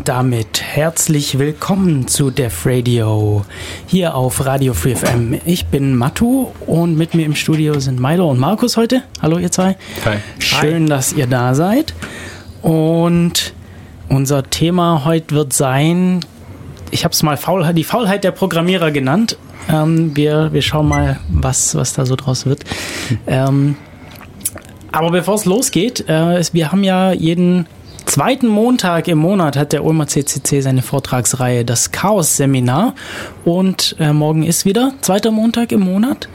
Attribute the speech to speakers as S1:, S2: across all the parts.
S1: Und damit herzlich willkommen zu Def Radio hier auf Radio Free FM. Ich bin Matu und mit mir im Studio sind Milo und Markus heute. Hallo ihr zwei.
S2: Hi.
S1: Schön, dass ihr da seid. Und unser Thema heute wird sein, ich habe es mal Faulheit, die Faulheit der Programmierer genannt. Ähm, wir, wir schauen mal, was, was da so draus wird. Ähm, aber bevor es losgeht, äh, wir haben ja jeden zweiten Montag im Monat hat der Ulmer CCC seine Vortragsreihe, das Chaos-Seminar. Und äh, morgen ist wieder zweiter Montag im Monat.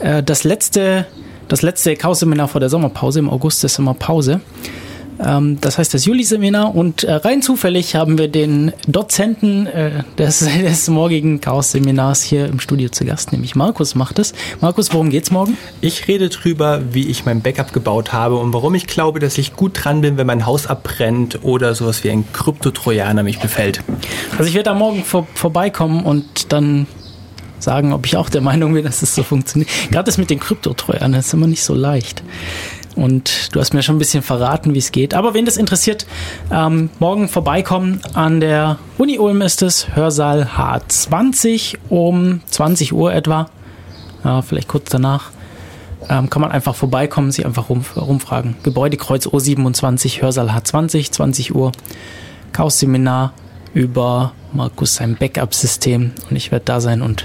S1: Äh, das letzte, das letzte Chaos-Seminar vor der Sommerpause. Im August ist immer Pause. Ähm, das heißt das Juli-Seminar. Und äh, rein zufällig haben wir den Dozenten äh, des, des morgigen Chaos-Seminars hier im Studio zu Gast, nämlich Markus macht es. Markus, worum geht's morgen?
S2: Ich rede drüber, wie ich mein Backup gebaut habe und warum ich glaube, dass ich gut dran bin, wenn mein Haus abbrennt oder sowas wie ein Kryptotrojaner mich befällt.
S1: Also ich werde da morgen vor, vorbeikommen und dann sagen, ob ich auch der Meinung bin, dass es so funktioniert. Gerade das mit den Kryptotrojanern das ist immer nicht so leicht. Und du hast mir schon ein bisschen verraten, wie es geht. Aber wen das interessiert, ähm, morgen vorbeikommen. An der Uni Ulm ist es, Hörsaal H20 um 20 Uhr etwa. Ja, vielleicht kurz danach. Ähm, kann man einfach vorbeikommen, sich einfach rum, rumfragen. Gebäudekreuz O27, Hörsaal H20, 20 Uhr. Chaos-Seminar über Markus sein Backup-System. Und ich werde da sein und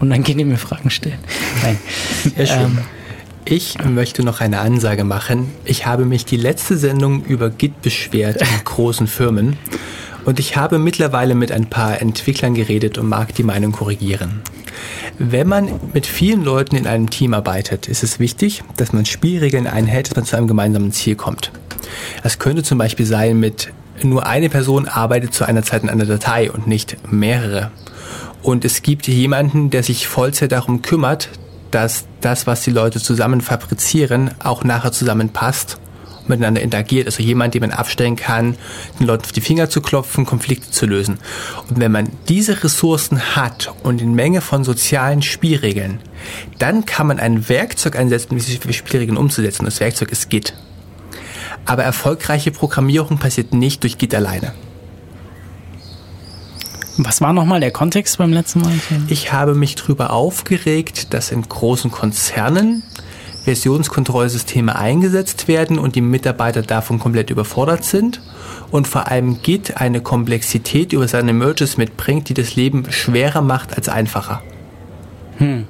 S1: unangenehme Fragen stellen. Nein.
S2: Sehr schön. Ähm, ich möchte noch eine Ansage machen. Ich habe mich die letzte Sendung über Git beschwert in großen Firmen und ich habe mittlerweile mit ein paar Entwicklern geredet und mag die Meinung korrigieren. Wenn man mit vielen Leuten in einem Team arbeitet, ist es wichtig, dass man Spielregeln einhält, dass man zu einem gemeinsamen Ziel kommt. Das könnte zum Beispiel sein mit nur eine Person arbeitet zu einer Zeit in einer Datei und nicht mehrere. Und es gibt jemanden, der sich Vollzeit darum kümmert, dass das, was die Leute zusammen fabrizieren, auch nachher zusammenpasst miteinander interagiert. Also jemand, den man abstellen kann, den Leuten auf die Finger zu klopfen, Konflikte zu lösen. Und wenn man diese Ressourcen hat und in Menge von sozialen Spielregeln, dann kann man ein Werkzeug einsetzen, diese Spielregeln umzusetzen. Das Werkzeug ist Git. Aber erfolgreiche Programmierung passiert nicht durch Git alleine.
S1: Was war nochmal der Kontext beim letzten Mal?
S2: Ich habe mich darüber aufgeregt, dass in großen Konzernen Versionskontrollsysteme eingesetzt werden und die Mitarbeiter davon komplett überfordert sind und vor allem Git eine Komplexität über seine Merges mitbringt, die das Leben schwerer macht als einfacher.
S3: Hm.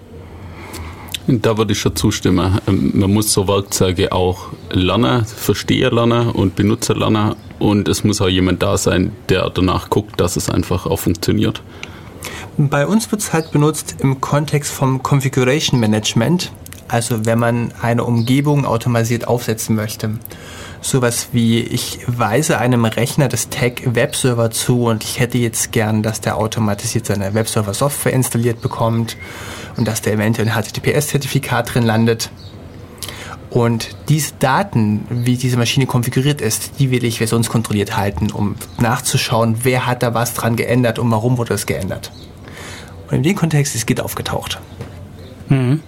S3: Da würde ich schon zustimmen. Ähm, man muss so Werkzeuge auch lernen, Versteher lernen und Benutzer lernen und es muss auch jemand da sein, der danach guckt, dass es einfach auch funktioniert.
S2: Bei uns wird es halt benutzt im Kontext vom Configuration Management, also wenn man eine Umgebung automatisiert aufsetzen möchte. Sowas wie, ich weise einem Rechner das Tag Webserver zu und ich hätte jetzt gern, dass der automatisiert seine Webserver-Software installiert bekommt und dass der eventuell ein HTTPS-Zertifikat drin landet. Und diese Daten, wie diese Maschine konfiguriert ist, die will ich versionskontrolliert halten, um nachzuschauen, wer hat da was dran geändert und warum wurde das geändert. Und in dem Kontext ist Git aufgetaucht. Mhm.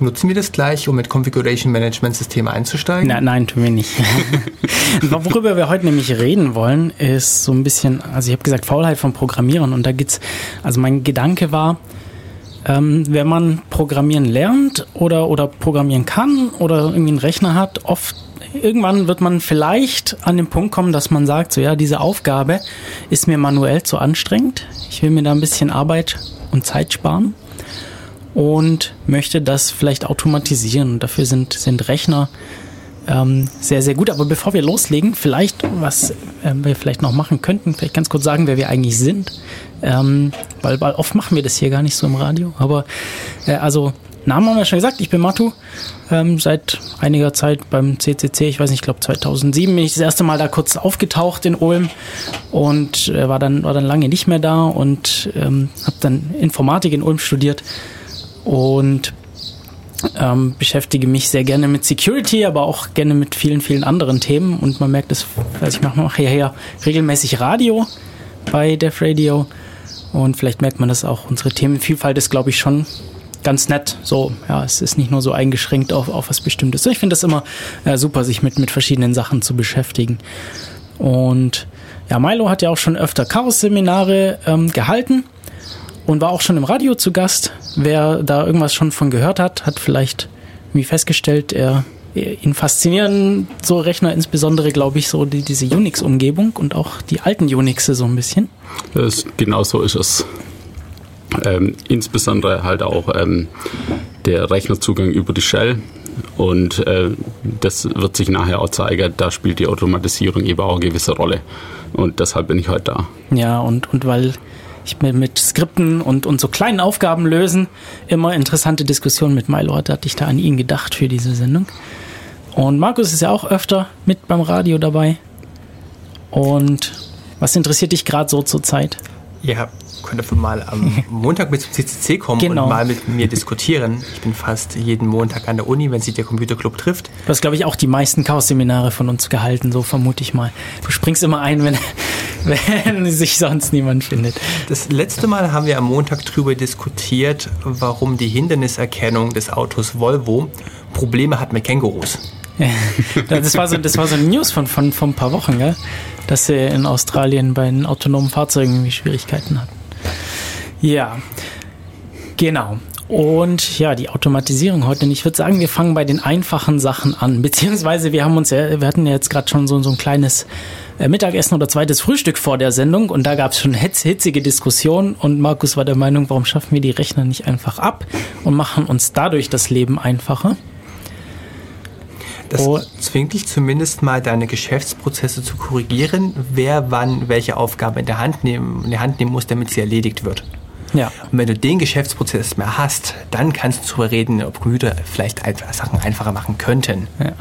S2: Nutzen wir das gleich, um mit Configuration Management Systeme einzusteigen?
S1: Na, nein, tun wir nicht. Worüber wir heute nämlich reden wollen, ist so ein bisschen, also ich habe gesagt, Faulheit von Programmierern und da geht's, also mein Gedanke war, ähm, wenn man Programmieren lernt oder, oder programmieren kann oder irgendwie einen Rechner hat, oft irgendwann wird man vielleicht an den Punkt kommen, dass man sagt, so ja, diese Aufgabe ist mir manuell zu anstrengend. Ich will mir da ein bisschen Arbeit und Zeit sparen und möchte das vielleicht automatisieren. Dafür sind, sind Rechner ähm, sehr, sehr gut. Aber bevor wir loslegen, vielleicht, was äh, wir vielleicht noch machen könnten, vielleicht ganz kurz sagen, wer wir eigentlich sind. Ähm, weil, weil oft machen wir das hier gar nicht so im Radio. Aber äh, also Namen haben wir schon gesagt. Ich bin Matu. Ähm, seit einiger Zeit beim CCC, ich weiß nicht, ich glaube 2007 bin ich das erste Mal da kurz aufgetaucht in Ulm und äh, war, dann, war dann lange nicht mehr da und ähm, habe dann Informatik in Ulm studiert und ähm, beschäftige mich sehr gerne mit Security, aber auch gerne mit vielen, vielen anderen Themen. Und man merkt es, also ich mache mach ja, ja regelmäßig Radio bei Def Radio. Und vielleicht merkt man das auch. Unsere Themenvielfalt ist, glaube ich, schon ganz nett. So, ja, es ist nicht nur so eingeschränkt auf, auf was Bestimmtes. Ich finde das immer äh, super, sich mit, mit verschiedenen Sachen zu beschäftigen. Und ja, Milo hat ja auch schon öfter Chaos-Seminare ähm, gehalten und war auch schon im Radio zu Gast. Wer da irgendwas schon von gehört hat, hat vielleicht irgendwie festgestellt, er ihn faszinieren so Rechner insbesondere, glaube ich, so die, diese Unix-Umgebung und auch die alten Unixe so ein bisschen.
S3: Das, genau so ist es. Ähm, insbesondere halt auch ähm, der Rechnerzugang über die Shell. Und äh, das wird sich nachher auch zeigen, da spielt die Automatisierung eben auch eine gewisse Rolle. Und deshalb bin ich heute da.
S1: Ja, und, und weil ich mit, mit Skripten und, und so kleinen Aufgaben lösen immer interessante Diskussionen mit hatte, hatte ich da an ihn gedacht für diese Sendung. Und Markus ist ja auch öfter mit beim Radio dabei. Und was interessiert dich gerade so zur Zeit?
S2: Ja, könnt ihr mal am Montag mit zum CCC kommen genau. und mal mit mir diskutieren. Ich bin fast jeden Montag an der Uni, wenn sich der Computerclub trifft.
S1: Du hast, glaube ich, auch die meisten Chaos-Seminare von uns gehalten, so vermute ich mal. Du springst immer ein, wenn, wenn sich sonst niemand findet.
S2: Das letzte Mal haben wir am Montag darüber diskutiert, warum die Hinderniserkennung des Autos Volvo Probleme hat mit Kängurus.
S1: das war so, das war so eine News von, von, von ein paar Wochen, gell? dass sie in Australien bei den autonomen Fahrzeugen irgendwie Schwierigkeiten hatten. Ja, genau. Und ja, die Automatisierung heute. Ich würde sagen, wir fangen bei den einfachen Sachen an. Beziehungsweise wir haben uns ja, wir hatten ja jetzt gerade schon so, so ein kleines äh, Mittagessen oder zweites Frühstück vor der Sendung und da gab es schon hitz, hitzige Diskussionen und Markus war der Meinung, warum schaffen wir die Rechner nicht einfach ab und machen uns dadurch das Leben einfacher?
S2: Das oh. zwingt dich zumindest mal, deine Geschäftsprozesse zu korrigieren, wer wann welche Aufgabe in der Hand nehmen, in der Hand nehmen muss, damit sie erledigt wird. Ja. Und wenn du den Geschäftsprozess mehr hast, dann kannst du darüber reden, ob Computer vielleicht einfach Sachen einfacher machen könnten.
S1: Ja.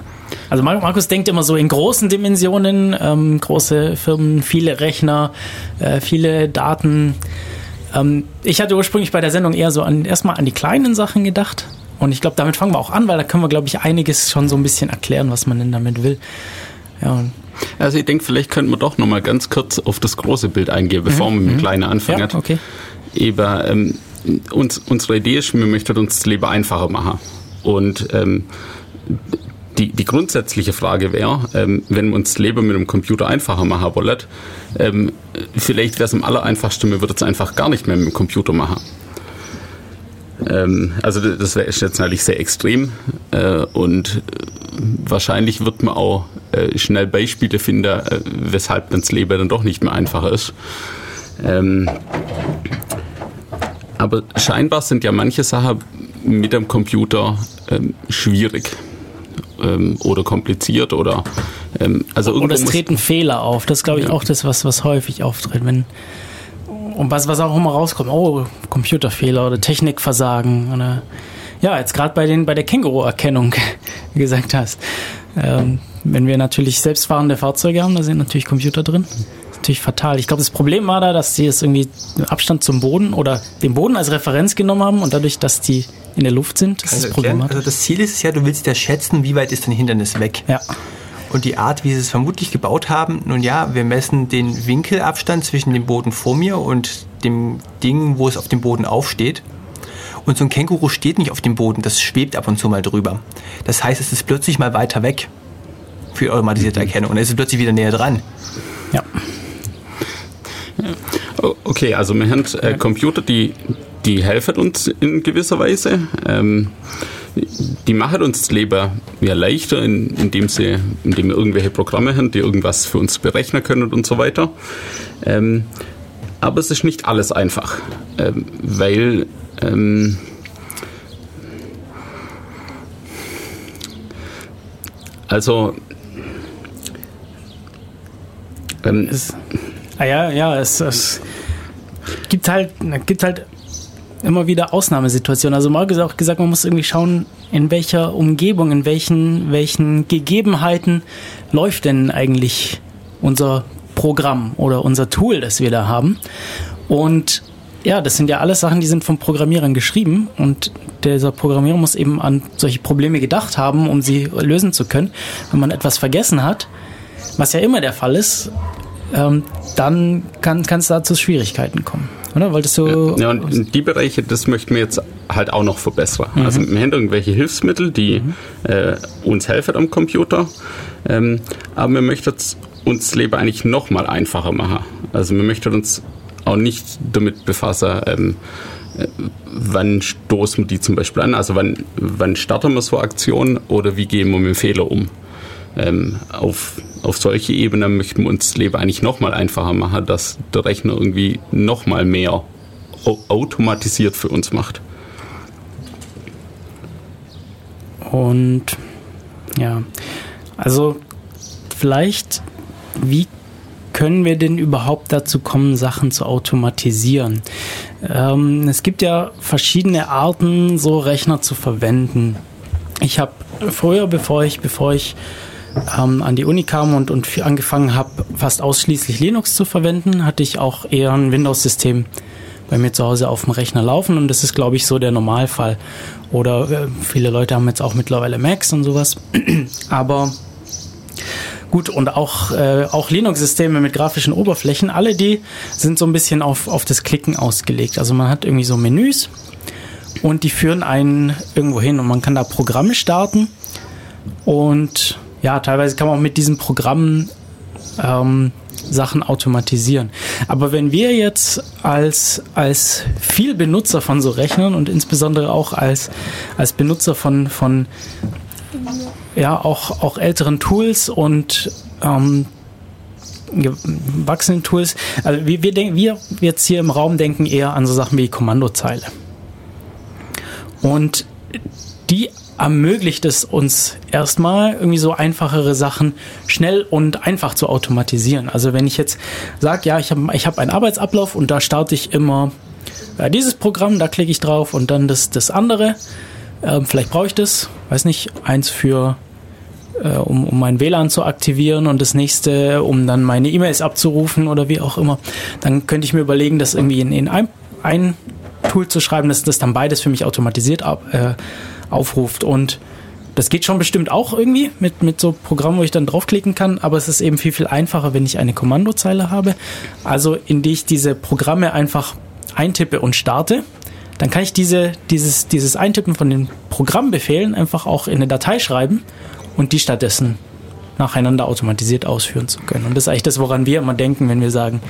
S1: Also Markus denkt immer so in großen Dimensionen, ähm, große Firmen, viele Rechner, äh, viele Daten. Ähm, ich hatte ursprünglich bei der Sendung eher so an, erstmal an die kleinen Sachen gedacht. Und ich glaube, damit fangen wir auch an, weil da können wir, glaube ich, einiges schon so ein bisschen erklären, was man denn damit will.
S3: Ja, also ich denke, vielleicht könnten wir doch nochmal ganz kurz auf das große Bild eingehen, bevor mhm. wir mit dem mhm. Kleinen anfangen. Ja, okay eben, ähm, uns, unsere Idee ist, wir möchten uns das Leben einfacher machen. Und ähm, die, die grundsätzliche Frage wäre, ähm, wenn wir uns das Leben mit einem Computer einfacher machen wollen, ähm, vielleicht wäre es am allereinfachsten, wir würden es einfach gar nicht mehr mit dem Computer machen. Ähm, also das wäre jetzt natürlich sehr extrem äh, und äh, wahrscheinlich wird man auch äh, schnell Beispiele finden, äh, weshalb dann das Leben dann doch nicht mehr einfacher ist. Ähm, aber scheinbar sind ja manche Sachen mit dem Computer ähm, schwierig ähm, oder kompliziert oder
S1: ähm, also oder es treten Fehler auf. Das ist, glaube ich, ja. auch das, was, was häufig auftritt. Wenn, und was, was auch immer rauskommt, oh, Computerfehler oder Technikversagen oder ja, jetzt gerade bei den bei der Känguru-Erkennung gesagt hast. Ähm, wenn wir natürlich selbstfahrende Fahrzeuge haben, da sind natürlich Computer drin natürlich fatal. Ich glaube, das Problem war da, dass sie es irgendwie Abstand zum Boden oder den Boden als Referenz genommen haben und dadurch, dass die in der Luft sind,
S2: das ist das Problem. Also das Ziel ist es ja, du willst ja schätzen, wie weit ist dein Hindernis weg.
S1: Ja.
S2: Und die Art, wie sie es vermutlich gebaut haben, nun ja, wir messen den Winkelabstand zwischen dem Boden vor mir und dem Ding, wo es auf dem Boden aufsteht. Und so ein Känguru steht nicht auf dem Boden, das schwebt ab und zu mal drüber. Das heißt, es ist plötzlich mal weiter weg für automatisierte Erkennung und es ist plötzlich wieder näher dran.
S1: Ja.
S3: Okay, also wir haben äh, Computer, die, die helfen uns in gewisser Weise. Ähm, die machen uns das Leben ja leichter, indem, sie, indem wir irgendwelche Programme haben, die irgendwas für uns berechnen können und so weiter. Ähm, aber es ist nicht alles einfach, ähm, weil ähm, also
S1: ähm, es, Ah ja, ja, es, es gibt halt, gibt halt immer wieder Ausnahmesituationen. Also Marc hat auch gesagt, man muss irgendwie schauen, in welcher Umgebung, in welchen, welchen Gegebenheiten läuft denn eigentlich unser Programm oder unser Tool, das wir da haben. Und ja, das sind ja alles Sachen, die sind von Programmierern geschrieben und dieser Programmierer muss eben an solche Probleme gedacht haben, um sie lösen zu können. Wenn man etwas vergessen hat, was ja immer der Fall ist, ähm, dann kann es da zu Schwierigkeiten kommen. Oder wolltest du?
S3: Ja, und die Bereiche, das möchten wir jetzt halt auch noch verbessern. Mhm. Also wir haben irgendwelche Hilfsmittel, die mhm. äh, uns helfen am Computer, ähm, aber wir möchten uns das Leben eigentlich noch mal einfacher machen. Also wir möchten uns auch nicht damit befassen, ähm, äh, wann stoßen wir die zum Beispiel an, also wann, wann starten wir so Aktionen oder wie gehen wir mit dem Fehler um. Ähm, auf, auf solche Ebenen möchten wir uns das Leben eigentlich nochmal einfacher machen, dass der Rechner irgendwie nochmal mehr automatisiert für uns macht.
S1: Und ja, also vielleicht, wie können wir denn überhaupt dazu kommen, Sachen zu automatisieren? Ähm, es gibt ja verschiedene Arten, so Rechner zu verwenden. Ich habe früher, bevor ich, bevor ich ähm, an die Uni kam und, und angefangen habe, fast ausschließlich Linux zu verwenden, hatte ich auch eher ein Windows-System bei mir zu Hause auf dem Rechner laufen und das ist, glaube ich, so der Normalfall. Oder äh, viele Leute haben jetzt auch mittlerweile Macs und sowas. Aber gut, und auch, äh, auch Linux-Systeme mit grafischen Oberflächen, alle die sind so ein bisschen auf, auf das Klicken ausgelegt. Also man hat irgendwie so Menüs und die führen einen irgendwo hin und man kann da Programme starten und ja, teilweise kann man auch mit diesen Programmen ähm, Sachen automatisieren. Aber wenn wir jetzt als, als viel Benutzer von so Rechnern und insbesondere auch als, als Benutzer von, von ja, auch, auch älteren Tools und ähm, gewachsenen Tools, also wir, wir, denken, wir jetzt hier im Raum denken eher an so Sachen wie Kommandozeile. Und die ermöglicht es uns erstmal irgendwie so einfachere Sachen schnell und einfach zu automatisieren. Also wenn ich jetzt sage, ja, ich habe ich hab einen Arbeitsablauf und da starte ich immer äh, dieses Programm, da klicke ich drauf und dann das, das andere. Ähm, vielleicht brauche ich das, weiß nicht, eins für äh, um, um mein WLAN zu aktivieren und das nächste, um dann meine E-Mails abzurufen oder wie auch immer. Dann könnte ich mir überlegen, das irgendwie in, in ein, ein Tool zu schreiben, dass das dann beides für mich automatisiert ab, äh, aufruft. Und das geht schon bestimmt auch irgendwie mit, mit so Programmen, wo ich dann draufklicken kann, aber es ist eben viel, viel einfacher, wenn ich eine Kommandozeile habe. Also, in die ich diese Programme einfach eintippe und starte. Dann kann ich diese, dieses, dieses Eintippen von den Programmbefehlen einfach auch in eine Datei schreiben und die stattdessen nacheinander automatisiert ausführen zu können. Und das ist eigentlich das, woran wir immer denken, wenn wir sagen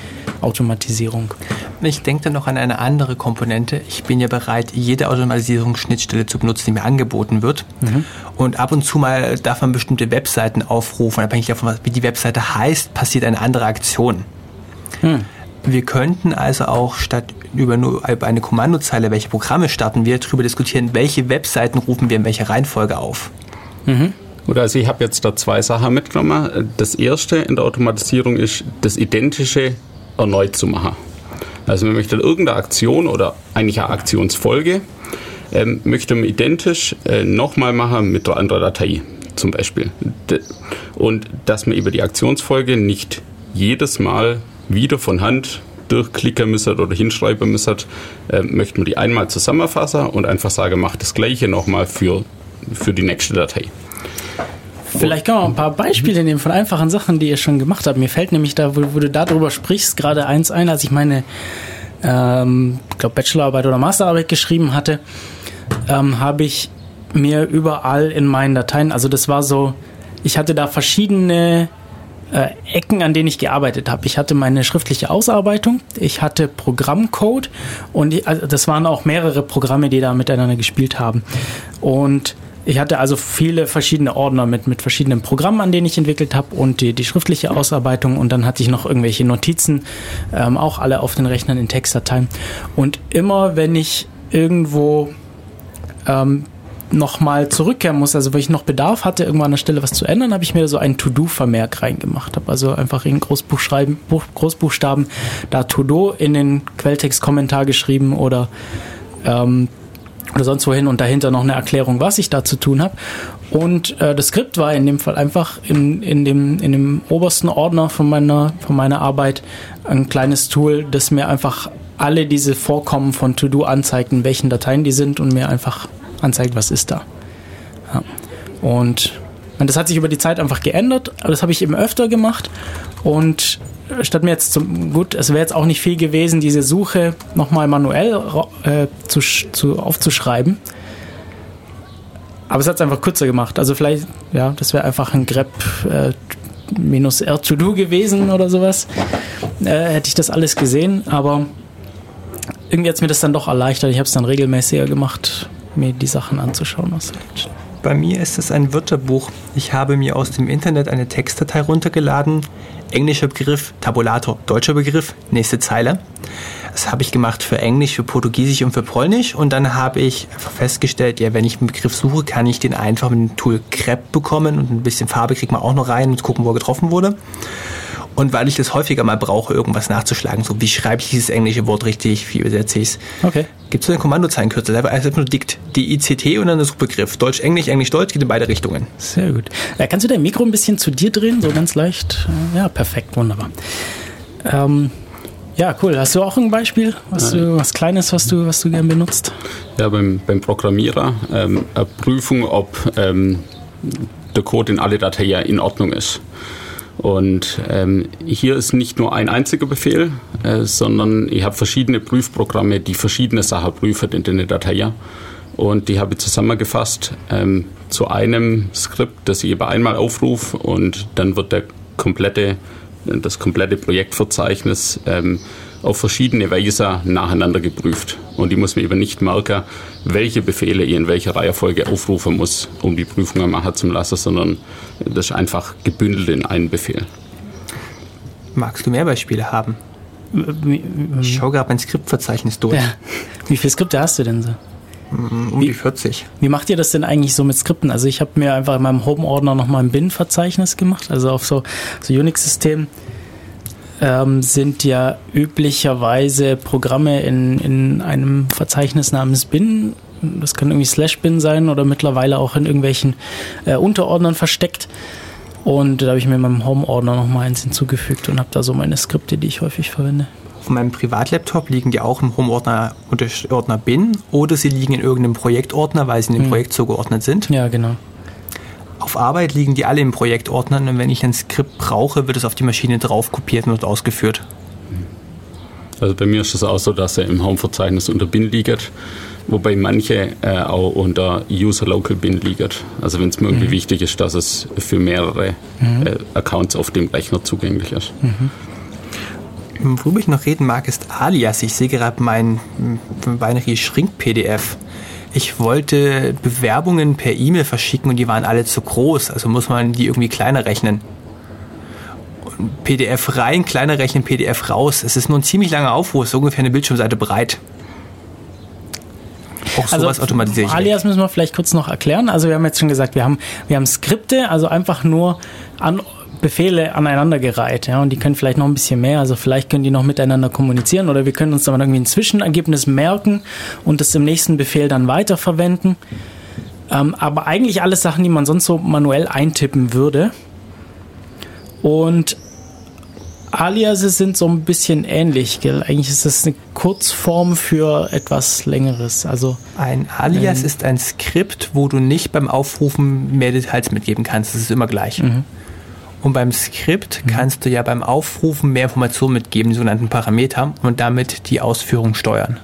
S1: Automatisierung.
S2: Ich denke dann noch an eine andere Komponente. Ich bin ja bereit, jede Automatisierungsschnittstelle zu benutzen, die mir angeboten wird. Mhm. Und ab und zu mal darf man bestimmte Webseiten aufrufen. Abhängig davon, wie die Webseite heißt, passiert eine andere Aktion. Mhm. Wir könnten also auch statt über nur über eine Kommandozeile, welche Programme starten wir, darüber diskutieren, welche Webseiten rufen wir in welcher Reihenfolge auf.
S3: Mhm. Oder also ich habe jetzt da zwei Sachen mitgenommen. Das erste in der Automatisierung ist, das Identische erneut zu machen. Also man möchte irgendeine Aktion oder eigentlich eine Aktionsfolge, ähm, möchte man identisch äh, nochmal machen mit einer anderen Datei zum Beispiel. Und dass man über die Aktionsfolge nicht jedes Mal wieder von Hand durchklicken müssen oder hinschreiben müssen, äh, möchte man die einmal zusammenfassen und einfach sagen, macht das gleiche nochmal für, für die nächste Datei.
S1: Vielleicht können wir ein paar Beispiele nehmen von einfachen Sachen, die ihr schon gemacht habt. Mir fällt nämlich da, wo, wo du darüber sprichst, gerade eins ein, als ich meine, ähm, ich Bachelorarbeit oder Masterarbeit geschrieben hatte, ähm, habe ich mir überall in meinen Dateien, also das war so, ich hatte da verschiedene äh, Ecken, an denen ich gearbeitet habe. Ich hatte meine schriftliche Ausarbeitung, ich hatte Programmcode und ich, also das waren auch mehrere Programme, die da miteinander gespielt haben. Und ich hatte also viele verschiedene Ordner mit, mit verschiedenen Programmen, an denen ich entwickelt habe und die, die schriftliche Ausarbeitung und dann hatte ich noch irgendwelche Notizen, ähm, auch alle auf den Rechnern in Textdateien. Und immer wenn ich irgendwo ähm, nochmal zurückkehren muss, also wenn ich noch Bedarf hatte, irgendwo an der Stelle was zu ändern, habe ich mir so einen To-Do-Vermerk reingemacht. Habe also einfach in Großbuchschreiben, Großbuchstaben da To-Do in den Quelltext-Kommentar geschrieben oder ähm, oder sonst wohin und dahinter noch eine Erklärung, was ich da zu tun habe. Und äh, das Skript war in dem Fall einfach in, in, dem, in dem obersten Ordner von meiner, von meiner Arbeit ein kleines Tool, das mir einfach alle diese Vorkommen von To-Do anzeigt, in welchen Dateien die sind und mir einfach anzeigt, was ist da. Ja. Und das hat sich über die Zeit einfach geändert, aber das habe ich eben öfter gemacht und statt mir jetzt zum, gut, es wäre jetzt auch nicht viel gewesen, diese Suche nochmal manuell äh, zu, zu, aufzuschreiben. Aber es hat es einfach kürzer gemacht. Also vielleicht, ja, das wäre einfach ein grep äh, minus R to do gewesen oder sowas. Äh, hätte ich das alles gesehen, aber irgendwie hat es mir das dann doch erleichtert. Ich habe es dann regelmäßiger gemacht, mir die Sachen anzuschauen. Was
S2: Bei mir ist es ein Wörterbuch. Ich habe mir aus dem Internet eine Textdatei runtergeladen. Englischer Begriff, Tabulator, deutscher Begriff, nächste Zeile. Das habe ich gemacht für Englisch, für Portugiesisch und für Polnisch. Und dann habe ich festgestellt, ja, wenn ich einen Begriff suche, kann ich den einfach mit dem Tool Crep bekommen und ein bisschen Farbe kriegt man auch noch rein und gucken, wo er getroffen wurde. Und weil ich das häufiger mal brauche, irgendwas nachzuschlagen, so wie schreibe ich dieses englische Wort richtig, wie übersetze ich es,
S1: okay.
S2: gibt es so einen Kommandozeilenkürzel, einfach nur dikt, die ICT und dann der Suchbegriff. Deutsch, Englisch, Englisch, Deutsch, geht in beide Richtungen.
S1: Sehr gut. Ja, kannst du dein Mikro ein bisschen zu dir drehen, so ganz leicht? Ja, perfekt, wunderbar. Ähm, ja, cool. Hast du auch ein Beispiel, was, du, was Kleines, was du, was du gern benutzt?
S3: Ja, beim, beim Programmierer ähm, eine Prüfung, ob ähm, der Code in alle Dateien in Ordnung ist. Und ähm, hier ist nicht nur ein einziger Befehl, äh, sondern ich habe verschiedene Prüfprogramme, die verschiedene Sachen prüfen in den Dateien. Und die habe ich zusammengefasst ähm, zu einem Skript, das ich eben einmal aufrufe und dann wird der komplette, das komplette Projektverzeichnis ähm, auf verschiedene Weise nacheinander geprüft. Und ich muss mir eben nicht merken, welche Befehle ich in welcher Reihenfolge aufrufen muss, um die Prüfung machen zu lassen, sondern das ist einfach gebündelt in einen Befehl.
S2: Magst du mehr Beispiele haben? Ich schaue gerade mein Skriptverzeichnis durch. Ja.
S1: Wie viele Skripte hast du denn so?
S2: Um wie, die 40.
S1: Wie macht ihr das denn eigentlich so mit Skripten? Also ich habe mir einfach in meinem Home-Ordner nochmal ein Bin-Verzeichnis gemacht, also auf so, so Unix-System ähm, sind ja üblicherweise Programme in, in einem Verzeichnis namens bin. Das kann irgendwie slash bin sein oder mittlerweile auch in irgendwelchen äh, Unterordnern versteckt. Und da habe ich mir in meinem Home-Ordner nochmal eins hinzugefügt und habe da so meine Skripte, die ich häufig verwende.
S2: Auf meinem Privatlaptop liegen die auch im Home-Ordner Ordner bin oder sie liegen in irgendeinem Projektordner, weil sie in dem hm. Projekt zugeordnet sind.
S1: Ja, genau.
S2: Auf Arbeit liegen die alle im Projektordner und wenn ich ein Skript brauche, wird es auf die Maschine drauf kopiert und ausgeführt.
S3: Also bei mir ist es auch so, dass er im Home-Verzeichnis unter bin liegt, wobei manche äh, auch unter User Local Bin liegt. Also wenn es mir irgendwie mhm. wichtig ist, dass es für mehrere mhm. äh, Accounts auf dem Rechner zugänglich ist.
S2: Mhm. Worüber ich noch reden mag, ist Alias. Ich sehe gerade mein Binary Shrink PDF ich wollte Bewerbungen per E-Mail verschicken und die waren alle zu groß. Also muss man die irgendwie kleiner rechnen. PDF rein, kleiner rechnen, PDF raus. Es ist nur ein ziemlich langer Aufruf, so ungefähr eine Bildschirmseite breit.
S1: Auch sowas also, automatisiere ich. Alias müssen wir vielleicht kurz noch erklären. Also wir haben jetzt schon gesagt, wir haben, wir haben Skripte, also einfach nur an Befehle aneinandergereiht, ja, und die können vielleicht noch ein bisschen mehr, also vielleicht können die noch miteinander kommunizieren oder wir können uns dann irgendwie ein Zwischenergebnis merken und das im nächsten Befehl dann weiterverwenden. Ähm, aber eigentlich alles Sachen, die man sonst so manuell eintippen würde. Und Aliases sind so ein bisschen ähnlich, gell? Eigentlich ist das eine Kurzform für etwas längeres. Also
S2: ein Alias ähm, ist ein Skript, wo du nicht beim Aufrufen mehr Details mitgeben kannst. Das ist immer gleich. Mhm. Und beim Skript mhm. kannst du ja beim Aufrufen mehr Informationen mitgeben, die sogenannten Parameter, und damit die Ausführung steuern.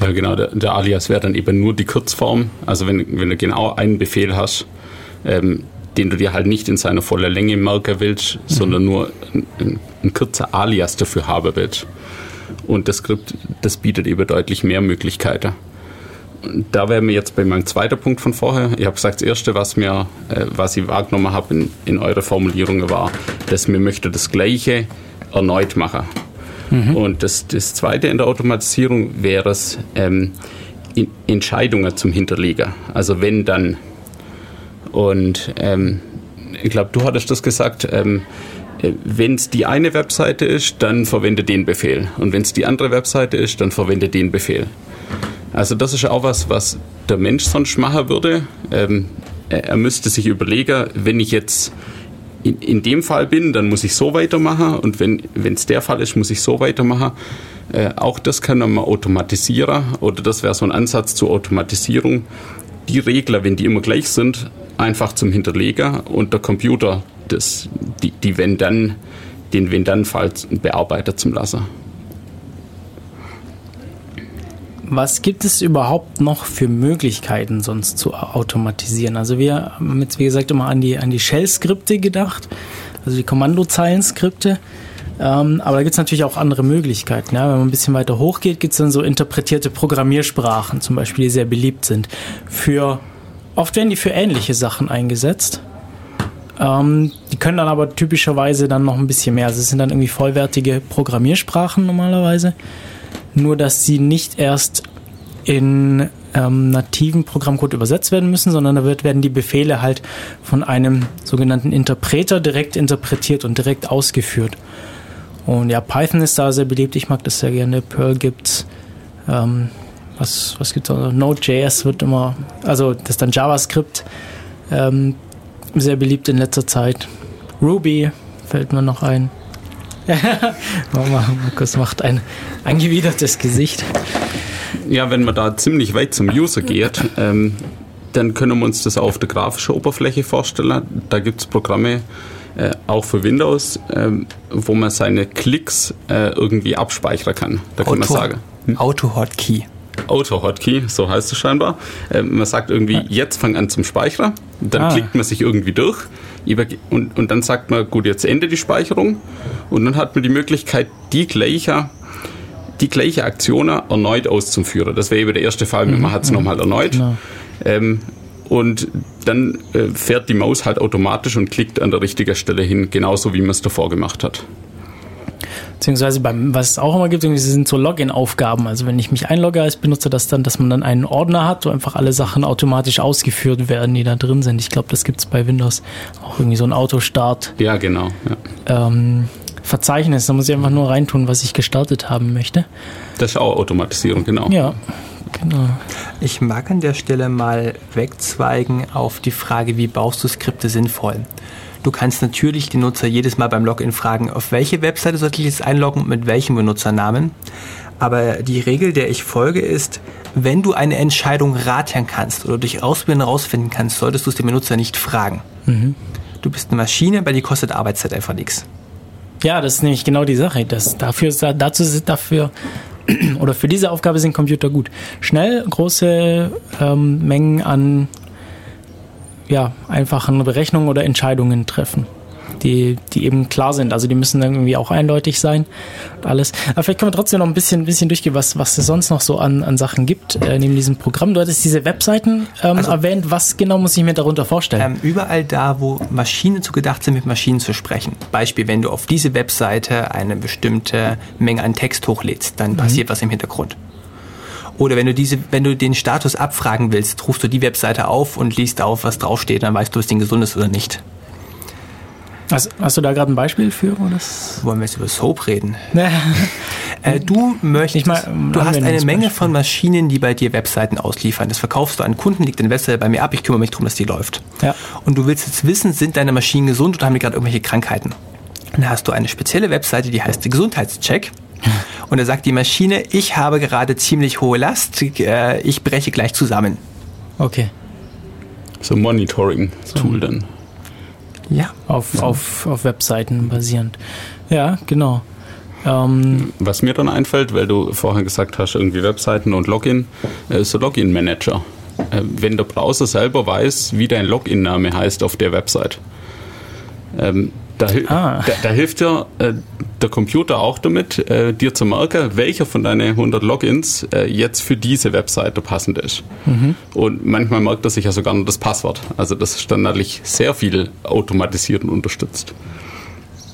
S3: Ja, genau. Der, der Alias wäre dann eben nur die Kurzform. Also wenn, wenn du genau einen Befehl hast, ähm, den du dir halt nicht in seiner vollen Länge merken willst, mhm. sondern nur ein, ein, ein kurzer Alias dafür haben willst. Und das Skript, das bietet eben deutlich mehr Möglichkeiten da wären wir jetzt bei meinem zweiten Punkt von vorher. Ich habe gesagt, das Erste, was, mir, äh, was ich wahrgenommen habe in, in eurer Formulierung war, dass mir möchte das Gleiche erneut machen. Mhm. Und das, das Zweite in der Automatisierung wäre es, ähm, Entscheidungen zum Hinterlegen. Also wenn dann. Und ähm, ich glaube, du hattest das gesagt, ähm, äh, wenn es die eine Webseite ist, dann verwende den Befehl. Und wenn es die andere Webseite ist, dann verwende den Befehl. Also das ist auch was, was der Mensch sonst machen würde. Ähm, er müsste sich überlegen, wenn ich jetzt in, in dem Fall bin, dann muss ich so weitermachen und wenn es der Fall ist, muss ich so weitermachen. Äh, auch das kann man automatisieren oder das wäre so ein Ansatz zur Automatisierung. Die Regler, wenn die immer gleich sind, einfach zum Hinterleger und der Computer das, die, die wenn dann, den Wenn-Dann-Fall bearbeitet zum Lassen.
S1: Was gibt es überhaupt noch für Möglichkeiten sonst zu automatisieren? Also wir haben jetzt, wie gesagt, immer an die, an die Shell-Skripte gedacht, also die Kommandozeilen-Skripte. Ähm, aber da gibt es natürlich auch andere Möglichkeiten. Ja? Wenn man ein bisschen weiter hochgeht, gibt es dann so interpretierte Programmiersprachen, zum Beispiel, die sehr beliebt sind. Für, oft werden die für ähnliche Sachen eingesetzt. Ähm, die können dann aber typischerweise dann noch ein bisschen mehr. Also es sind dann irgendwie vollwertige Programmiersprachen normalerweise nur dass sie nicht erst in ähm, nativen Programmcode übersetzt werden müssen, sondern da wird, werden die Befehle halt von einem sogenannten Interpreter direkt interpretiert und direkt ausgeführt. Und ja, Python ist da sehr beliebt. Ich mag das sehr gerne. Perl gibt's. Ähm, was, was gibt's da? Node.js wird immer, also das ist dann JavaScript, ähm, sehr beliebt in letzter Zeit. Ruby fällt mir noch ein. Markus macht ein angewidertes Gesicht.
S3: Ja, wenn man da ziemlich weit zum User geht, ähm, dann können wir uns das auf der grafischen Oberfläche vorstellen. Da gibt es Programme, äh, auch für Windows, äh, wo man seine Klicks äh, irgendwie abspeichern kann. Da kann Auto, man sagen.
S2: Hm? Auto-Hotkey.
S3: Auto-Hotkey, so heißt es scheinbar. Äh, man sagt irgendwie, jetzt fang an zum Speichern. Dann ah. klickt man sich irgendwie durch und, und dann sagt man, gut, jetzt Ende die Speicherung. Und dann hat man die Möglichkeit, die gleiche, die gleiche Aktion erneut auszuführen. Das wäre eben der erste Fall, mhm. man hat es mhm. nochmal erneut. Genau. Ähm, und dann äh, fährt die Maus halt automatisch und klickt an der richtigen Stelle hin, genauso wie man es davor gemacht hat.
S1: Beziehungsweise beim, was es auch immer gibt, sind so Login-Aufgaben. Also wenn ich mich einlogge als Benutzer, dass dann, dass man dann einen Ordner hat, wo einfach alle Sachen automatisch ausgeführt werden, die da drin sind. Ich glaube, das gibt es bei Windows auch irgendwie so ein Autostart.
S3: Ja, genau.
S1: Ja. Ähm, Verzeichnis, da muss ich einfach nur reintun, was ich gestartet haben möchte.
S3: Das ist auch Automatisierung, genau.
S1: Ja. Genau.
S2: Ich mag an der Stelle mal wegzweigen auf die Frage, wie baust du Skripte sinnvoll? Du kannst natürlich den Nutzer jedes Mal beim Login fragen, auf welche Webseite sollte ich jetzt einloggen und mit welchem Benutzernamen. Aber die Regel, der ich folge, ist, wenn du eine Entscheidung raten kannst oder durch Ausprobieren herausfinden kannst, solltest du es dem Benutzer nicht fragen. Mhm. Du bist eine Maschine, bei dir kostet Arbeitszeit einfach nichts.
S1: Ja, das ist nämlich genau die Sache. Das, dafür, dazu sind dafür oder für diese Aufgabe sind Computer gut. Schnell große ähm, Mengen an ja, einfachen Berechnungen oder Entscheidungen treffen, die, die eben klar sind. Also die müssen irgendwie auch eindeutig sein und alles. Aber vielleicht können wir trotzdem noch ein bisschen, bisschen durchgehen, was, was es sonst noch so an, an Sachen gibt äh, neben diesem Programm. Du hattest diese Webseiten ähm, also, erwähnt. Was genau muss ich mir darunter vorstellen?
S2: Ähm, überall da, wo Maschinen zu gedacht sind, mit Maschinen zu sprechen. Beispiel, wenn du auf diese Webseite eine bestimmte Menge an Text hochlädst, dann mhm. passiert was im Hintergrund. Oder wenn du diese, wenn du den Status abfragen willst, rufst du die Webseite auf und liest auf, was draufsteht, dann weißt du, ob das Ding gesund ist oder nicht.
S1: Also, hast du da gerade ein Beispiel für? Oder?
S2: Wollen wir jetzt über Soap reden? äh, du möchtest, mal, du hast eine Menge Beispiel. von Maschinen, die bei dir Webseiten ausliefern. Das verkaufst du an Kunden, liegt deine Webseite bei mir ab, ich kümmere mich darum, dass die läuft. Ja. Und du willst jetzt wissen, sind deine Maschinen gesund oder haben die gerade irgendwelche Krankheiten? Dann hast du eine spezielle Webseite, die heißt Gesundheitscheck. Und da sagt die Maschine, ich habe gerade ziemlich hohe Last, äh, ich breche gleich zusammen.
S1: Okay.
S3: So Monitoring-Tool so. dann.
S1: Ja. Auf, auf, auf Webseiten basierend. Ja, genau. Ähm,
S3: Was mir dann einfällt, weil du vorher gesagt hast, irgendwie Webseiten und Login, äh, so Login-Manager. Äh, wenn der Browser selber weiß, wie dein Login-Name heißt auf der Website. Da, ah. da, da, hilft dir äh, der Computer auch damit, äh, dir zu merken, welcher von deinen 100 Logins äh, jetzt für diese Webseite passend ist. Mhm. Und manchmal merkt er sich ja sogar nur das Passwort. Also das ist dann natürlich sehr viel automatisiert und unterstützt.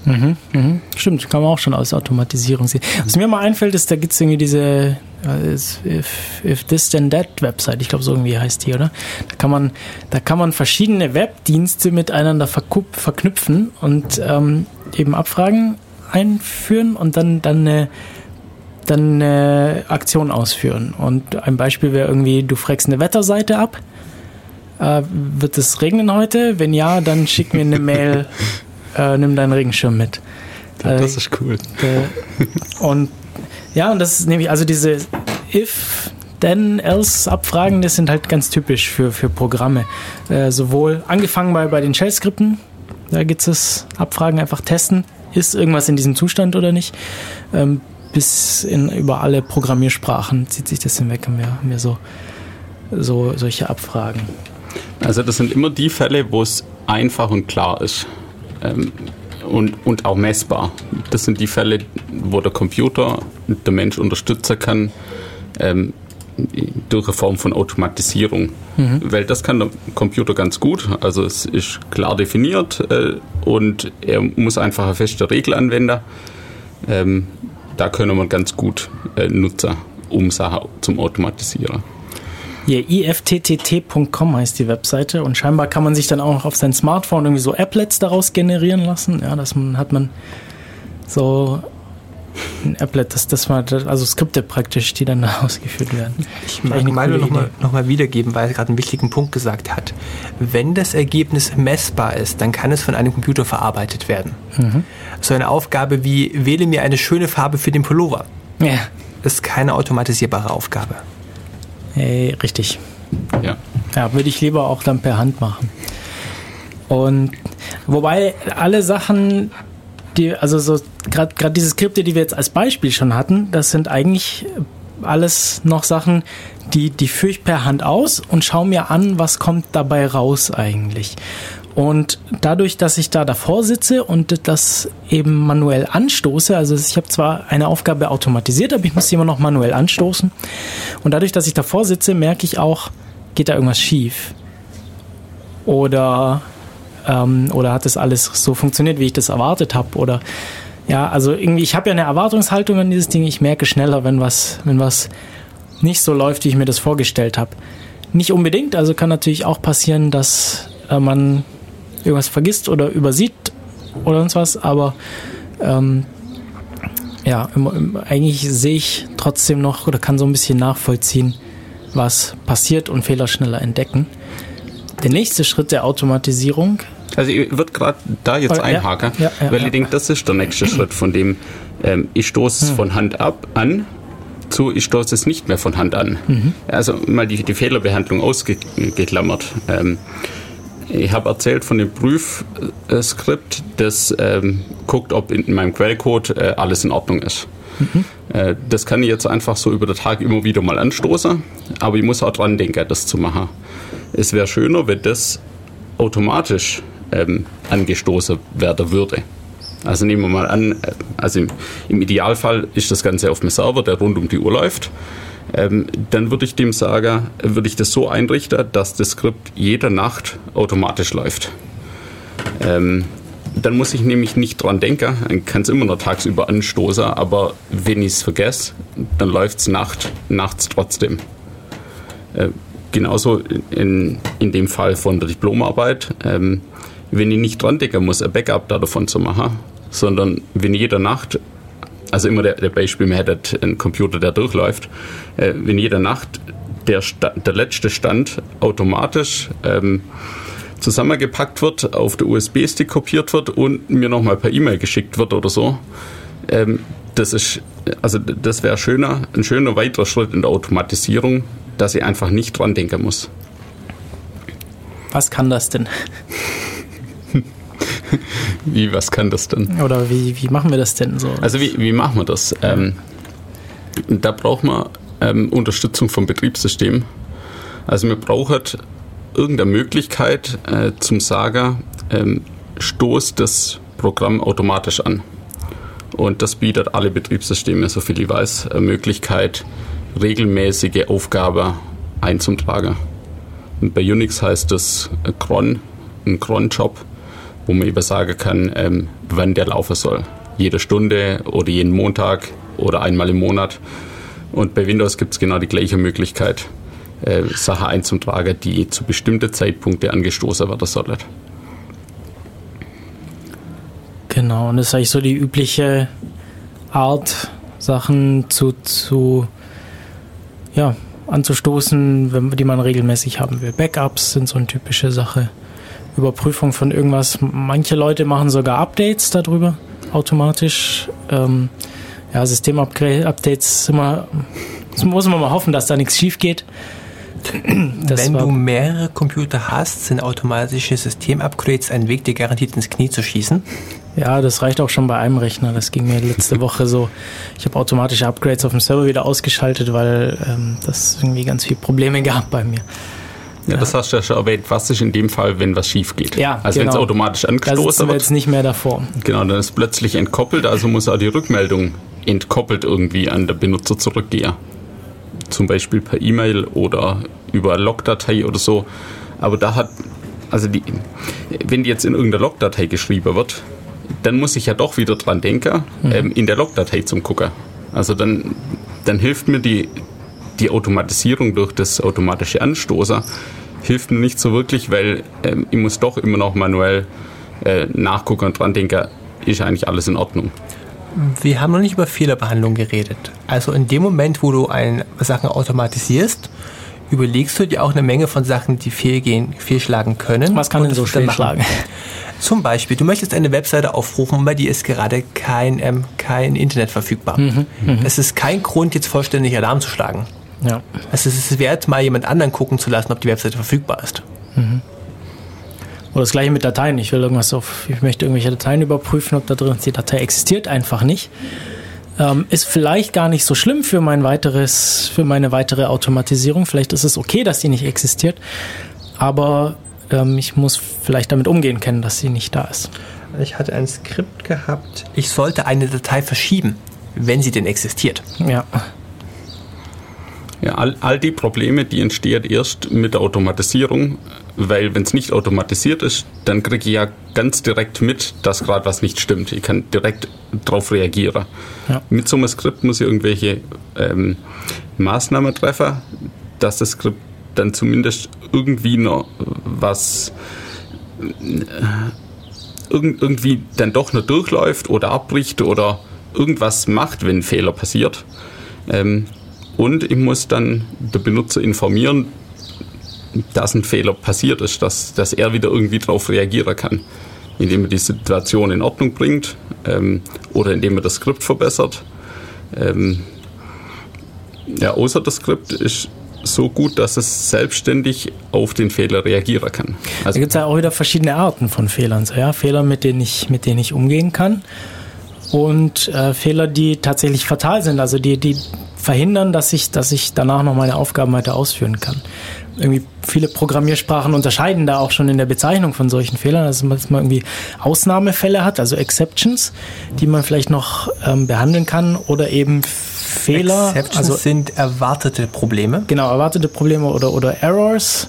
S1: Mhm, mhm. Stimmt, kann man auch schon aus Automatisierung sehen. Was mir mal einfällt, ist, da gibt es irgendwie diese äh, if, if This Then That Website, ich glaube so irgendwie heißt die, oder? Da kann man, da kann man verschiedene Webdienste miteinander verknüpfen und ähm, eben Abfragen einführen und dann, dann eine dann eine Aktion ausführen. Und ein Beispiel wäre irgendwie, du fragst eine Wetterseite ab. Äh, wird es regnen heute? Wenn ja, dann schick mir eine Mail äh, nimm deinen Regenschirm mit.
S3: Ja, das ist cool.
S1: Äh, und ja, und das ist nämlich, also diese if, then, else Abfragen, das sind halt ganz typisch für, für Programme. Äh, sowohl angefangen bei, bei den Shell-Skripten, da gibt es Abfragen, einfach testen, ist irgendwas in diesem Zustand oder nicht, ähm, bis in, über alle Programmiersprachen zieht sich das hinweg, haben wir, haben wir so, so solche Abfragen.
S3: Also das sind immer die Fälle, wo es einfach und klar ist. Ähm, und, und auch messbar. Das sind die Fälle, wo der Computer der Mensch unterstützen kann ähm, durch eine Form von Automatisierung. Mhm. Weil das kann der Computer ganz gut. Also es ist klar definiert äh, und er muss einfach eine feste Regel anwenden. Ähm, da können wir ganz gut äh, nutzen, um Sachen zum Automatisieren.
S1: Hier, ifttt.com heißt die Webseite und scheinbar kann man sich dann auch auf sein Smartphone irgendwie so Applets daraus generieren lassen. Ja, das hat man so ein Applet, das, das war also Skripte praktisch, die dann ausgeführt werden.
S2: Ich mag Milo nochmal noch mal wiedergeben, weil er gerade einen wichtigen Punkt gesagt hat. Wenn das Ergebnis messbar ist, dann kann es von einem Computer verarbeitet werden. Mhm. So eine Aufgabe wie wähle mir eine schöne Farbe für den Pullover. Ja. ist keine automatisierbare Aufgabe.
S1: Hey, richtig. Ja. Ja, würde ich lieber auch dann per Hand machen. Und wobei alle Sachen, die, also so gerade diese Skripte, die wir jetzt als Beispiel schon hatten, das sind eigentlich alles noch Sachen, die, die führe ich per Hand aus und schaue mir an, was kommt dabei raus eigentlich. Und dadurch, dass ich da davor sitze und das eben manuell anstoße, also ich habe zwar eine Aufgabe automatisiert, aber ich muss sie immer noch manuell anstoßen. Und dadurch, dass ich davor sitze, merke ich auch, geht da irgendwas schief? Oder, ähm, oder hat das alles so funktioniert, wie ich das erwartet habe? Oder ja, also irgendwie, ich habe ja eine Erwartungshaltung an dieses Ding, ich merke schneller, wenn was, wenn was nicht so läuft, wie ich mir das vorgestellt habe. Nicht unbedingt, also kann natürlich auch passieren, dass äh, man irgendwas vergisst oder übersieht oder sonst was, aber ähm, ja, im, im, eigentlich sehe ich trotzdem noch oder kann so ein bisschen nachvollziehen, was passiert und Fehler schneller entdecken. Der nächste Schritt der Automatisierung.
S3: Also ich würde gerade da jetzt einhaken, ja, ja, weil ja, ich denke, das ist der nächste Schritt, von dem ähm, ich stoße es hm. von Hand ab an zu, ich stoße es nicht mehr von Hand an. Mhm. Also mal die, die Fehlerbehandlung ausgeklammert. Ähm, ich habe erzählt von dem Prüfskript, das ähm, guckt, ob in meinem Quellcode äh, alles in Ordnung ist. Mhm. Äh, das kann ich jetzt einfach so über den Tag immer wieder mal anstoßen, aber ich muss auch dran denken, das zu machen. Es wäre schöner, wenn das automatisch ähm, angestoßen werden würde. Also nehmen wir mal an, äh, also im, im Idealfall ist das Ganze auf dem Server, der rund um die Uhr läuft ähm, dann würde ich dem sagen, würde ich das so einrichten, dass das Skript jede Nacht automatisch läuft. Ähm, dann muss ich nämlich nicht dran denken, dann kann es immer noch tagsüber anstoßen, aber wenn ich es vergesse, dann läuft es Nacht, nachts trotzdem. Äh, genauso in, in dem Fall von der Diplomarbeit, ähm, wenn ich nicht dran denken muss, ein Backup davon zu machen, sondern wenn jede Nacht also immer der, der Beispiel, man hätte einen Computer, der durchläuft, äh, wenn jede Nacht der, der letzte Stand automatisch ähm, zusammengepackt wird, auf der USB-Stick kopiert wird und mir nochmal per E-Mail geschickt wird oder so. Ähm, das ist, also das wäre schöner, ein schöner weiterer Schritt in der Automatisierung, dass ich einfach nicht dran denken muss.
S1: Was kann das denn?
S3: wie, was kann das denn?
S1: Oder wie, wie machen wir das denn so?
S3: Also wie, wie machen wir das? Ähm, da braucht man ähm, Unterstützung vom Betriebssystem. Also wir brauchen irgendeine Möglichkeit äh, zum Sagen, ähm, stoßt das Programm automatisch an. Und das bietet alle Betriebssysteme, so viel ich weiß, eine Möglichkeit, regelmäßige Aufgaben einzutragen. Und bei Unix heißt das cron, ein cron-Job wo man eben sagen kann, ähm, wann der laufen soll. Jede Stunde oder jeden Montag oder einmal im Monat. Und bei Windows gibt es genau die gleiche Möglichkeit, äh, Sachen einzutragen, die zu bestimmten Zeitpunkten angestoßen werden sollen.
S1: Genau, und das ist eigentlich so die übliche Art, Sachen zu, zu ja, anzustoßen, die man regelmäßig haben will. Backups sind so eine typische Sache Überprüfung von irgendwas. Manche Leute machen sogar Updates darüber, automatisch. Ähm, ja, System-Updates immer, muss man mal hoffen, dass da nichts schief geht.
S2: Das Wenn du mehrere Computer hast, sind automatische System-Upgrades ein Weg, dir garantiert ins Knie zu schießen.
S1: Ja, das reicht auch schon bei einem Rechner. Das ging mir letzte Woche so. Ich habe automatische Upgrades auf dem Server wieder ausgeschaltet, weil ähm, das irgendwie ganz viele Probleme gab bei mir.
S3: Ja, das hast du ja schon erwähnt. Was ist in dem Fall, wenn was schief geht?
S1: Ja,
S3: also genau. wenn es automatisch angestoßen
S1: wird. jetzt nicht mehr davor.
S3: Genau, dann ist plötzlich entkoppelt, also muss auch die Rückmeldung entkoppelt irgendwie an der Benutzer zurückgehen. Zum Beispiel per E-Mail oder über Logdatei oder so. Aber da hat, also die, wenn die jetzt in irgendeiner Logdatei geschrieben wird, dann muss ich ja doch wieder dran denken, mhm. ähm, in der Logdatei zum Gucken. Also dann, dann hilft mir die, die Automatisierung durch das automatische Anstoßer, hilft mir nicht so wirklich, weil ähm, ich muss doch immer noch manuell äh, nachgucken und dran denken, ist eigentlich alles in Ordnung.
S2: Wir haben noch nicht über Fehlerbehandlung geredet. Also in dem Moment, wo du ein, Sachen automatisierst, überlegst du dir auch eine Menge von Sachen, die fehlgehen, fehlschlagen können.
S1: Was kann denn so fehlschlagen?
S2: Zum Beispiel, du möchtest eine Webseite aufrufen und bei dir ist gerade kein, ähm, kein Internet verfügbar. Mhm, mh. Es ist kein Grund, jetzt vollständig Alarm zu schlagen. Ja. Also es ist wert, mal jemand anderen gucken zu lassen, ob die Webseite verfügbar ist. Mhm.
S1: Oder das gleiche mit Dateien. Ich will irgendwas auf, ich möchte irgendwelche Dateien überprüfen, ob da drin die Datei existiert einfach nicht. Ähm, ist vielleicht gar nicht so schlimm für mein weiteres, für meine weitere Automatisierung. Vielleicht ist es okay, dass die nicht existiert. Aber ähm, ich muss vielleicht damit umgehen können, dass sie nicht da ist.
S2: Ich hatte ein Skript gehabt, ich sollte eine Datei verschieben, wenn sie denn existiert.
S1: Ja.
S3: Ja, all, all die Probleme, die entstehen erst mit der Automatisierung, weil wenn es nicht automatisiert ist, dann kriege ich ja ganz direkt mit, dass gerade was nicht stimmt. Ich kann direkt darauf reagieren. Ja. Mit so einem Skript muss ich irgendwelche ähm, Maßnahmen treffen, dass das Skript dann zumindest irgendwie noch was äh, irgendwie dann doch noch durchläuft oder abbricht oder irgendwas macht, wenn ein Fehler passiert. Ähm, und ich muss dann der Benutzer informieren, dass ein Fehler passiert ist, dass, dass er wieder irgendwie darauf reagieren kann, indem er die Situation in Ordnung bringt ähm, oder indem er das Skript verbessert. Ähm, ja, außer das Skript ist so gut, dass es selbstständig auf den Fehler reagieren kann.
S1: Also da gibt es ja auch wieder verschiedene Arten von Fehlern. So, ja? Fehler, mit denen, ich, mit denen ich umgehen kann und äh, Fehler, die tatsächlich fatal sind, also die, die verhindern, dass ich, dass ich danach noch meine Aufgaben weiter ausführen kann. Irgendwie viele Programmiersprachen unterscheiden da auch schon in der Bezeichnung von solchen Fehlern, dass man irgendwie Ausnahmefälle hat, also Exceptions, die man vielleicht noch ähm, behandeln kann oder eben Fehler.
S2: Exceptions also, sind erwartete Probleme.
S1: Genau, erwartete Probleme oder, oder Errors,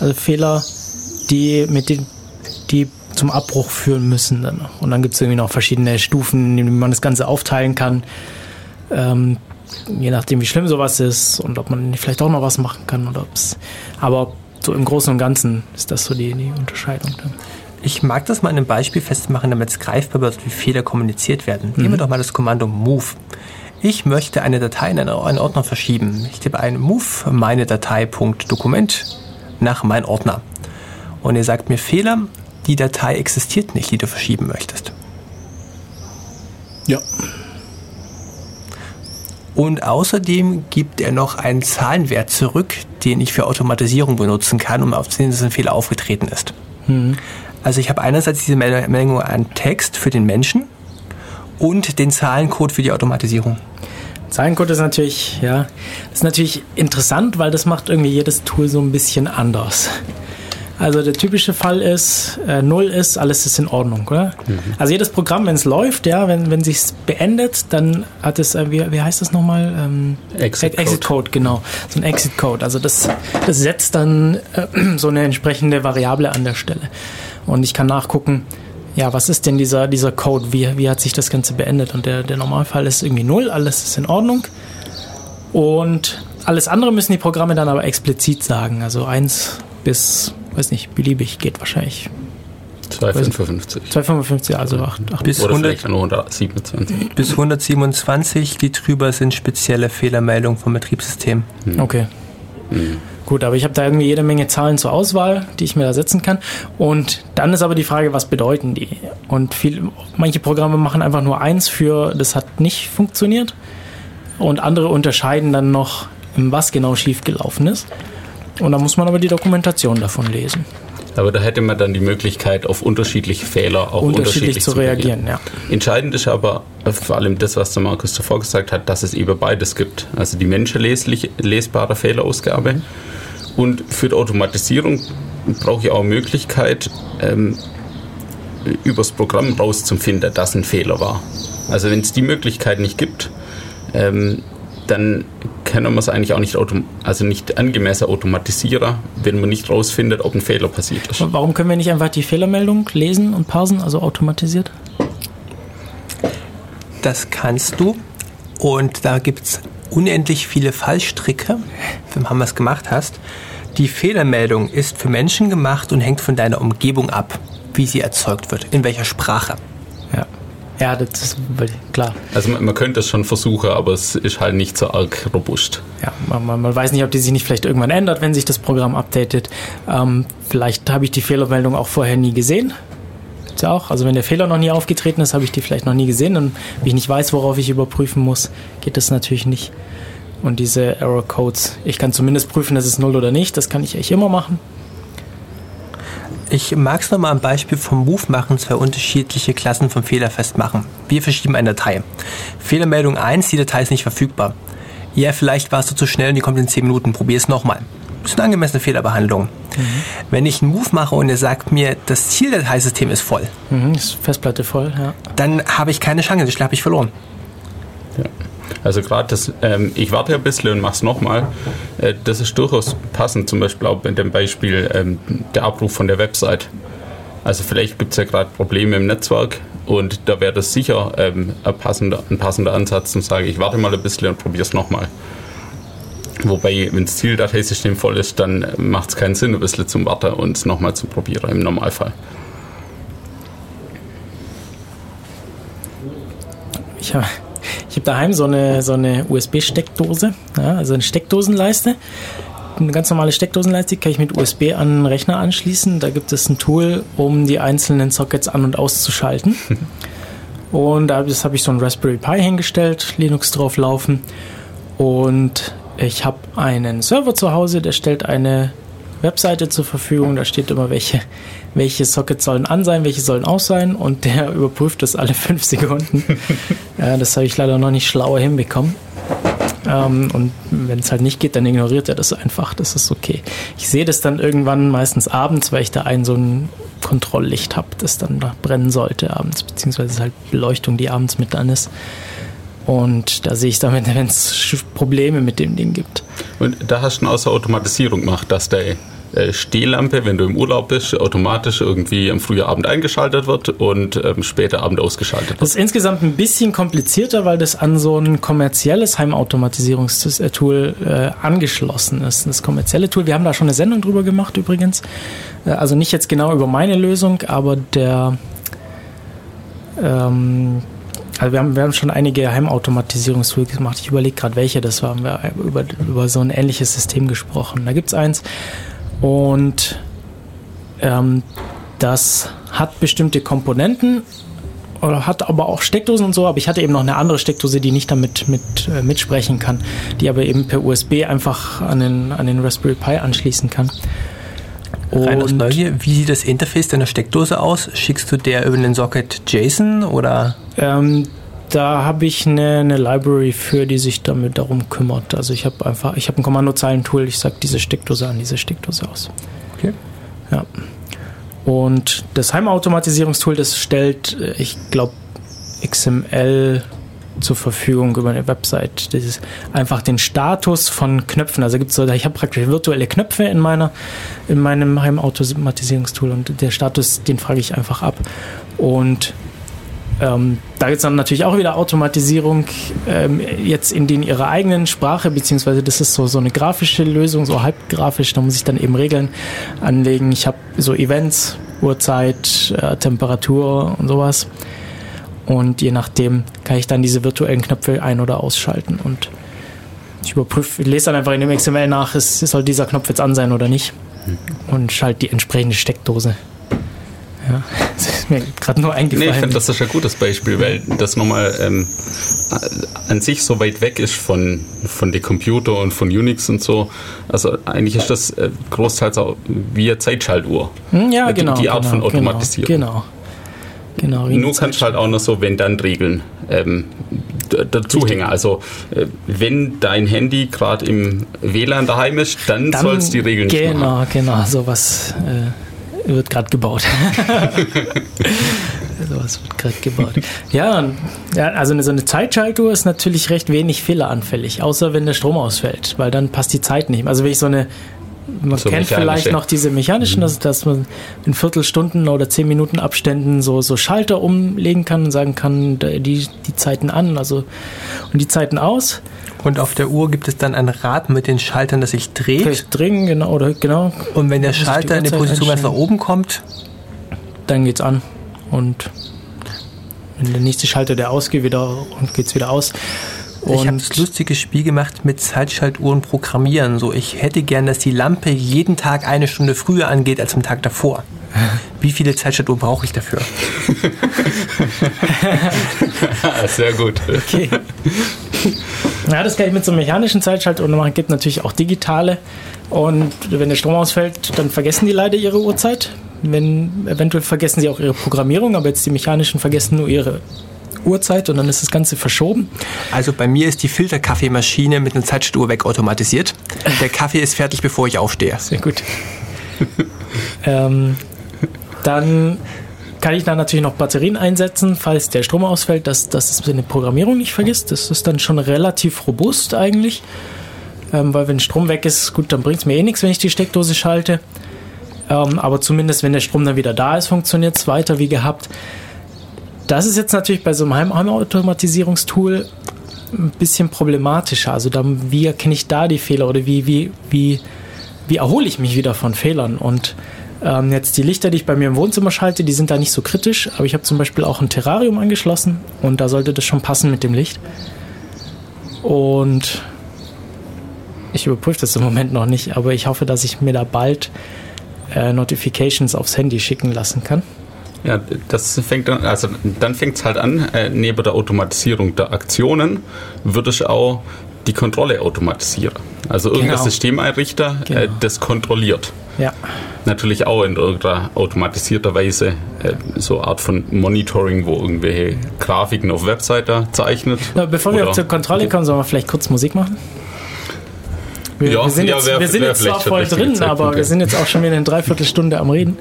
S1: also Fehler, die mit den, die zum Abbruch führen müssen. Dann. Und dann gibt es irgendwie noch verschiedene Stufen, in denen man das Ganze aufteilen kann. Ähm, je nachdem, wie schlimm sowas ist und ob man vielleicht auch noch was machen kann oder ob's. Aber so im Großen und Ganzen ist das so die, die Unterscheidung. Dann.
S2: Ich mag das mal in einem Beispiel festmachen, damit es greifbar wird, wie Fehler kommuniziert werden. Mhm. Nehmen wir doch mal das Kommando Move. Ich möchte eine Datei in einen Ordner verschieben. Ich tippe ein Move meine Datei.dokument nach mein Ordner. Und ihr sagt mir Fehler, die Datei existiert nicht, die du verschieben möchtest.
S1: Ja.
S2: Und außerdem gibt er noch einen Zahlenwert zurück, den ich für Automatisierung benutzen kann, um aufzusehen, dass ein Fehler aufgetreten ist. Mhm. Also ich habe einerseits diese Menge an Text für den Menschen und den Zahlencode für die Automatisierung.
S1: Zahlencode ist natürlich, ja, ist natürlich interessant, weil das macht irgendwie jedes Tool so ein bisschen anders. Also der typische Fall ist, äh, null ist, alles ist in Ordnung, oder? Mhm. Also jedes Programm, wenn es läuft, ja, wenn, wenn sich beendet, dann hat es, äh, wie, wie heißt das nochmal? Ähm, Exit, Code. Exit Code, genau. So ein Exit Code. Also das, das setzt dann äh, so eine entsprechende Variable an der Stelle. Und ich kann nachgucken, ja, was ist denn dieser, dieser Code? Wie, wie hat sich das Ganze beendet? Und der, der Normalfall ist irgendwie null, alles ist in Ordnung. Und alles andere müssen die Programme dann aber explizit sagen. Also eins bis weiß nicht, beliebig geht wahrscheinlich.
S3: 255.
S1: 255, also 8. 8
S2: bis, 100, 127. bis 127, die drüber sind spezielle Fehlermeldungen vom Betriebssystem.
S1: Hm. Okay. Gut, aber ich habe da irgendwie jede Menge Zahlen zur Auswahl, die ich mir da setzen kann. Und dann ist aber die Frage, was bedeuten die? Und viel, manche Programme machen einfach nur eins für, das hat nicht funktioniert. Und andere unterscheiden dann noch, was genau schiefgelaufen ist. Und da muss man aber die Dokumentation davon lesen.
S3: Aber da hätte man dann die Möglichkeit, auf unterschiedliche Fehler auch
S1: Unterschiedlich
S3: unterschiedlich,
S1: zu reagieren, ja.
S3: Entscheidend ist aber äh, vor allem das, was der Markus zuvor gesagt hat, dass es eben beides gibt. Also die menschenleslich lesbare Fehlerausgabe. Und für die Automatisierung brauche ich auch eine Möglichkeit, ähm, übers Programm rauszufinden, dass ein Fehler war. Also wenn es die Möglichkeit nicht gibt, ähm, dann kann man es eigentlich auch nicht, autom also nicht angemessen automatisieren, wenn man nicht rausfindet, ob ein Fehler passiert ist.
S1: Warum können wir nicht einfach die Fehlermeldung lesen und parsen, also automatisiert?
S2: Das kannst du. Und da gibt es unendlich viele Fallstricke, wenn man was gemacht hast. Die Fehlermeldung ist für Menschen gemacht und hängt von deiner Umgebung ab, wie sie erzeugt wird, in welcher Sprache.
S1: Ja. Ja, das ist klar.
S3: Also man, man könnte es schon versuchen, aber es ist halt nicht so arg robust.
S1: Ja, man, man, weiß nicht, ob die sich nicht vielleicht irgendwann ändert, wenn sich das Programm updatet. Ähm, vielleicht habe ich die Fehlermeldung auch vorher nie gesehen. Gibt's ja auch. Also wenn der Fehler noch nie aufgetreten ist, habe ich die vielleicht noch nie gesehen. Und wenn ich nicht weiß, worauf ich überprüfen muss, geht das natürlich nicht. Und diese Error Codes, ich kann zumindest prüfen, dass es null oder nicht. Das kann ich eigentlich immer machen.
S2: Ich mag es nochmal am Beispiel vom Move machen, zwei unterschiedliche Klassen von Fehler festmachen. Wir verschieben eine Datei. Fehlermeldung 1, die Datei ist nicht verfügbar. Ja, vielleicht warst du zu schnell und die kommt in 10 Minuten. Probier es nochmal. Das ist eine angemessene Fehlerbehandlung. Wenn ich einen Move mache und er sagt mir, das Zieldateisystem ist voll,
S1: Mhm, ist Festplatte voll, ja.
S2: dann habe ich keine Chance, das habe ich verloren.
S3: Ja. Also gerade das, ähm, ich warte ein bisschen und mach's nochmal, äh, das ist durchaus passend, zum Beispiel auch in dem Beispiel ähm, der Abruf von der Website. Also vielleicht gibt es ja gerade Probleme im Netzwerk und da wäre das sicher ähm, ein, passender, ein passender Ansatz zum sagen, ich warte mal ein bisschen und probiere es nochmal. Wobei, wenn das Zieldateisystem voll ist, dann macht es keinen Sinn, ein bisschen zum Warten und es nochmal zu probieren im Normalfall.
S1: Ich habe ich hab daheim so eine, so eine USB-Steckdose, ja, also eine Steckdosenleiste. Eine ganz normale Steckdosenleiste die kann ich mit USB an den Rechner anschließen. Da gibt es ein Tool, um die einzelnen Sockets an- und auszuschalten. Und da das habe ich so ein Raspberry Pi hingestellt, Linux drauf laufen. Und ich habe einen Server zu Hause, der stellt eine Webseite zur Verfügung. Da steht immer, welche, welche Sockets sollen an sein, welche sollen aus sein. Und der überprüft das alle fünf Sekunden. ja, das habe ich leider noch nicht schlauer hinbekommen. Ähm, und wenn es halt nicht geht, dann ignoriert er das einfach. Das ist okay. Ich sehe das dann irgendwann meistens abends, weil ich da ein so ein Kontrolllicht habe, das dann da brennen sollte abends, beziehungsweise es ist halt Beleuchtung, die abends mit an ist. Und da sehe ich dann, wenn es Probleme mit dem Ding gibt.
S3: Und da hast du eine außer Automatisierung gemacht, dass der äh, Stehlampe, wenn du im Urlaub bist, automatisch irgendwie am frühen Abend eingeschaltet wird und ähm, später Abend ausgeschaltet
S1: Das
S3: wird.
S1: ist insgesamt ein bisschen komplizierter, weil das an so ein kommerzielles Heimautomatisierungstool äh, angeschlossen ist. Das kommerzielle Tool, wir haben da schon eine Sendung drüber gemacht übrigens. Äh, also nicht jetzt genau über meine Lösung, aber der ähm, also wir haben, wir haben schon einige Heimautomatisierungstools gemacht. Ich überlege gerade, welche das. Wir haben über, über so ein ähnliches System gesprochen. Da gibt es eins und ähm, das hat bestimmte Komponenten oder hat aber auch Steckdosen und so, aber ich hatte eben noch eine andere Steckdose, die nicht damit mit, äh, mitsprechen kann, die aber eben per USB einfach an den, an den Raspberry Pi anschließen kann.
S2: Rein aus Neugier, wie sieht das Interface deiner Steckdose aus? Schickst du der über den Socket JSON oder?
S1: Ähm, da habe ich eine, eine Library für, die sich damit darum kümmert. Also ich habe einfach, ich habe ein Kommandozeilentool, ich sage diese Steckdose an diese Steckdose aus.
S2: Okay.
S1: Ja. Und das Heimautomatisierungstool, das stellt, äh, ich glaube, XML zur Verfügung über eine Website. Das ist einfach den Status von Knöpfen. Also gibt's so, ich habe praktisch virtuelle Knöpfe in meiner, in meinem Heimautomatisierungstool und der Status, den frage ich einfach ab. Und ähm, da gibt es dann natürlich auch wieder Automatisierung ähm, jetzt in den ihrer eigenen Sprache, beziehungsweise das ist so, so eine grafische Lösung, so halb grafisch, da muss ich dann eben Regeln anlegen. Ich habe so Events, Uhrzeit, äh, Temperatur und sowas. Und je nachdem kann ich dann diese virtuellen Knöpfe ein- oder ausschalten. Und Ich überprüfe, ich lese dann einfach in dem XML nach, ist, soll dieser Knopf jetzt an sein oder nicht. Und schalte die entsprechende Steckdose. Ja, das ist mir gerade nur
S3: Nee,
S1: eingefallen.
S3: ich finde, das ist ein gutes Beispiel, weil das nochmal ähm, an sich so weit weg ist von, von den Computer und von Unix und so. Also eigentlich ist das äh, großteils auch wie eine Zeitschaltuhr.
S1: Hm, ja,
S3: die-
S1: genau.
S3: die Art
S1: genau,
S3: von Automatisierung.
S1: Genau. Genau. genau
S3: Nur
S1: eine
S3: kannst du halt auch noch so Wenn-Dann-Regeln ähm, d- dazuhängen. Also äh, wenn dein Handy gerade im WLAN daheim ist, dann,
S1: Dann-
S3: sollst die Regeln
S1: Genau, genau, sowas äh, wird gerade gebaut. sowas wird gerade gebaut. Ja, ja, also eine- so eine Zeitschaltuhr ist natürlich recht wenig fehleranfällig, außer wenn der Strom ausfällt, weil dann passt die Zeit nicht mehr. Also wenn ich so eine man
S3: So
S1: kennt vielleicht noch diese mechanischen, dass, dass man in Viertelstunden oder zehn Minuten Abständen so, so Schalter umlegen kann und sagen kann, die, die Zeiten an, also und die Zeiten aus.
S2: Und auf der Uhr gibt es dann ein Rad mit den Schaltern, das sich dreht.
S1: Vielleicht drehen, genau, oder genau,
S2: Und wenn der Schalter in der Position ganz nach oben kommt,
S1: dann geht's an. Und wenn der nächste Schalter, der ausgeht, wieder und geht's wieder aus.
S2: Ich habe das lustige Spiel gemacht mit Zeitschaltuhren programmieren. So, ich hätte gern, dass die Lampe jeden Tag eine Stunde früher angeht als am Tag davor. Wie viele Zeitschaltuhren brauche ich dafür?
S3: Sehr gut.
S1: okay. ja, das kann ich mit so mechanischen Zeitschaltuhren machen. Gibt natürlich auch digitale. Und wenn der Strom ausfällt, dann vergessen die leider ihre Uhrzeit. Wenn, eventuell vergessen sie auch ihre Programmierung, aber jetzt die mechanischen vergessen nur ihre Uhrzeit und dann ist das Ganze verschoben.
S2: Also bei mir ist die Filterkaffeemaschine mit einer Zeitschaltuhr wegautomatisiert. Der Kaffee ist fertig, bevor ich aufstehe.
S1: Sehr gut. ähm, dann kann ich da natürlich noch Batterien einsetzen, falls der Strom ausfällt, dass, dass es seine Programmierung nicht vergisst. Das ist dann schon relativ robust eigentlich. Ähm, weil wenn Strom weg ist, gut, dann bringt es mir eh nichts, wenn ich die Steckdose schalte. Ähm, aber zumindest, wenn der Strom dann wieder da ist, funktioniert es weiter wie gehabt. Das ist jetzt natürlich bei so einem Heim- Heimautomatisierungstool ein bisschen problematischer. Also dann, wie erkenne ich da die Fehler oder wie, wie, wie, wie erhole ich mich wieder von Fehlern? Und ähm, jetzt die Lichter, die ich bei mir im Wohnzimmer schalte, die sind da nicht so kritisch, aber ich habe zum Beispiel auch ein Terrarium angeschlossen und da sollte das schon passen mit dem Licht. Und ich überprüfe das im Moment noch nicht, aber ich hoffe, dass ich mir da bald äh, Notifications aufs Handy schicken lassen kann.
S3: Ja, das fängt dann, also dann fängt es halt an, äh, neben der Automatisierung der Aktionen würde ich auch die Kontrolle automatisieren. Also irgendein
S1: Genau.
S3: Systemeinrichter äh,
S1: Genau.
S3: das kontrolliert.
S1: Ja,
S3: Natürlich auch in irgendeiner automatisierter Weise äh, so eine Art von Monitoring, wo irgendwelche Grafiken auf Webseite zeichnet.
S1: Na, bevor wir zur Kontrolle kommen, sollen wir vielleicht kurz Musik machen? Wir,
S3: Ja,
S1: wir sind
S3: ja,
S1: jetzt,
S3: wär-
S1: wir sind jetzt zwar voll drin, aber wir sind jetzt auch schon wieder eine Dreiviertelstunde am Reden.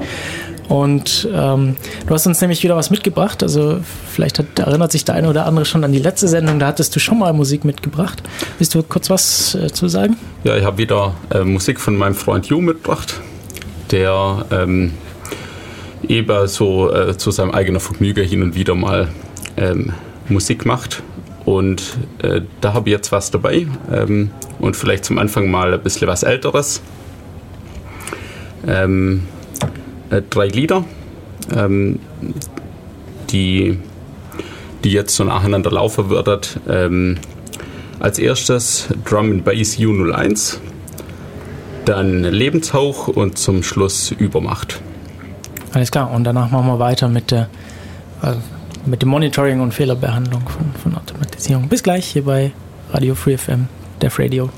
S1: Und ähm, du hast uns nämlich wieder was mitgebracht. Also vielleicht hat, erinnert sich der eine oder andere schon an die letzte Sendung. Da hattest du schon mal Musik mitgebracht. Willst du kurz was äh, zu sagen?
S3: Ja, ich habe wieder äh, Musik von meinem Freund Hugh mitgebracht, der ähm, eben so äh, zu seinem eigenen Vergnügen hin und wieder mal ähm, Musik macht. Und äh, da habe ich jetzt was dabei ähm, und vielleicht zum Anfang mal ein bisschen was Älteres. Ähm, äh, drei Lieder, ähm, die, die jetzt so nacheinander laufen würden. Ähm, als erstes Drum and Bass U01, dann Lebenshauch und zum Schluss Übermacht.
S1: Alles klar. Und danach machen wir weiter mit der äh, mit dem Monitoring und Fehlerbehandlung von, von Automatisierung. Bis gleich hier bei Radio Free FM, Def Radio.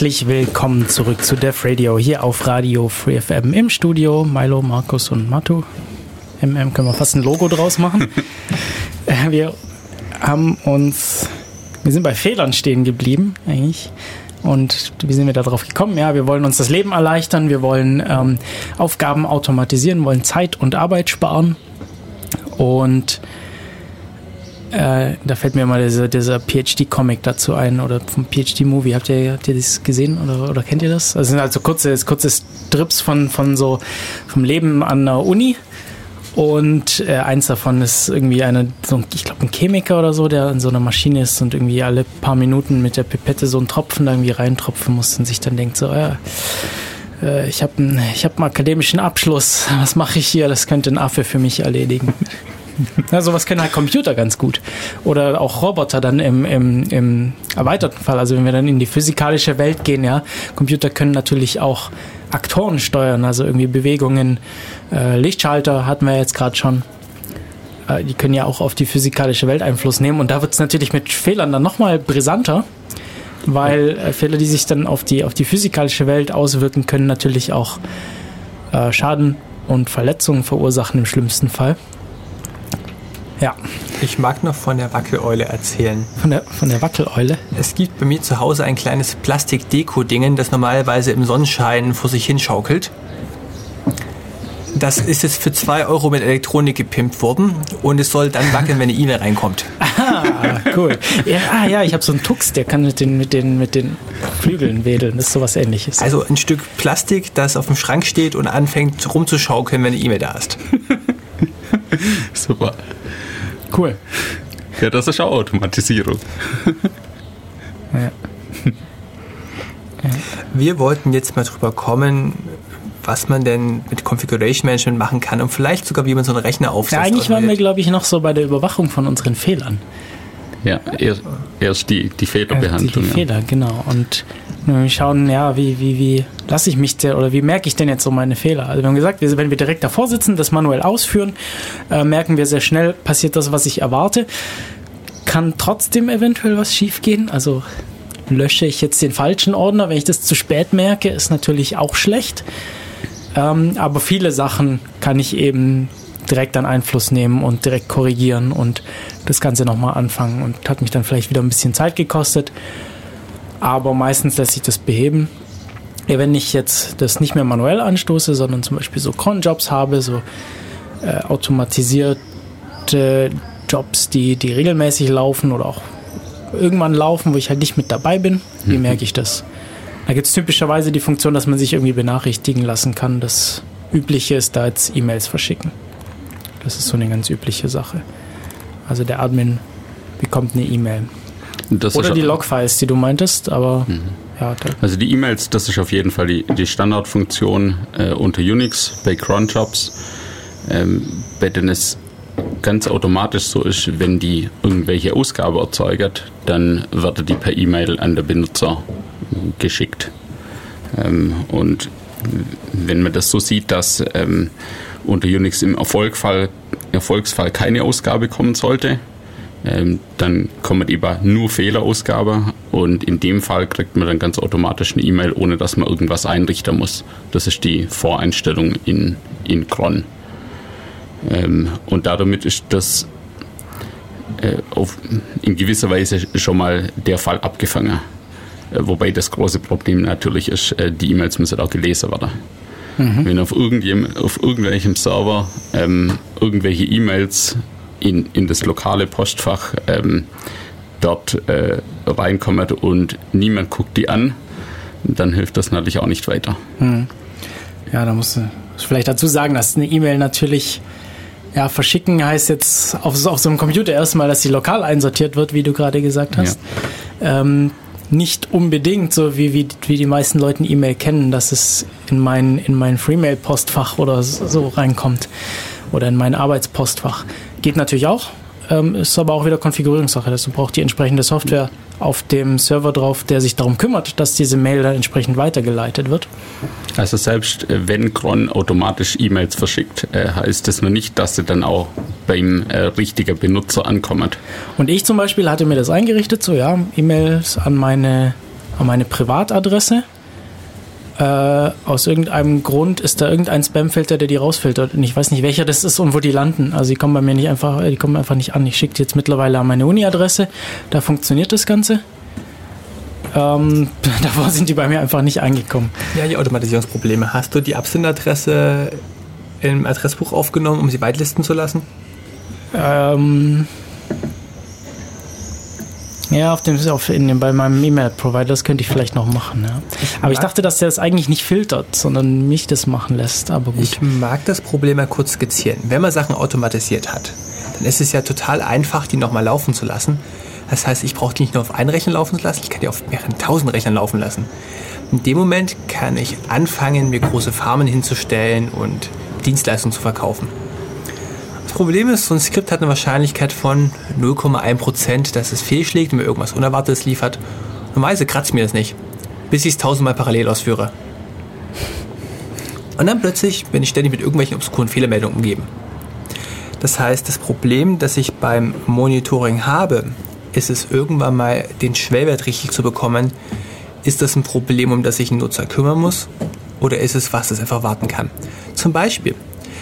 S1: Herzlich willkommen zurück zu Def Radio hier auf Radio Free FM im Studio. Milo, Markus und Matu. MM können wir fast ein Logo draus machen. Wir haben uns, wir sind bei Fehlern stehen geblieben eigentlich. Und wie sind wir darauf gekommen? Ja, wir wollen uns das Leben erleichtern, wir wollen ähm, Aufgaben automatisieren, wollen Zeit und Arbeit sparen. Und äh, da fällt mir mal dieser, dieser PhD-Comic dazu ein oder vom PhD-Movie. Habt ihr, habt ihr das gesehen oder, oder kennt ihr das? Also, sind halt so kurze, kurze Strips von, von so vom Leben an der Uni. Und äh, eins davon ist irgendwie eine, so ein, ich glaube, ein Chemiker oder so, der in so einer Maschine ist und irgendwie alle paar Minuten mit der Pipette so einen Tropfen da irgendwie reintropfen muss und sich dann denkt so, ja, äh, ich habe einen, hab einen akademischen Abschluss, was mache ich hier? Das könnte ein Affe für mich erledigen. Ja, sowas können halt Computer ganz gut. Oder auch Roboter dann im, im, im erweiterten Fall. Also wenn wir dann in die physikalische Welt gehen, ja, Computer können natürlich auch Aktoren steuern, also irgendwie Bewegungen. Äh, Lichtschalter hatten wir jetzt gerade schon. Äh, die können ja auch auf die physikalische Welt Einfluss nehmen. Und da wird es natürlich mit Fehlern dann nochmal brisanter, weil äh, Fehler, die sich dann auf die, auf die physikalische Welt auswirken, können natürlich auch äh, Schaden und Verletzungen verursachen im schlimmsten Fall. Ja.
S2: Ich mag noch von der Wackeleule erzählen.
S1: Von der, von der Wackeleule?
S2: Es gibt bei mir zu Hause ein kleines Plastik-Deko-Dingen, das normalerweise im Sonnenschein vor sich hinschaukelt. Das ist jetzt für 2 Euro mit Elektronik gepimpt worden und es soll dann wackeln, wenn eine E-Mail reinkommt.
S1: Ah, cool. Ja, ah, ja, ich habe so einen Tux, der kann mit den, mit, den, mit den Flügeln wedeln. Das ist sowas ähnliches.
S2: Also ein Stück Plastik, das auf dem Schrank steht und anfängt rumzuschaukeln, wenn eine E-Mail da ist.
S3: Super.
S1: Cool.
S3: Ja, das ist auch Automatisierung.
S2: Ja. Wir wollten jetzt mal drüber kommen, was man denn mit Configuration Management machen kann und vielleicht sogar, wie man so einen Rechner aufsetzt.
S1: Ja, eigentlich waren wir, glaube ich, noch so bei der Überwachung von unseren Fehlern.
S3: Ja, erst, erst die, die Fehlerbehandlung.
S1: Die, die Fehler, ja. genau. Und wir schauen, ja, wie, wie, wie lasse ich mich denn oder wie merke ich denn jetzt so meine Fehler? Also wir haben gesagt, wenn wir direkt davor sitzen, das manuell ausführen, äh, merken wir sehr schnell, passiert das, was ich erwarte. Kann trotzdem eventuell was schiefgehen. Also lösche ich jetzt den falschen Ordner, wenn ich das zu spät merke, ist natürlich auch schlecht. Ähm, aber viele Sachen kann ich eben direkt an Einfluss nehmen und direkt korrigieren und das Ganze nochmal anfangen und hat mich dann vielleicht wieder ein bisschen Zeit gekostet. Aber meistens lässt sich das beheben. Wenn ich jetzt das nicht mehr manuell anstoße, sondern zum Beispiel so Cron-Jobs habe, so äh, automatisierte Jobs, die, die regelmäßig laufen oder auch irgendwann laufen, wo ich halt nicht mit dabei bin, wie mhm. merke ich das? Da gibt es typischerweise die Funktion, dass man sich irgendwie benachrichtigen lassen kann. Das Übliche ist da jetzt E-Mails verschicken. Das ist so eine ganz übliche Sache. Also der Admin bekommt eine E-Mail. Oder die Logfiles, die du meintest, aber mhm. ja.
S3: Also die E-Mails, das ist auf jeden Fall die, die Standardfunktion äh, unter Unix bei cronjobs, ähm, bei denen es ganz automatisch so ist, wenn die irgendwelche Ausgabe erzeugt, dann wird die per E-Mail an den Benutzer geschickt. Ähm, und wenn man das so sieht, dass ähm, unter Unix im Erfolgsfall, Erfolgsfall keine Ausgabe kommen sollte, ähm, dann kommt eben nur Fehlerausgabe und in dem Fall kriegt man dann ganz automatisch eine E-Mail, ohne dass man irgendwas einrichten muss. Das ist die Voreinstellung in, in Cron. Ähm, und damit ist das äh, auf, in gewisser Weise schon mal der Fall abgefangen. Äh, wobei das große Problem natürlich ist, äh, die E-Mails müssen auch gelesen werden. Mhm. Wenn auf, auf irgendwelchem Server ähm, irgendwelche E-Mails in, in das lokale Postfach ähm, dort äh, reinkommen und niemand guckt die an, dann hilft das natürlich auch nicht weiter. Mhm.
S1: Ja, da musst du vielleicht dazu sagen, dass eine E-Mail natürlich ja, verschicken heißt jetzt auf, auf so einem Computer erstmal, dass sie lokal einsortiert wird, wie du gerade gesagt hast. Ja. Ähm, nicht unbedingt so, wie, wie, wie die meisten Leute E-Mail kennen, dass es in mein, in mein Freemail-Postfach oder so reinkommt oder in mein Arbeitspostfach. Geht natürlich auch, ähm, ist aber auch wieder Konfigurierungssache. Also braucht die entsprechende Software auf dem Server drauf, der sich darum kümmert, dass diese Mail dann entsprechend weitergeleitet wird.
S3: Also selbst äh, wenn Cron automatisch E-Mails verschickt, äh, heißt das nur nicht, dass sie dann auch beim äh, richtigen Benutzer ankommen.
S1: Und ich zum Beispiel hatte mir das eingerichtet, so ja, E-Mails an meine an meine Privatadresse. Äh, aus irgendeinem Grund ist da irgendein Spamfilter, der die rausfiltert. Und ich weiß nicht, welcher das ist und wo die landen. Also die kommen bei mir nicht einfach, die kommen einfach nicht an. Ich schicke die jetzt mittlerweile an meine Uni-Adresse. Da funktioniert das Ganze. Ähm, davor sind die bei mir einfach nicht angekommen.
S2: Ja, die Automatisierungsprobleme. Hast du die Absenderadresse im Adressbuch aufgenommen, um sie weitlisten zu lassen?
S1: Ähm, ja, auf dem, auf, in dem, bei meinem E-Mail-Provider, das könnte ich vielleicht noch machen. Ja. aber ich dachte, dass der das eigentlich nicht filtert, sondern mich das machen lässt. Aber gut.
S2: Ich mag das Problem mal kurz skizzieren. Wenn man Sachen automatisiert hat, dann ist es ja total einfach, die nochmal laufen zu lassen. Das heißt, ich brauche die nicht nur auf einen Rechner laufen zu lassen, ich kann die auf mehreren tausend Rechnern laufen lassen. In dem Moment kann ich anfangen, mir große Farmen hinzustellen und Dienstleistungen zu verkaufen. Das Problem ist, so ein Skript hat eine Wahrscheinlichkeit von 0,1%, dass es fehlschlägt und mir irgendwas Unerwartetes liefert. Normalerweise kratzt mir das nicht, bis ich es tausendmal parallel ausführe. Und dann plötzlich bin ich ständig mit irgendwelchen obskuren Fehlermeldungen umgeben. Das heißt, das Problem, das ich beim Monitoring habe, ist es irgendwann mal den Schwellwert richtig zu bekommen. Ist das ein Problem, um das sich ein Nutzer kümmern muss? Oder ist es was, das einfach warten kann? Zum Beispiel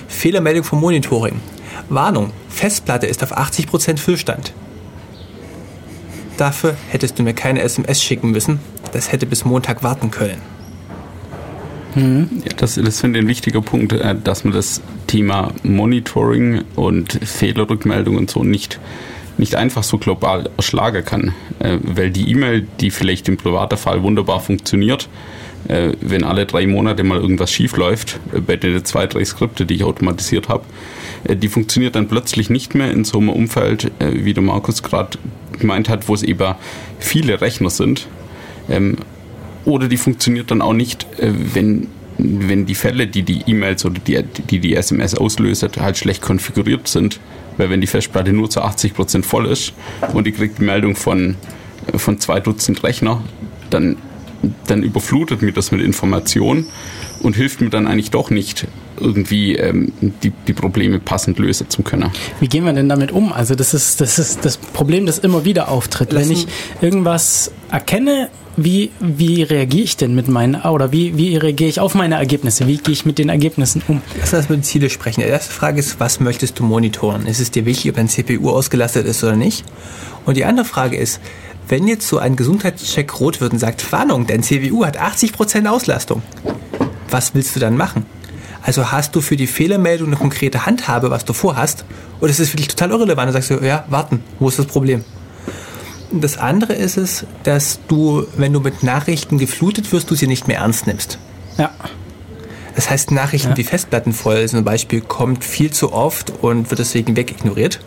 S2: Fehlermeldung vom Monitoring. Warnung, Festplatte ist auf 80% Füllstand. Dafür hättest du mir keine SMS schicken müssen. Das hätte bis Montag warten können.
S3: Ja, das, das finde ich ein wichtiger Punkt, äh, dass man das Thema Monitoring und Fehlerrückmeldung und so nicht, nicht einfach so global erschlagen kann. Äh, Weil die E-Mail, die vielleicht im privaten Fall wunderbar funktioniert, äh, wenn alle drei Monate mal irgendwas schief läuft, bei den zwei, drei Skripte, die ich automatisiert habe, die funktioniert dann plötzlich nicht mehr in so einem Umfeld, äh, wie der Markus gerade gemeint hat, wo es eben viele Rechner sind. Ähm, oder die funktioniert dann auch nicht, äh, wenn, wenn die Fälle, die die E-Mails oder die, die die SMS auslösen, halt schlecht konfiguriert sind. Weil wenn die Festplatte nur zu 80% voll ist und die kriegt die Meldung von, äh, von zwei Dutzend Rechner, dann, dann überflutet mir das mit Informationen und hilft mir dann eigentlich doch nicht, irgendwie ähm, die, die Probleme passend lösen zu können.
S1: Wie gehen wir denn damit um? Also das ist das, ist das Problem, das immer wieder auftritt. Wenn
S2: Lassen-
S1: ich irgendwas erkenne, wie, wie reagiere ich denn mit meinen, oder wie, wie reagiere ich auf meine Ergebnisse? Wie gehe ich mit den Ergebnissen um?
S2: Lass uns mit Ziele sprechen. Die erste Frage ist, was möchtest du monitoren? Ist es dir wichtig, ob ein CPU ausgelastet ist oder nicht? Und die andere Frage ist, wenn jetzt so ein Gesundheitscheck rot wird und sagt, Warnung, dein CPU hat 80% Auslastung, was willst du dann machen? Also hast du für die Fehlermeldung eine konkrete Handhabe, was du vorhast? Oder ist es für dich total irrelevant und sagst du, ja, warten, wo ist das Problem? Das andere ist es, dass du, wenn du mit Nachrichten geflutet wirst, du sie nicht mehr ernst nimmst.
S1: Ja.
S2: Das heißt, Nachrichten wie Festplatten voll zum Beispiel kommt viel zu oft und wird deswegen wegignoriert.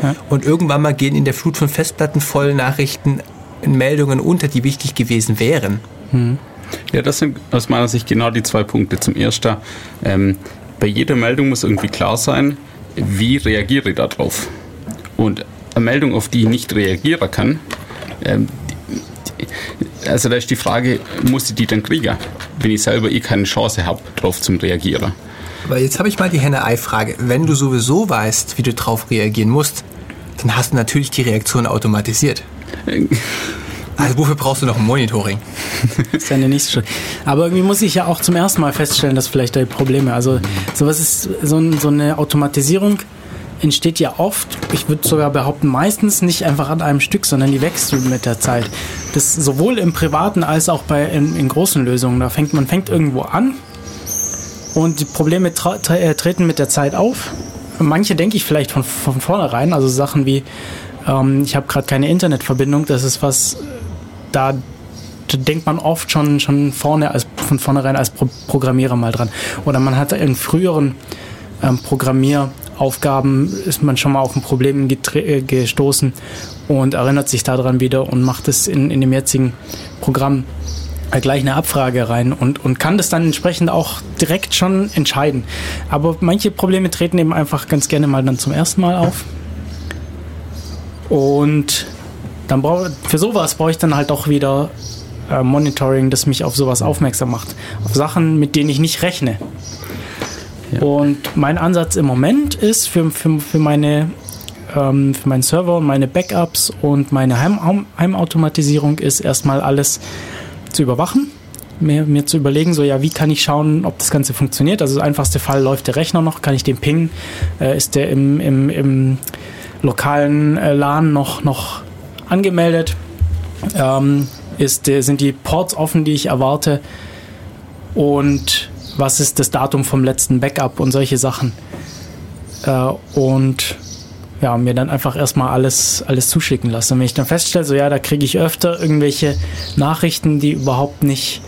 S1: Ja.
S2: Und irgendwann mal gehen in der Flut von Festplatten voll Nachrichten in Meldungen unter, die wichtig gewesen wären.
S3: Ja, das sind aus meiner Sicht genau die zwei Punkte. Zum ersten, ähm, bei jeder Meldung muss irgendwie klar sein, wie reagiere ich darauf. Und eine Meldung, auf die ich nicht reagieren kann, ähm, also da ist die Frage, muss ich die dann kriegen, wenn ich selber eh keine Chance habe, drauf zum Reagieren.
S2: Aber jetzt habe ich mal die Henne-Ei-Frage. Wenn du sowieso weißt, wie du drauf reagieren musst, dann hast du natürlich die Reaktion automatisiert. Also wofür brauchst du noch ein Monitoring?
S1: Das ist ja der nächste Schritt. Aber irgendwie muss ich ja auch zum ersten Mal feststellen, dass vielleicht da Probleme. Also sowas ist so, so eine Automatisierung entsteht ja oft, ich würde sogar behaupten, meistens nicht einfach an einem Stück, sondern die wächst mit der Zeit. Das sowohl im privaten als auch bei in, in großen Lösungen. Da fängt man fängt irgendwo an und die Probleme äh, treten mit der Zeit auf. Manche denke ich vielleicht von, von vornherein, also Sachen wie ähm, ich habe gerade keine Internetverbindung, das ist was, da denkt man oft schon, schon vorne als, von vornherein als Pro Programmierer mal dran. Oder man hat in früheren ähm, Programmieraufgaben ist man schon mal auf ein Problem äh, gestoßen und erinnert sich daran wieder und macht es in, in dem jetzigen Programm äh, gleich eine Abfrage rein und, und kann das dann entsprechend auch direkt schon entscheiden. Aber manche Probleme treten eben einfach ganz gerne mal dann zum ersten Mal auf. Und dann brauche für sowas brauche ich dann halt auch wieder äh, Monitoring, das mich auf sowas aufmerksam macht. Auf Sachen, mit denen ich nicht rechne. Und mein Ansatz im Moment ist für, für, für meine ähm, für meinen Server und meine Backups und meine Heim Heim Heimautomatisierung ist erstmal alles zu überwachen, mir, mir zu überlegen, so ja, wie kann ich schauen, ob das Ganze funktioniert. Also der einfachste Fall, läuft der Rechner noch, kann ich den pingen, äh, ist der im, im, im lokalen äh, LAN noch, noch angemeldet, ähm, ist, äh, sind die Ports offen, die ich erwarte und was ist das Datum vom letzten Backup und solche Sachen. Äh, und ja, mir dann einfach erstmal alles, alles zuschicken lassen. Und wenn ich dann feststelle, so ja, da kriege ich öfter irgendwelche Nachrichten, die überhaupt nicht,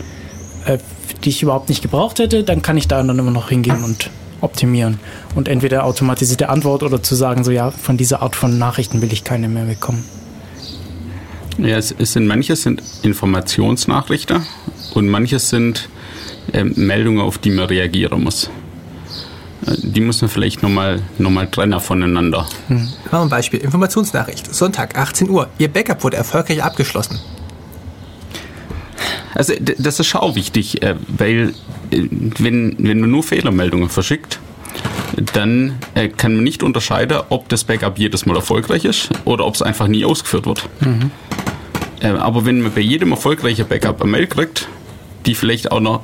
S1: äh, die ich überhaupt nicht gebraucht hätte, dann kann ich da dann immer noch hingehen und optimieren. Und entweder automatisierte Antwort oder zu sagen, so ja, von dieser Art von Nachrichten will ich keine mehr bekommen.
S3: Ja, es, es sind manche sind Informationsnachrichten und manche sind äh, Meldungen, auf die man reagieren muss. Äh, Die muss man vielleicht nochmal noch mal trennen voneinander.
S2: Machen wir ein Beispiel. Informationsnachricht. Sonntag, 18 Uhr. Ihr Backup wurde erfolgreich abgeschlossen.
S3: Also das ist schon auch wichtig, äh, weil äh, wenn, wenn man nur Fehlermeldungen verschickt, dann äh, kann man nicht unterscheiden, ob das Backup jedes Mal erfolgreich ist oder ob es einfach nie ausgeführt wird. Äh, aber wenn man bei jedem erfolgreichen Backup eine Mail kriegt, die vielleicht auch noch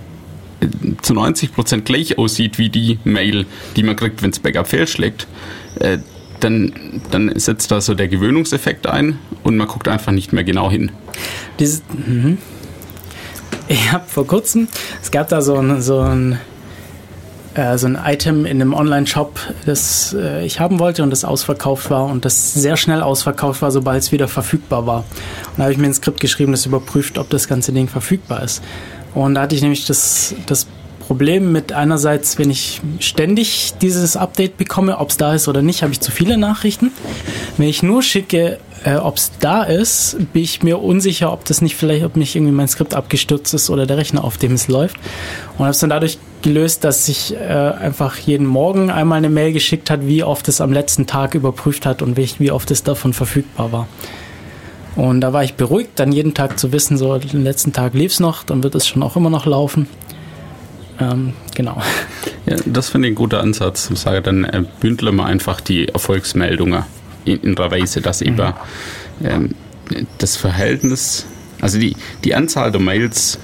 S3: äh, zu 90% gleich aussieht wie die Mail, die man kriegt, wenn das Backup fehlschlägt, äh, dann, dann setzt da so der Gewöhnungseffekt ein und man guckt einfach nicht mehr genau hin.
S1: Dieses, mhm. Ich habe vor kurzem, es gab da so ein, so ein, äh, so ein Item in einem Online-Shop, das äh, ich haben wollte und das ausverkauft war und das sehr schnell ausverkauft war, sobald es wieder verfügbar war. Und da habe ich mir ein Skript geschrieben, das überprüft, ob das ganze Ding verfügbar ist. Und da hatte ich nämlich das, das Problem mit einerseits, wenn ich ständig dieses Update bekomme, ob es da ist oder nicht, habe ich zu viele Nachrichten. Wenn ich nur schicke, äh, ob es da ist, bin ich mir unsicher, ob das nicht vielleicht, ob nicht irgendwie mein Skript abgestürzt ist oder der Rechner, auf dem es läuft. Und habe es dann dadurch gelöst, dass ich äh, einfach jeden Morgen einmal eine Mail geschickt hat, wie oft es am letzten Tag überprüft hat und wie, oft es davon verfügbar war. Und da war ich beruhigt, dann jeden Tag zu wissen, so den letzten Tag lief es noch, dann wird es schon auch immer noch laufen. Ähm, genau.
S3: Ja, das finde ich ein guter Ansatz. Ich sage, dann äh, bündeln wir einfach die Erfolgsmeldungen in, in der Weise, dass eben ähm, das Verhältnis, also die, die Anzahl der Mails,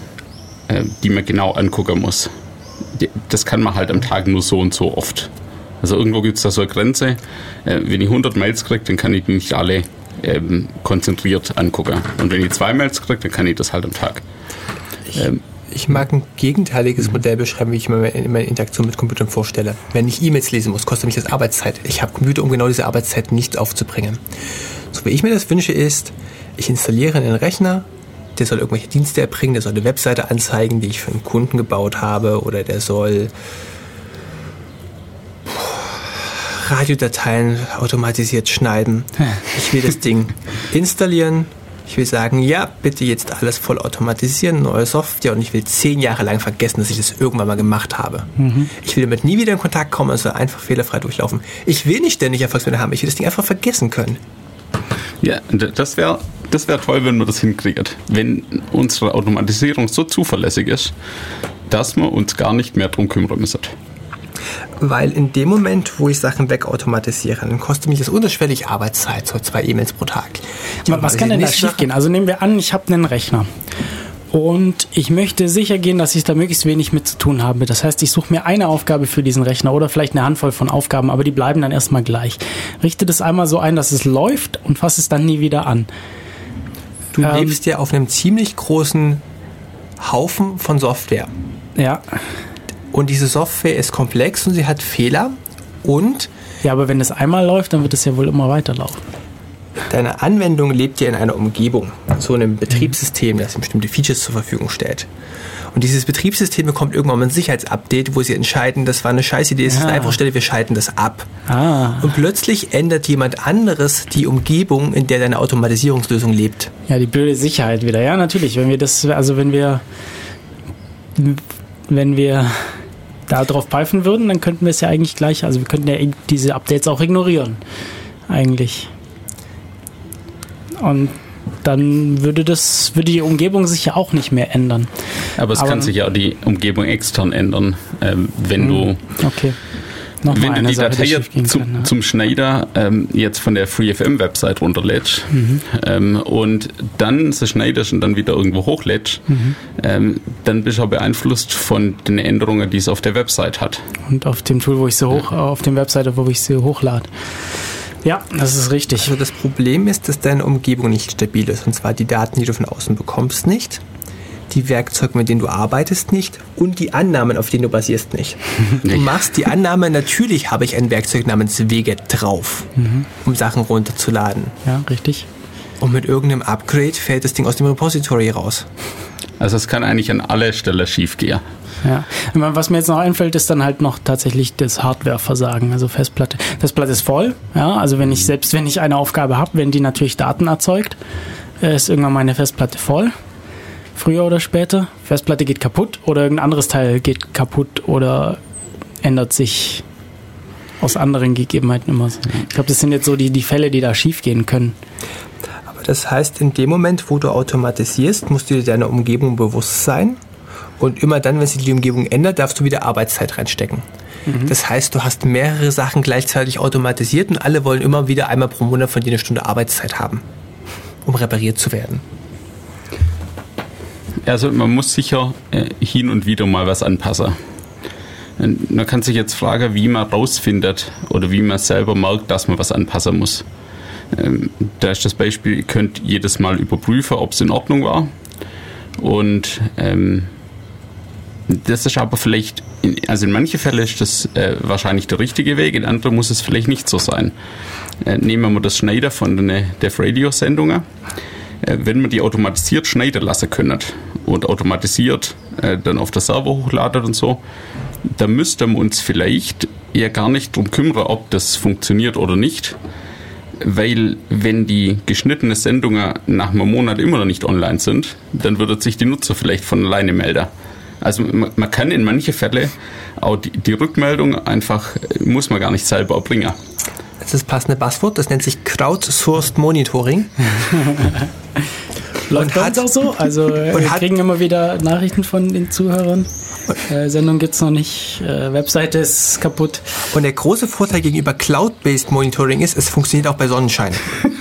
S3: äh, die man genau angucken muss, das kann man halt am Tag nur so und so oft. Also irgendwo gibt es da so eine Grenze. Äh, wenn ich 100 Mails kriege, dann kann ich die nicht alle ähm, konzentriert angucken. Und wenn ich zwei Mails kriege, dann kann ich das halt am Tag. Ähm,
S2: Ich mag ein gegenteiliges Modell beschreiben, wie ich mir meine Interaktion mit Computern vorstelle. Wenn ich E-Mails lesen muss, kostet mich das Arbeitszeit. Ich habe Computer, um genau diese Arbeitszeit nicht aufzubringen. So wie ich mir das wünsche, ist, ich installiere einen Rechner, der soll irgendwelche Dienste erbringen, der soll eine Webseite anzeigen, die ich für einen Kunden gebaut habe, oder der soll Radiodateien automatisiert schneiden. Ich will das Ding installieren. Ich will sagen, ja, bitte jetzt alles voll automatisieren, neue Software und ich will zehn Jahre lang vergessen, dass ich das irgendwann mal gemacht habe. Ich will damit nie wieder in Kontakt kommen, es soll einfach fehlerfrei durchlaufen. Ich will nicht ständig Erfolgsfälle haben, ich will das Ding einfach vergessen können.
S3: Ja, das wäre das wär toll, wenn man das hinkriegt. Wenn unsere Automatisierung so zuverlässig ist, dass wir uns gar nicht mehr drum kümmern müssen.
S2: Weil in dem Moment, wo ich Sachen wegautomatisiere, dann kostet mich das unterschwellig Arbeitszeit, so zwei E-Mails pro Tag. Ich
S1: Was kann denn da
S2: nächste
S1: schief
S2: Sache-
S1: gehen? Also nehmen wir an, ich habe einen Rechner. Und ich möchte sicher gehen, dass ich da möglichst wenig mit zu tun habe. Das heißt, ich suche mir eine Aufgabe für diesen Rechner oder vielleicht eine Handvoll von Aufgaben, aber die bleiben dann erstmal gleich. Richte das einmal so ein, dass es läuft und fasse es dann nie wieder an.
S2: Du
S1: Ähm,
S2: lebst ja auf einem ziemlich großen Haufen von Software.
S1: Ja.
S2: Und diese Software ist komplex und sie hat Fehler. Und
S1: Ja, aber wenn es einmal läuft, dann wird es ja wohl immer weiterlaufen.
S2: deine Anwendung lebt ja in einer Umgebung, so einem Betriebssystem, das bestimmte Features zur Verfügung stellt. Und dieses Betriebssystem bekommt irgendwann mal ein Sicherheitsupdate, wo sie entscheiden, das war eine scheiß Idee, es ist
S1: Ah.
S2: eine einfache Stelle, wir schalten das ab.
S1: Ah,
S2: Und plötzlich ändert jemand anderes die Umgebung, in der deine Automatisierungslösung lebt.
S1: ja, die blöde Sicherheit wieder. Ja, natürlich. Wenn wir das, also wenn wir, wenn wir da drauf pfeifen würden, dann könnten wir es ja eigentlich gleich, also wir könnten ja diese Updates auch ignorieren. Eigentlich. Und dann würde das, würde die Umgebung sich ja auch nicht mehr ändern.
S3: Aber es
S1: Aber-
S3: kann sich ja auch die Umgebung extern ändern, ähm, wenn du
S1: Okay.
S3: Wenn du
S1: eine
S3: die
S1: Sache,
S3: Datei
S1: die
S3: zum,
S1: kann, ja.
S3: zum Schneider ähm, jetzt von der FreeFM-Website runterlädst
S1: Mhm.
S3: ähm, und dann sie schneidest und dann wieder irgendwo hochlädst,
S1: Mhm.
S3: ähm, dann bist du auch beeinflusst von den Änderungen, die es auf der Website hat.
S1: Und auf dem Tool, wo ich sie hoch, auf dem Webseite, wo ich sie hochlade. Ja, das ist richtig.
S2: Also das Problem ist, dass deine Umgebung nicht stabil ist. Und zwar die Daten, die du von außen bekommst, nicht. Die Werkzeuge, mit denen du arbeitest, nicht. Und die Annahmen, auf denen du basierst, nicht. Du machst die Annahme, natürlich habe ich ein Werkzeug namens Wege drauf, um Sachen runterzuladen.
S1: Ja, richtig.
S2: Und mit irgendeinem Upgrade fällt das Ding aus dem Repository raus.
S3: Also es kann eigentlich an aller Stelle schief gehen.
S1: Ja. Was mir jetzt noch einfällt, ist dann halt noch tatsächlich das Hardware-Versagen, also Festplatte. Festplatte ist voll, ja, also wenn ich, selbst wenn ich eine Aufgabe habe, wenn die natürlich Daten erzeugt, äh, ist irgendwann meine Festplatte voll. Früher oder später. Festplatte geht kaputt oder irgendein anderes Teil geht kaputt oder ändert sich aus anderen Gegebenheiten immer. Ich glaube, das sind jetzt so die, die Fälle, die da schief gehen können.
S2: Das heißt, in dem Moment, wo du automatisierst, musst du dir deiner Umgebung bewusst sein. Und immer dann, wenn sich die Umgebung ändert, darfst du wieder Arbeitszeit reinstecken. Das heißt, du hast mehrere Sachen gleichzeitig automatisiert und alle wollen immer wieder einmal pro Monat von dir eine Stunde Arbeitszeit haben, um repariert zu werden.
S3: Also man muss sicher äh, hin und wieder mal was anpassen. Und Man kann sich jetzt fragen, wie man rausfindet oder wie man selber merkt, dass man was anpassen muss. Ähm, Da ist das Beispiel, ihr könnt jedes Mal überprüfen, ob es in Ordnung war. Und ähm, das ist aber vielleicht, in, also in manchen Fällen ist das äh, wahrscheinlich der richtige Weg, in anderen muss es vielleicht nicht so sein. Äh, nehmen wir das Schneider von den Def Radio Sendungen. Äh, wenn man die automatisiert schneiden lassen können und automatisiert äh, dann auf der Server hochladen und so, dann müssten wir uns vielleicht eher gar nicht drum kümmern, ob das funktioniert oder nicht. Weil wenn die geschnittenen Sendungen nach einem Monat immer noch nicht online sind, dann würde sich die Nutzer vielleicht von alleine melden. Also man, man kann in manche Fälle auch die, die Rückmeldung einfach, äh, muss man gar nicht selber erbringen.
S2: Das ist das passende Passwort, das nennt sich Crowdsourced Monitoring.
S1: Läuft
S2: Und hat-
S1: auch so. Also äh,
S2: und
S1: wir
S2: hat-
S1: kriegen immer wieder Nachrichten von den Zuhörern. Äh, Sendung gibt's noch nicht, äh, Webseite ist kaputt.
S2: Und der große Vorteil gegenüber Cloud-Based Monitoring ist, es funktioniert auch bei Sonnenschein.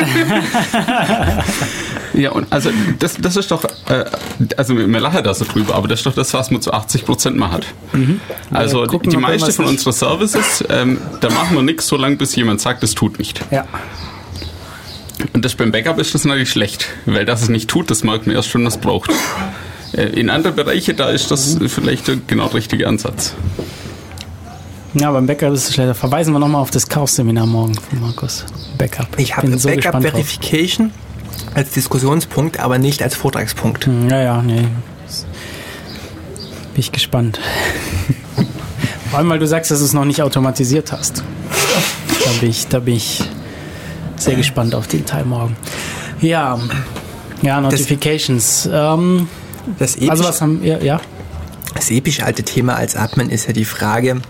S3: Ja, und also das, das ist doch, äh, also wir lachen da so drüber, aber das ist doch das, was man zu 80 Prozent macht. Also
S1: Wir gucken,
S3: die
S1: ob
S3: meiste
S1: irgendwas
S3: von unseren Services, ähm, da machen wir nichts, solange bis jemand sagt, es tut nicht.
S1: Ja.
S3: Und das beim Backup ist das natürlich schlecht, weil das es nicht tut, das merkt man erst schon, was es braucht. Äh, In anderen Bereichen, da ist das vielleicht genau der richtige Ansatz.
S1: Ja, beim Backup ist es schlecht. Da verweisen wir nochmal auf das Chaos-Seminar morgen von Markus. Backup.
S2: Ich habe
S1: so
S2: Backup
S1: gespannt drauf.
S2: Verification als Diskussionspunkt, aber nicht als Vortragspunkt.
S1: Hm, Ja, ja, nee. Bin ich gespannt. Vor allem, weil du sagst, dass du es noch nicht automatisiert hast. Da bin ich, da bin ich sehr gespannt auf den Teil morgen. Ja, ja, Notifications. ähm,
S2: Das episch,
S1: also was haben wir, ja?
S2: das episch alte Thema als Admin ist ja die Frage,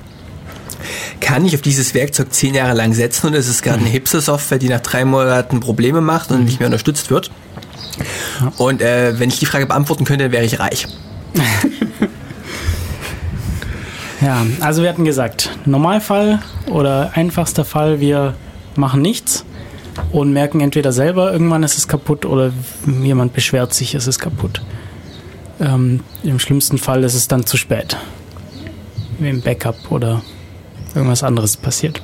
S2: kann ich auf dieses Werkzeug zehn Jahre lang setzen und es ist gerade eine Hipster-Software, die nach drei Monaten Probleme macht und nicht mehr unterstützt wird? Und äh, wenn ich die Frage beantworten könnte, wäre ich reich.
S1: Ja, also wir hatten gesagt, Normalfall oder einfachster Fall, wir machen nichts und merken entweder selber, irgendwann ist es kaputt oder jemand beschwert sich, es ist kaputt. Ähm, Im schlimmsten Fall ist es dann zu spät. Im Backup oder irgendwas anderes passiert.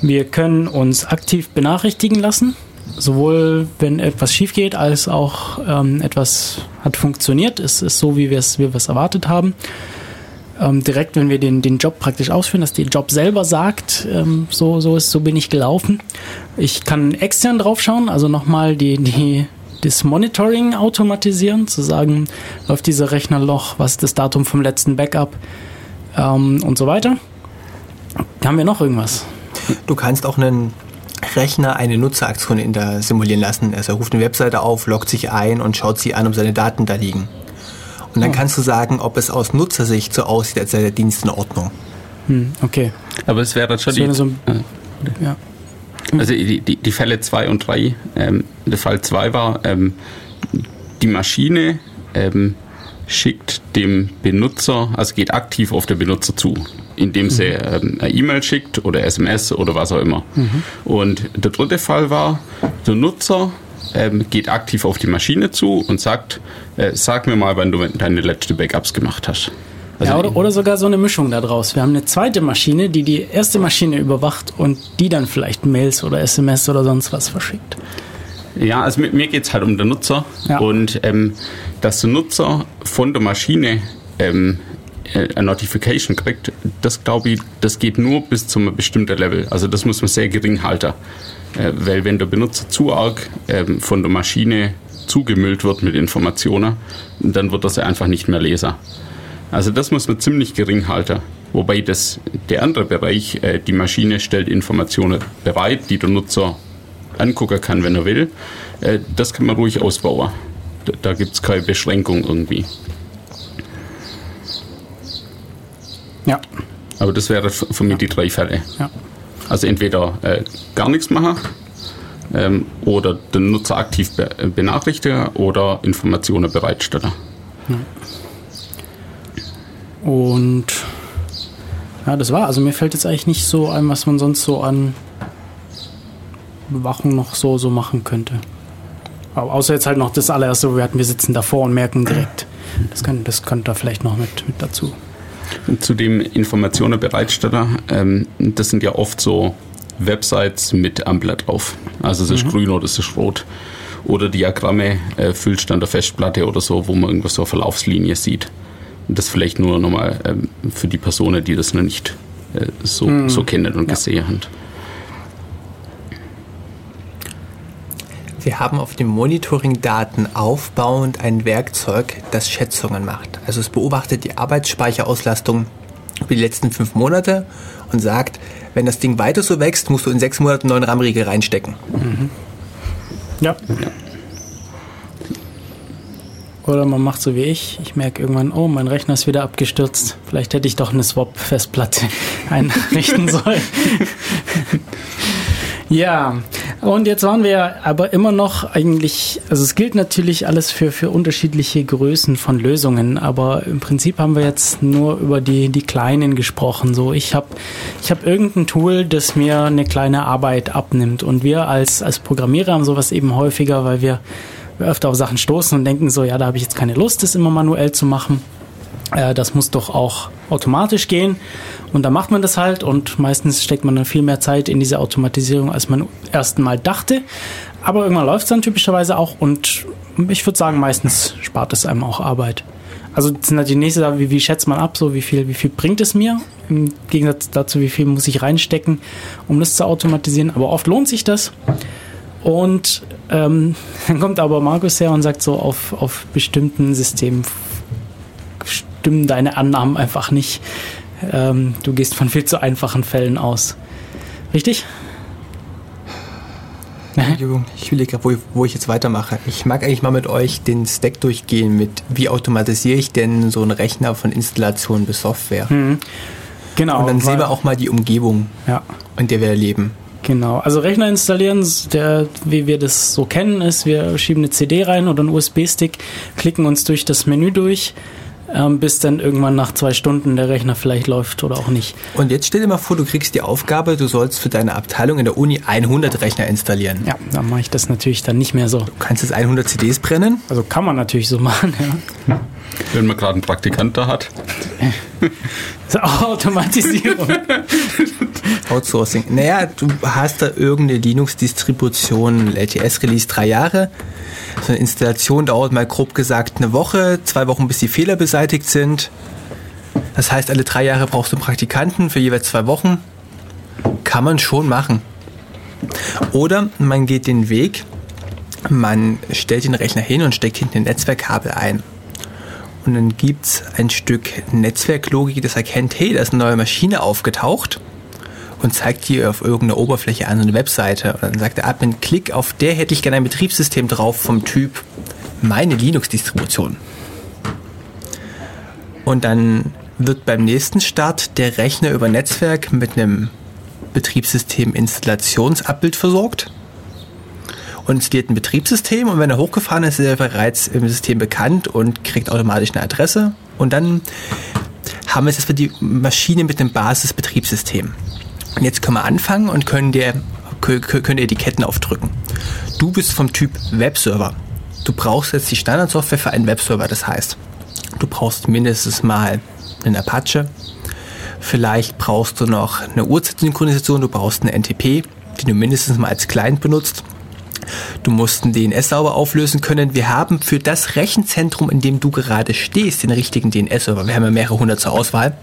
S1: Wir können uns aktiv benachrichtigen lassen, sowohl wenn etwas schief geht, als auch ähm, etwas hat funktioniert. Es ist so, wie wir es erwartet haben ähm, direkt, wenn wir den, den Job praktisch ausführen, dass der Job selber sagt, ähm, so, so ist, so bin ich gelaufen. Ich kann extern draufschauen, also nochmal die, die, das Monitoring automatisieren, zu sagen, läuft dieser Rechner noch, was ist das Datum vom letzten Backup ähm, und so weiter. Haben wir noch irgendwas?
S2: Du kannst auch einen Rechner eine Nutzeraktion in der simulieren lassen. Also er ruft eine Webseite auf, loggt sich ein und schaut sie an, ob seine Daten da liegen. Und dann kannst du sagen, ob es aus Nutzersicht so aussieht, als sei der Dienst in Ordnung.
S1: Hm, okay.
S3: Aber es wäre dann schon
S1: Das wäre
S3: die,
S1: so ein-
S3: äh,
S1: Ja.
S3: Also die, die, die Fälle 2 und 3, ähm, der Fall 2 war, ähm, die Maschine ähm, schickt dem Benutzer, also geht aktiv auf den Benutzer zu. indem sie ähm, eine E-Mail schickt oder SMS oder was auch immer. Und der dritte Fall war, der Nutzer ähm, geht aktiv auf die Maschine zu und sagt, äh, sag mir mal, wann du deine letzte Backups gemacht hast. Also
S1: ja, oder, oder sogar so eine Mischung daraus. Wir haben eine zweite Maschine, die die erste Maschine überwacht und die dann vielleicht Mails oder SMS oder sonst was verschickt.
S3: Ja, also mit mir geht's halt um den Nutzer
S1: Ja.
S3: und ähm, dass der Nutzer von der Maschine ähm, äh, eine Notification kriegt, das glaube ich, das geht nur bis zu einem bestimmten Level. Also das muss man sehr gering halten. Äh, weil wenn der Benutzer zu arg ähm, von der Maschine zugemüllt wird mit Informationen, dann wird er sie einfach nicht mehr lesen. Also das muss man ziemlich gering halten. Wobei das, der andere Bereich, äh, die Maschine stellt Informationen bereit, die der Nutzer angucken kann, wenn er will. Äh, das kann man ruhig ausbauen. Da, da gibt es keine Beschränkung irgendwie.
S1: Ja,
S3: Aber das wäre für mich die drei Fälle.
S1: ja.
S3: Also entweder äh, gar nichts machen ähm, oder den Nutzer aktiv be benachrichtigen oder Informationen bereitstellen.
S1: Und ja, das war. Also mir fällt jetzt eigentlich nicht so ein, was man sonst so an Bewachung noch so, so machen könnte. Aber außer jetzt halt noch das allererste, wo wir hatten, wir sitzen davor und merken direkt. Das, kann, das könnte da vielleicht noch mit, mit dazu.
S3: Zu dem Informationen bereitstellen, ähm, das sind ja oft so Websites mit Ampler drauf. Also es ist grün oder es ist rot. Oder Diagramme, äh, Füllstand der Festplatte oder so, wo man irgendwas so eine Verlaufslinie sieht. Das vielleicht nur nochmal ähm, für die Personen, die das noch nicht äh, so, so kennen und gesehen haben.
S2: Wir haben auf dem Monitoring-Daten aufbauend ein Werkzeug, das Schätzungen macht. Also es beobachtet die Arbeitsspeicherauslastung über die letzten fünf Monate und sagt, wenn das Ding weiter so wächst, musst du in sechs Monaten einen neuen RAM-Riegel reinstecken.
S1: Ja. Oder man macht so wie ich. Ich merke irgendwann, oh, mein Rechner ist wieder abgestürzt. Vielleicht hätte ich doch eine Swap-Festplatte einrichten sollen. ja, und jetzt waren wir aber immer noch eigentlich, also es gilt natürlich alles für, für unterschiedliche Größen von Lösungen, aber im Prinzip haben wir jetzt nur über die, die kleinen gesprochen. So, ich habe ich hab irgendein Tool, das mir eine kleine Arbeit abnimmt und wir als, als Programmierer haben sowas eben häufiger, weil wir wir öfter auf Sachen stoßen und denken so, ja, da habe ich jetzt keine Lust, das immer manuell zu machen. Äh, das muss doch auch automatisch gehen. Und dann macht man das halt und meistens steckt man dann viel mehr Zeit in diese Automatisierung, als man erst mal dachte. Aber irgendwann läuft es dann typischerweise auch und ich würde sagen, meistens spart es einem auch Arbeit. Also das sind halt die nächste Sache, wie, wie schätzt man ab, so wie viel, wie viel bringt es mir? Im Gegensatz dazu, wie viel muss ich reinstecken, um das zu automatisieren. Aber oft lohnt sich das. Und ähm, dann kommt aber Markus her und sagt so, auf, auf bestimmten Systemen stimmen deine Annahmen einfach nicht. Ähm, du gehst von viel zu einfachen Fällen aus. Richtig?
S2: Entschuldigung, ich will gerade, wo, wo ich jetzt weitermache. Ich mag eigentlich mal mit euch den Stack durchgehen mit, wie automatisiere ich denn so einen Rechner von Installation bis Software.
S1: Genau.
S2: Und dann sehen wir auch mal die Umgebung,
S1: Ja.
S2: in der wir leben.
S1: Genau, also Rechner installieren, der, wie wir das so kennen, ist, wir schieben eine CD rein oder einen USB-Stick, klicken uns durch das Menü durch, ähm, bis dann irgendwann nach zwei Stunden der Rechner vielleicht läuft oder auch nicht.
S2: Und jetzt stell dir mal vor, du kriegst die Aufgabe, du sollst für deine Abteilung in der Uni 100 Rechner installieren.
S1: Ja, dann mache ich das natürlich dann nicht mehr so.
S2: Du kannst jetzt 100 CDs brennen.
S1: Also kann man natürlich so machen, ja.
S3: Wenn man gerade einen Praktikant da hat.
S1: Das ist auch Automatisierung.
S2: Outsourcing. Naja, du hast da irgendeine Linux-Distribution, LTS-Release drei Jahre. So eine Installation dauert mal grob gesagt eine Woche, zwei Wochen, bis die Fehler beseitigt sind. Das heißt, alle drei Jahre brauchst du einen Praktikanten für jeweils zwei Wochen. Kann man schon machen. Oder man geht den Weg, man stellt den Rechner hin und steckt hinten ein Netzwerkkabel ein. Und dann gibt es ein Stück Netzwerklogik, das erkennt, hey, da ist eine neue Maschine aufgetaucht und zeigt dir auf irgendeiner Oberfläche an, so eine Webseite. Und dann sagt der Admin, klick auf der hätte ich gerne ein Betriebssystem drauf vom Typ meine Linux-Distribution. Und dann wird beim nächsten Start der Rechner über Netzwerk mit einem Betriebssystem-Installationsabbild versorgt und installiert ein Betriebssystem und wenn er hochgefahren ist, ist er bereits im System bekannt und kriegt automatisch eine Adresse und dann haben wir jetzt erstmal die Maschine mit dem Basisbetriebssystem. Und jetzt können wir anfangen und können dir, können dir Etiketten aufdrücken. Du bist vom Typ Webserver. Du brauchst jetzt die Standardsoftware für einen Webserver. Das heißt, du brauchst mindestens mal einen Apache. Vielleicht brauchst du noch eine Uhrzeitsynchronisation. Du brauchst eine NTP, die du mindestens mal als Client benutzt. Du musst einen DNS sauber auflösen können. Wir haben für das Rechenzentrum, in dem du gerade stehst, den richtigen DNS-Server. Wir haben ja mehrere hundert zur Auswahl.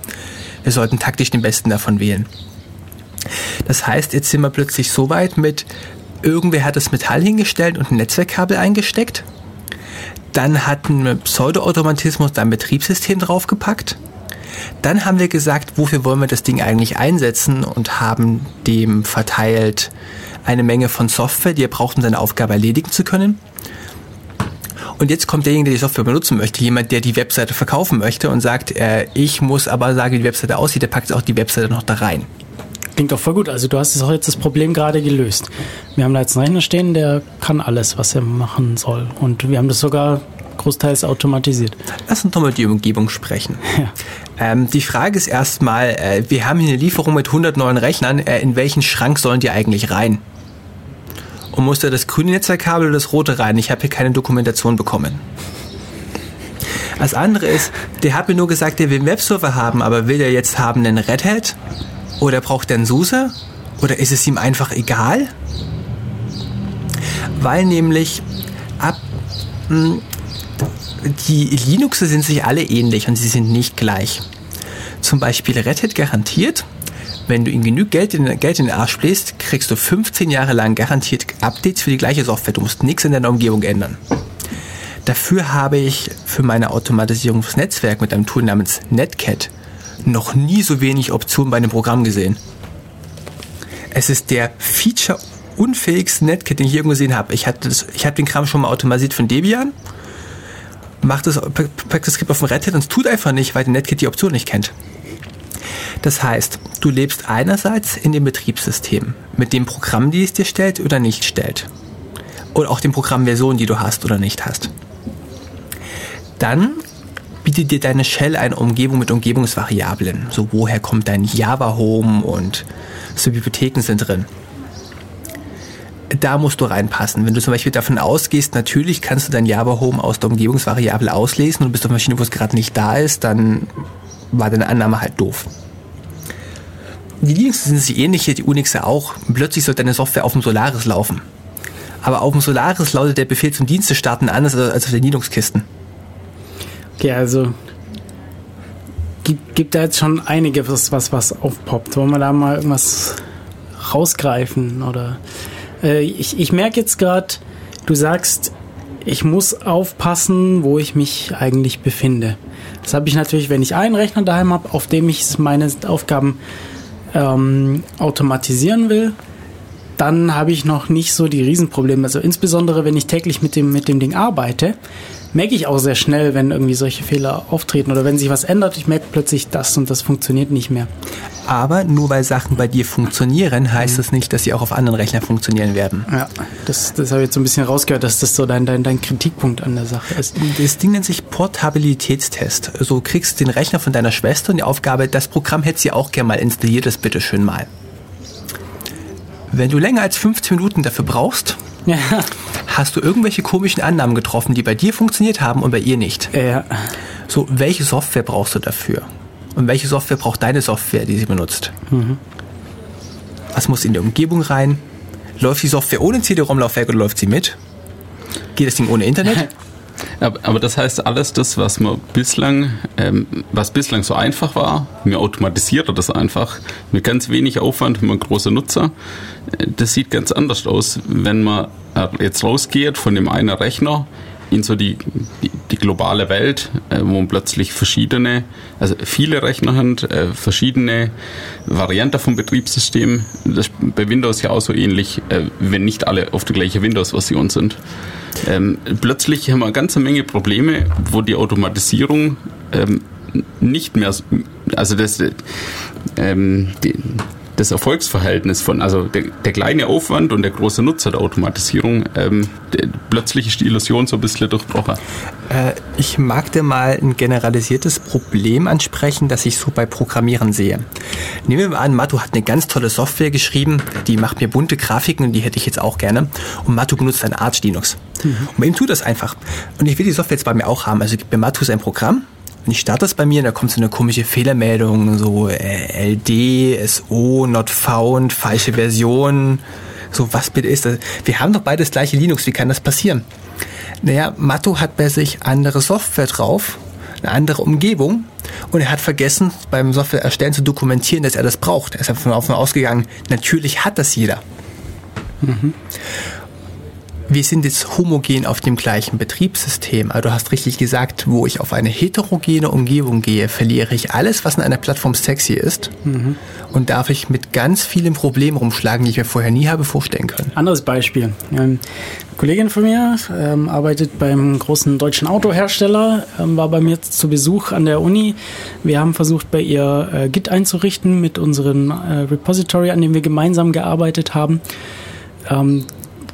S2: Wir sollten taktisch den besten davon wählen. Das heißt, jetzt sind wir plötzlich so weit mit, irgendwer hat das Metall hingestellt und ein Netzwerkkabel eingesteckt. Dann hat ein Pseudo-Automatismus da ein Betriebssystem draufgepackt. Dann haben wir gesagt, wofür wollen wir das Ding eigentlich einsetzen und haben dem verteilt eine Menge von Software, die er braucht, um seine Aufgabe erledigen zu können. Und jetzt kommt derjenige, der die Software benutzen möchte, jemand, der die Webseite verkaufen möchte und sagt, äh, ich muss aber sagen, wie die Webseite aussieht, der packt auch die Webseite noch da rein.
S1: Klingt doch voll gut. Also du hast auch jetzt das Problem gerade gelöst. Wir haben da jetzt einen Rechner stehen, der kann alles, was er machen soll. Und wir haben das sogar großteils automatisiert.
S2: Lass uns doch mal die Umgebung sprechen.
S1: Ja.
S2: Ähm, die Frage ist erstmal, äh, wir haben hier eine Lieferung mit 100 neuen Rechnern. Äh, in welchen Schrank sollen die eigentlich rein? Und muss da das grüne Netzwerkkabel oder das rote rein? Ich habe hier keine Dokumentation bekommen. Das andere ist, der hat mir nur gesagt, der will einen Webserver haben, aber will der jetzt haben einen Red Hat? Oder braucht er einen SUSE? Oder ist es ihm einfach egal? Weil nämlich ab mh, die Linuxe sind sich alle ähnlich und sie sind nicht gleich. Zum Beispiel Red Hat garantiert, wenn du ihm genug Geld in, Geld in den Arsch bläst, kriegst du 15 Jahre lang garantiert Updates für die gleiche Software. Du musst nichts in deiner Umgebung ändern. Dafür habe ich für meine Automatisierung fürs Netzwerk mit einem Tool namens Netcat noch nie so wenig Optionen bei einem Programm gesehen. Es ist der Feature unfähigste Netcat, den ich irgendwo gesehen habe. Ich hatte das, ich habe den Kram schon mal automatisiert von Debian. Macht das, packt das auf dem Red Hat und es tut einfach nicht, weil der Netcat die Option nicht kennt. Das heißt, du lebst einerseits in dem Betriebssystem mit dem Programm, die es dir stellt oder nicht stellt. Und auch den Programmversionen, die du hast oder nicht hast. Dann bietet dir deine Shell eine Umgebung mit Umgebungsvariablen. So woher kommt dein Java Home und so Bibliotheken sind drin. Da musst du reinpassen. Wenn du zum Beispiel davon ausgehst, natürlich kannst du dein Java Home aus der Umgebungsvariable auslesen und bist auf einer Maschine, wo es gerade nicht da ist, dann war deine Annahme halt doof. Die Linux sind sich ähnlich, die Unix ja auch. Plötzlich soll deine Software auf dem Solaris laufen. Aber auf dem Solaris lautet der Befehl zum Dienste starten anders als auf den Linux-Kisten.
S1: Okay, also gibt, gibt da jetzt schon einiges, was, was, aufpoppt. Wollen wir da mal irgendwas rausgreifen? Oder ich, ich merke jetzt gerade, du sagst, ich muss aufpassen, wo ich mich eigentlich befinde. Das habe ich natürlich, wenn ich einen Rechner daheim habe, auf dem ich meine Aufgaben ähm, automatisieren will, dann habe ich noch nicht so die Riesenprobleme. Also insbesondere, wenn ich täglich mit dem, mit dem Ding arbeite, merke ich auch sehr schnell, wenn irgendwie solche Fehler auftreten oder wenn sich was ändert. Ich merke plötzlich, das und das funktioniert nicht mehr.
S2: Aber nur weil Sachen bei dir funktionieren, heißt mhm. das nicht, dass sie auch auf anderen Rechnern funktionieren werden.
S1: Ja, das, das habe ich jetzt so ein bisschen rausgehört, dass das so dein, dein, dein Kritikpunkt an der Sache ist.
S2: Das Ding nennt sich Portabilitätstest. Also du kriegst den Rechner von deiner Schwester und die Aufgabe, das Programm hätte sie auch gerne mal installiert, das bitte schön mal. Wenn du länger als 15 Minuten dafür brauchst, ja. hast du irgendwelche komischen Annahmen getroffen, die bei dir funktioniert haben und bei ihr nicht.
S1: Ja.
S2: So, welche Software brauchst du dafür? Und welche Software braucht deine Software, die sie benutzt? Mhm. Was muss in die Umgebung rein? Läuft die Software ohne CD-ROM-Laufwerk oder läuft sie mit? Geht das Ding ohne Internet?
S3: Aber das heißt, alles das, was man bislang, ähm, was bislang so einfach war, mir automatisiert das einfach mit ganz wenig Aufwand, mit einem großen Nutzer. Äh, das sieht ganz anders aus, wenn man äh, jetzt rausgeht von dem einen Rechner in so die, die, die globale Welt, äh, wo plötzlich verschiedene, also viele Rechner haben, äh, verschiedene Varianten vom Betriebssystem. Das ist bei Windows ja auch so ähnlich, äh, wenn nicht alle auf der gleichen Windows-Version sind. Ähm, plötzlich haben wir eine ganze Menge Probleme, wo die Automatisierung ähm, nicht mehr, also das, ähm, die, das Erfolgsverhältnis von, also der, der kleine Aufwand und der große Nutzer der Automatisierung, ähm, der, plötzlich ist die Illusion so ein bisschen durchbrochen.
S2: Äh, ich mag dir mal ein generalisiertes Problem ansprechen, das ich so bei Programmieren sehe. Nehmen wir mal an, Matu hat eine ganz tolle Software geschrieben, die macht mir bunte Grafiken und die hätte ich jetzt auch gerne. Und Matu benutzt ein Arch Linux. Mhm. Und bei ihm tut das einfach. Und ich will die Software jetzt bei mir auch haben. Also gibt mir Matu sein Programm und ich starte das bei mir und da kommt so eine komische Fehlermeldung, so äh, LD, SO, not found, falsche Version. So, was bitte ist das? Wir haben doch beide das gleiche Linux, wie kann das passieren? Naja, Matto hat bei sich andere Software drauf, eine andere Umgebung und er hat vergessen, beim Software erstellen zu dokumentieren, dass er das braucht. Er ist davon ausgegangen, natürlich hat das jeder. Mhm wir sind jetzt homogen auf dem gleichen Betriebssystem. Also du hast richtig gesagt, wo ich auf eine heterogene Umgebung gehe, verliere ich alles, was in einer Plattform sexy ist mhm. und darf ich mit ganz vielen Problemen rumschlagen, die ich mir vorher nie habe vorstellen können.
S1: Anderes Beispiel. Ähm, eine Kollegin von mir ähm, arbeitet beim großen deutschen Autohersteller, ähm, war bei mir zu Besuch an der Uni. Wir haben versucht, bei ihr äh, Git einzurichten mit unserem äh, Repository, an dem wir gemeinsam gearbeitet haben. Ähm,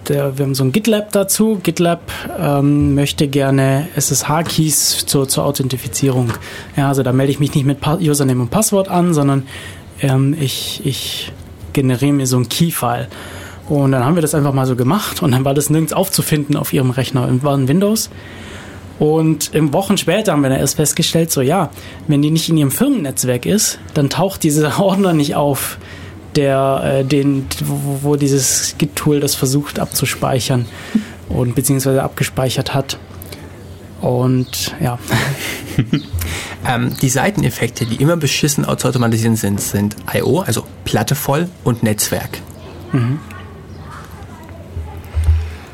S1: der, wir haben so ein GitLab dazu. GitLab ähm, möchte gerne SSH-Keys zur, zur Authentifizierung. Ja, also da melde ich mich nicht mit Username und Passwort an, sondern ähm, ich, ich generiere mir so ein Key-File. Und dann haben wir das einfach mal so gemacht und dann war das nirgends aufzufinden auf ihrem Rechner. War ein Windows. Und im Wochen später haben wir dann erst festgestellt, so ja, wenn die nicht in ihrem Firmennetzwerk ist, dann taucht dieser Ordner nicht auf der, äh, den, wo, wo dieses Git-Tool das versucht abzuspeichern und beziehungsweise abgespeichert hat. Und ja.
S2: ähm, die Seiteneffekte, die immer beschissen zu automatisieren sind, sind I.O., also Platte voll und Netzwerk. Mhm.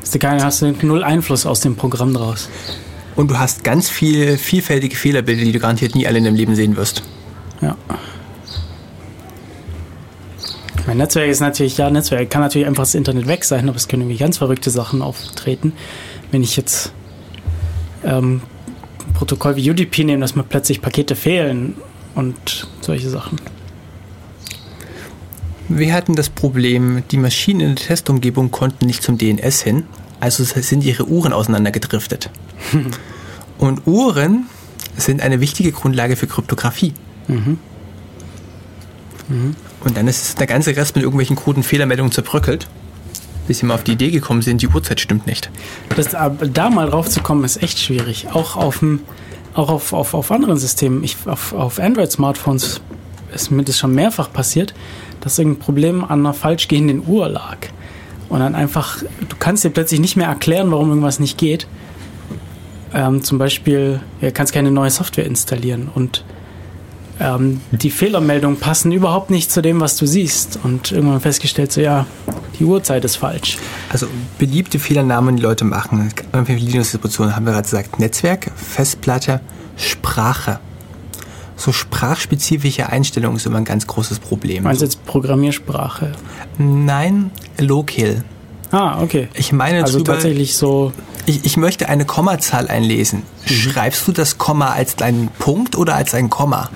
S1: Hast du, keine, hast du null Einfluss aus dem Programm draus.
S2: Und du hast ganz viel vielfältige Fehlerbilder, die du garantiert nie alle in deinem Leben sehen wirst.
S1: Ja. Mein Netzwerk ist natürlich, ja, Netzwerk kann natürlich einfach das Internet weg sein, aber es können irgendwie ganz verrückte Sachen auftreten. Wenn ich jetzt ähm, ein Protokoll wie UDP nehme, dass mir plötzlich Pakete fehlen und solche Sachen.
S2: Wir hatten das Problem, die Maschinen in der Testumgebung konnten nicht zum DNS hin, also sind ihre Uhren auseinandergedriftet. und Uhren sind eine wichtige Grundlage für Kryptographie. Mhm. Mhm. Und dann ist der ganze Rest mit irgendwelchen kruden Fehlermeldungen zerbröckelt, bis sie mal auf die Idee gekommen sind, die Uhrzeit stimmt nicht.
S1: Das, da mal drauf zu kommen, ist echt schwierig. Auch auf, auch auf, auf, auf anderen Systemen. Ich, auf, auf Android-Smartphones ist mir das schon mehrfach passiert, dass irgendein Problem an einer falsch gehenden Uhr lag. Und dann einfach, du kannst dir plötzlich nicht mehr erklären, warum irgendwas nicht geht. Ähm, zum Beispiel, du kannst keine neue Software installieren und ähm, die Fehlermeldungen passen überhaupt nicht zu dem, was du siehst. Und irgendwann festgestellt, so ja, die Uhrzeit ist falsch.
S2: Also beliebte Fehlernamen, die Leute machen. Linux-Distributionen haben wir gerade gesagt, Netzwerk, Festplatte, Sprache. So sprachspezifische Einstellungen ist immer ein ganz großes Problem.
S1: Meinst du jetzt Programmiersprache?
S2: Nein, Local.
S1: Ah, okay.
S2: Ich meine
S1: also drüber, tatsächlich so.
S2: Ich, ich möchte eine Kommazahl einlesen. Mhm. Schreibst du das Komma als einen Punkt oder als ein Komma?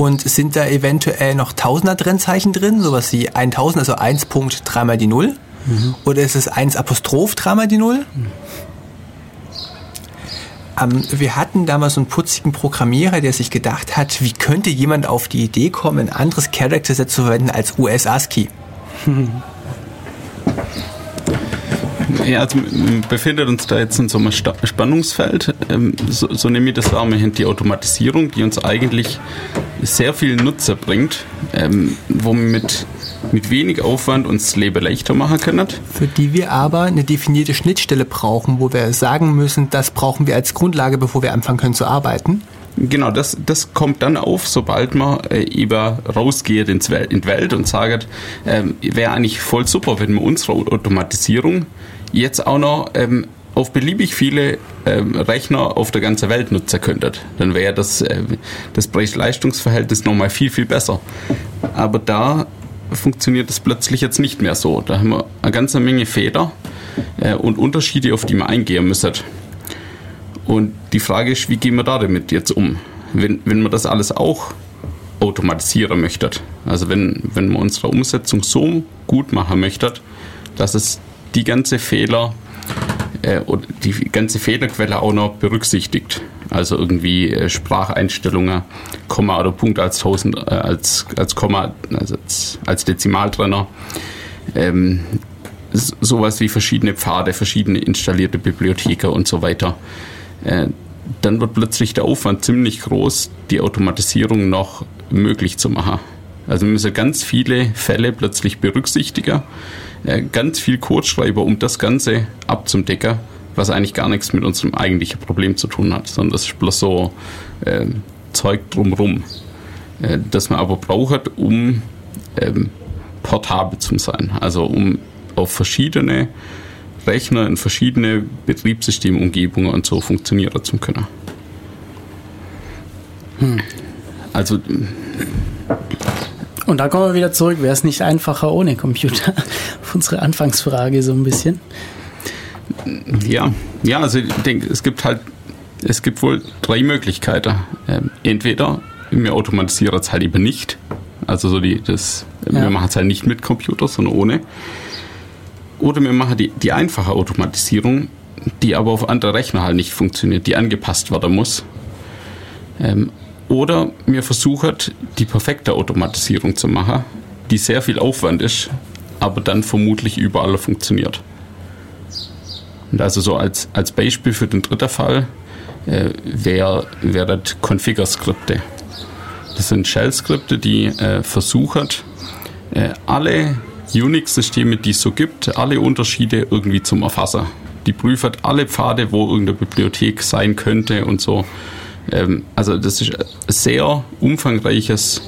S2: Und sind da eventuell noch Tausender-Trennzeichen drin, sowas wie 1000, also 1 Punkt dreimal die Null? Mhm. Oder ist es 1 Apostroph dreimal die Null? Mhm. Ähm, wir hatten damals so einen putzigen Programmierer, der sich gedacht hat, wie könnte jemand auf die Idee kommen, ein anderes Character-Set zu verwenden als US-ASCII?
S3: Ja, also wir befinden uns da jetzt in so einem Spannungsfeld. Ähm, so, so nehme ich das wahr. Wir haben die Automatisierung, die uns eigentlich sehr viel Nutzer bringt, ähm, wo wir mit, mit wenig Aufwand uns das Leben leichter machen können.
S2: Für die wir aber eine definierte Schnittstelle brauchen, wo wir sagen müssen, das brauchen wir als Grundlage, bevor wir anfangen können zu arbeiten.
S3: Genau, das, das kommt dann auf, sobald man äh, eben rausgeht ins Welt, in die Welt und sagt, ähm, wäre eigentlich voll super, wenn wir unsere Automatisierung jetzt auch noch ähm, auf beliebig viele ähm, Rechner auf der ganzen Welt nutzen könntet. Dann wäre das, äh, das Preis-Leistungs-Verhältnis nochmal viel, viel besser. Aber da funktioniert es plötzlich jetzt nicht mehr so. Da haben wir eine ganze Menge Fehler äh, und Unterschiede, auf die man eingehen müssen. Und die Frage ist, wie gehen wir da damit jetzt um? Wenn, wenn wir das alles auch automatisieren möchtet. Also wenn, wenn man unsere Umsetzung so gut machen möchte, dass es die ganze Fehler äh, die ganze Fehlerquelle auch noch berücksichtigt. Also irgendwie äh, Spracheinstellungen, Komma oder Punkt als Tausend, äh, als, als Komma, also als, als Dezimaltrenner. Ähm, sowas wie verschiedene Pfade, verschiedene installierte Bibliotheken und so weiter. Äh, dann wird plötzlich der Aufwand ziemlich groß, die Automatisierung noch möglich zu machen. Also wir müssen ganz viele Fälle plötzlich berücksichtigen, ganz viel Code schreiben, um das Ganze abzudecken, was eigentlich gar nichts mit unserem eigentlichen Problem zu tun hat, sondern das ist bloß so äh, Zeug drumherum, äh, das man aber braucht, um ähm, portabel zu sein, also um auf verschiedene Rechner in verschiedene Betriebssystemumgebungen und so funktionieren zu können. Hm. Also.
S1: Und da kommen wir wieder zurück. Wäre es nicht einfacher ohne Computer? Auf unsere Anfangsfrage so ein bisschen.
S3: Ja, ja, also ich denke, es gibt halt, es gibt wohl drei Möglichkeiten. Ähm, entweder wir automatisieren es halt eben nicht. Also so die, das, ja. wir machen es halt nicht mit Computer, sondern ohne. Oder wir machen die, die einfache Automatisierung, die aber auf andere Rechner halt nicht funktioniert, die angepasst werden muss. Ähm, oder wir versuchen, die perfekte Automatisierung zu machen, die sehr viel Aufwand ist, aber dann vermutlich überall funktioniert. Und also so als, als Beispiel für den dritten Fall äh, wäre wär das Configure-Skripte. Das sind Shell-Skripte, die äh, versuchen, äh, alle Unix-Systeme, die es so gibt, alle Unterschiede irgendwie zum Erfassen. Die prüfen alle Pfade, wo irgendeine Bibliothek sein könnte und so. Ähm, also das ist ein sehr umfangreiches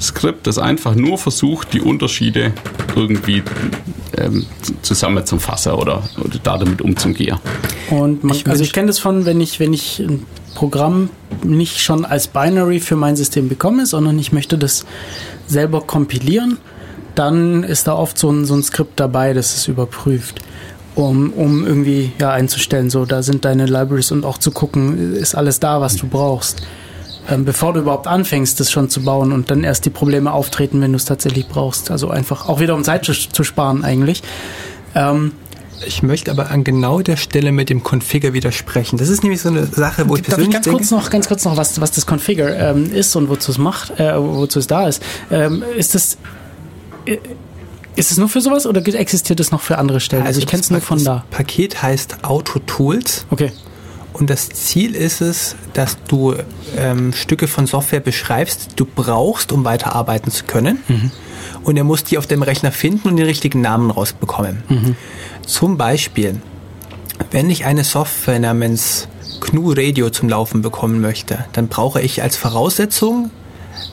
S3: Skript, das einfach nur versucht, die Unterschiede irgendwie ähm, zusammenzufassen oder, oder da damit umzugehen.
S1: Und man, ich also ich kenne das von, wenn ich, wenn ich ein Programm nicht schon als Binary für mein System bekomme, sondern ich möchte das selber kompilieren dann ist da oft so ein, so ein Skript dabei, das es überprüft, um, um irgendwie ja, einzustellen, so da sind deine Libraries und auch zu gucken, ist alles da, was du brauchst. Ähm, bevor du überhaupt anfängst, das schon zu bauen und dann erst die Probleme auftreten, wenn du es tatsächlich brauchst. Also einfach auch wieder um Zeit zu, zu sparen eigentlich. Ähm,
S2: ich möchte aber an genau der Stelle mit dem Configure widersprechen. Das ist nämlich so eine Sache, wo ich persönlich
S1: Darf ich ganz kurz noch, ganz kurz noch, was, was das Configure ähm, ist und wozu es macht, äh, wozu es da ist. Ähm, ist das ist es nur für sowas oder existiert es noch für andere Stellen?
S2: Also, also ich kenne es nur von da. Das Paket heißt Auto Tools.
S1: Okay.
S2: Und das Ziel ist es, dass du ähm, Stücke von Software beschreibst, die du brauchst, um weiterarbeiten zu können. Mhm. Und er muss die auf dem Rechner finden und den richtigen Namen rausbekommen. Mhm. Zum Beispiel, wenn ich eine Software namens GNU Radio zum Laufen bekommen möchte, dann brauche ich als Voraussetzung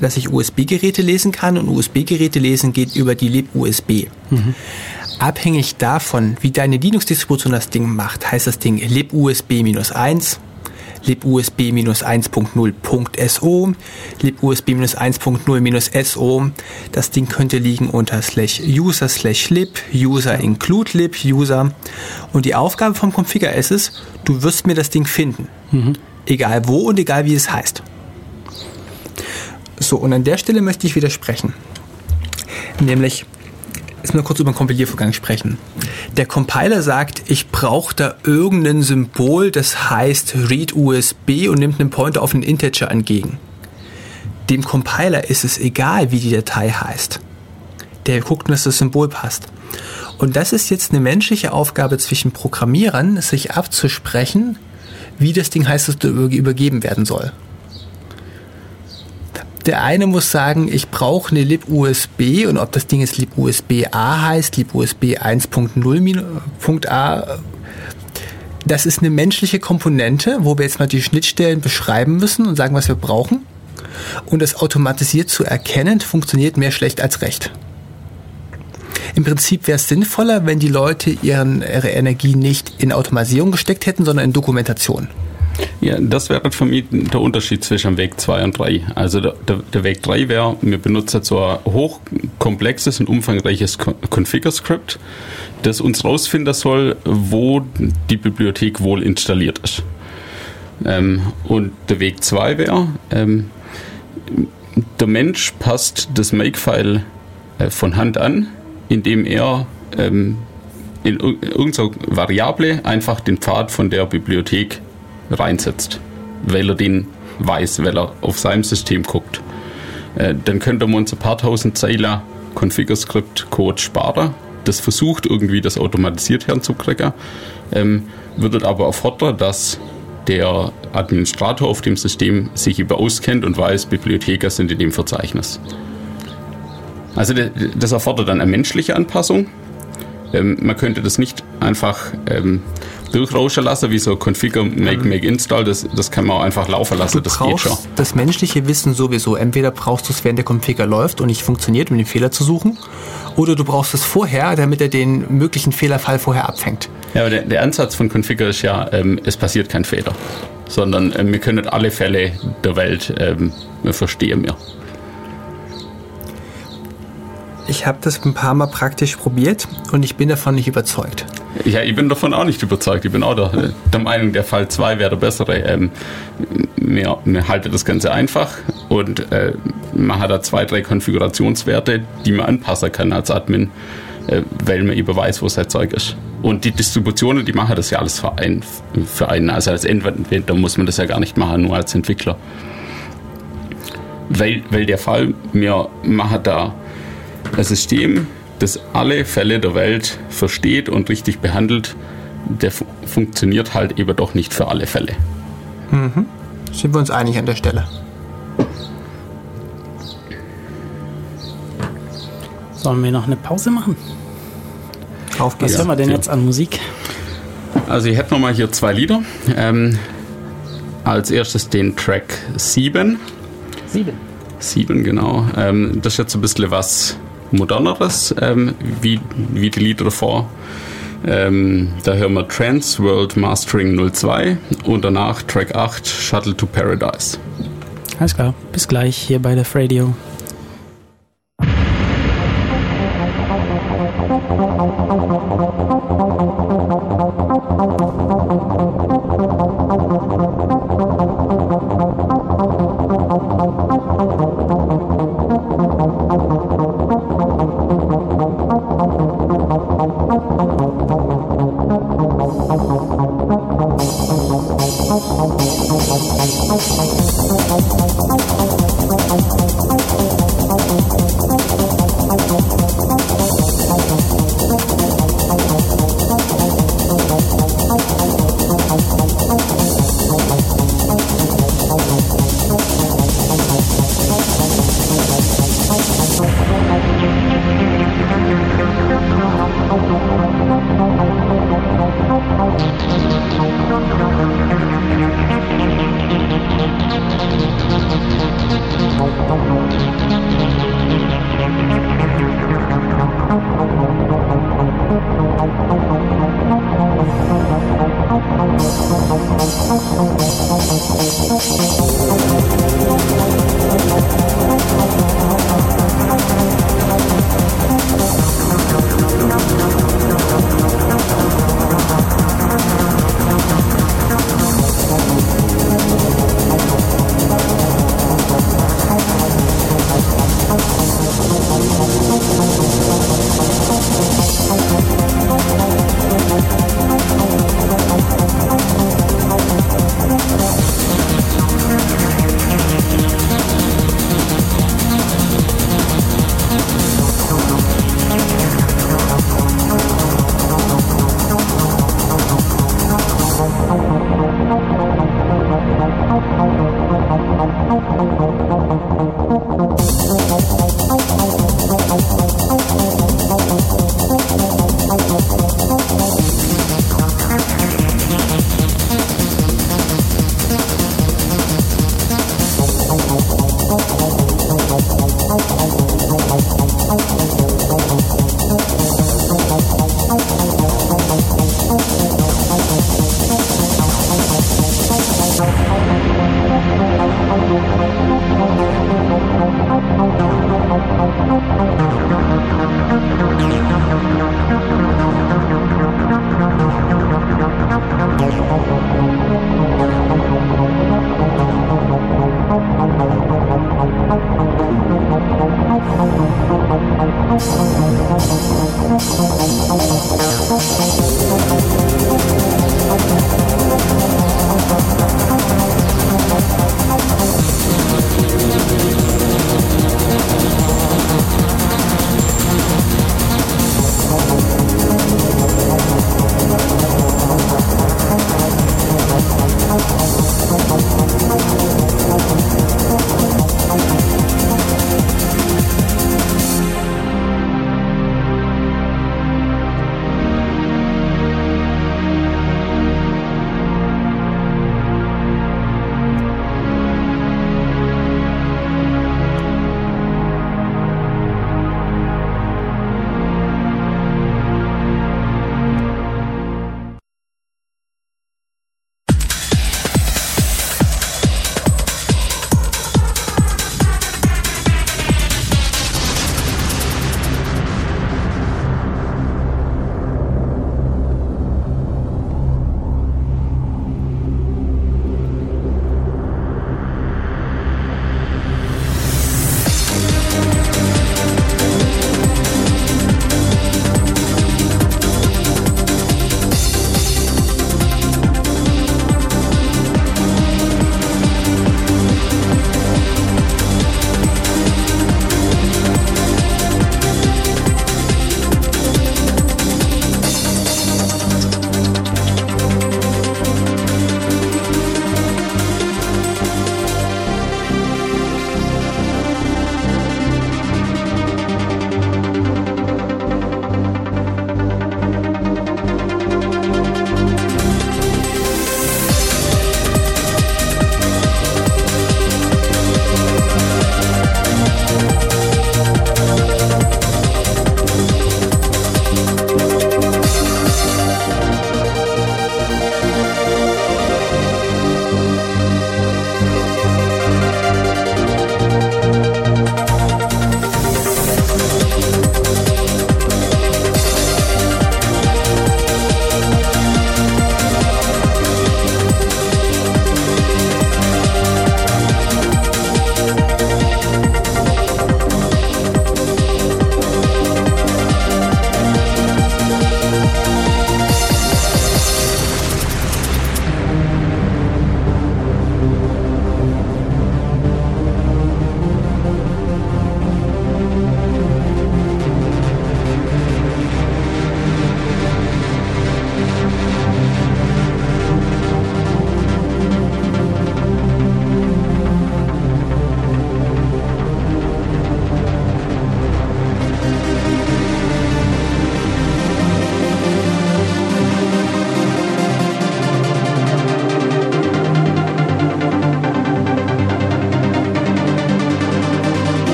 S2: dass ich USB-Geräte lesen kann und USB-Geräte lesen geht über die libUSB. Mhm. Abhängig davon, wie deine Linux-Distribution das Ding macht, heißt das Ding libUSB-1, libUSB-1.0.so, libUSB-1.0-SO. Das Ding könnte liegen unter slash user slash lib, user include lib, user. Und die Aufgabe vom Configure ist es, du wirst mir das Ding finden. Mhm. Egal wo und egal wie es heißt. So, und an der Stelle möchte ich widersprechen. Nämlich, jetzt mal kurz über den Kompiliervorgang sprechen. Der Compiler sagt, ich brauche da irgendein Symbol, das heißt read USB und nimmt einen Pointer auf einen Integer entgegen. Dem Compiler ist es egal, wie die Datei heißt. Der guckt, dass das Symbol passt. Und das ist jetzt eine menschliche Aufgabe zwischen Programmierern, sich abzusprechen, wie das Ding heißt, das übergeben werden soll. Der eine muss sagen, ich brauche eine libUSB und ob das Ding jetzt libUSB A heißt, libUSB 1.0.a, das ist eine menschliche Komponente, wo wir jetzt mal die Schnittstellen beschreiben müssen und sagen, was wir brauchen. Und das automatisiert zu erkennen, funktioniert mehr schlecht als recht. Im Prinzip wäre es sinnvoller, wenn die Leute ihren, ihre Energie nicht in Automatisierung gesteckt hätten, sondern in Dokumentation.
S3: Ja, das wäre für mich der Unterschied zwischen Weg 2 und 3. Also der, der, Weg 3 wäre, wir benutzen so ein hochkomplexes und umfangreiches Configure-Script, das uns rausfinden soll, wo die Bibliothek wohl installiert ist. Ähm, und der Weg 2 wäre, ähm, der Mensch passt das Makefile äh, von Hand an, indem er ähm, in irgendeiner Variable einfach den Pfad von der Bibliothek reinsetzt, weil er den weiß, weil er auf seinem System guckt. Äh, dann könnte man uns ein paar tausend Zeilen Configure-Script-Code sparen. Das versucht irgendwie das automatisiert herzukriegen, ähm, wird aber erfordern, dass der Administrator auf dem System sich über auskennt und weiß, Bibliotheker sind in dem Verzeichnis. Also das erfordert dann eine menschliche Anpassung. Ähm, man könnte das nicht einfach ähm, durchrauschen lassen, wie so Configure, Make, Make, Install. Das, das kann man auch einfach laufen lassen.
S2: Du
S3: das geht schon.
S2: das menschliche Wissen sowieso. Entweder brauchst du es, während der Configure läuft und nicht funktioniert, um den Fehler zu suchen, oder du brauchst es vorher, damit er den möglichen Fehlerfall vorher abfängt.
S3: Ja, aber der, der Ansatz von Configure ist ja, ähm, es passiert kein Fehler, sondern ähm, wir können alle Fälle der Welt ähm, verstehen. Wir.
S2: Ich habe das ein paar Mal praktisch probiert und ich bin davon nicht überzeugt.
S3: Ja, ich bin davon auch nicht überzeugt. Ich bin auch der, der Meinung, der Fall 2 wäre der bessere. Ähm, wir, wir halten das Ganze einfach und äh, man hat da zwei, drei Konfigurationswerte, die man anpassen kann als Admin, äh, weil man eben weiß, wo sein Zeug ist. Und die Distributionen, die machen das ja alles für einen. Für einen. Also als Endentwickler muss man das ja gar nicht machen, nur als Entwickler. Weil, weil der Fall, wir machen da ein System, das alle Fälle der Welt versteht und richtig behandelt, der fu funktioniert halt eben doch nicht für alle Fälle.
S2: Sind wir uns einig an der Stelle?
S1: Sollen wir noch eine Pause machen?
S2: Auf
S1: Was
S2: geht's.
S1: hören wir denn
S3: ja.
S1: jetzt an Musik?
S3: Also ich hätte nochmal hier zwei Lieder. Ähm, als erstes den Track 7.
S1: Sieben.
S3: 7, genau. Ähm, das ist jetzt ein bisschen was moderneres, ähm, wie, wie die Lieder davor. Ähm, da hören wir Trans World Mastering 02 und danach Track 8 Shuttle to Paradise.
S1: Alles klar. Bis gleich hier bei der Radio.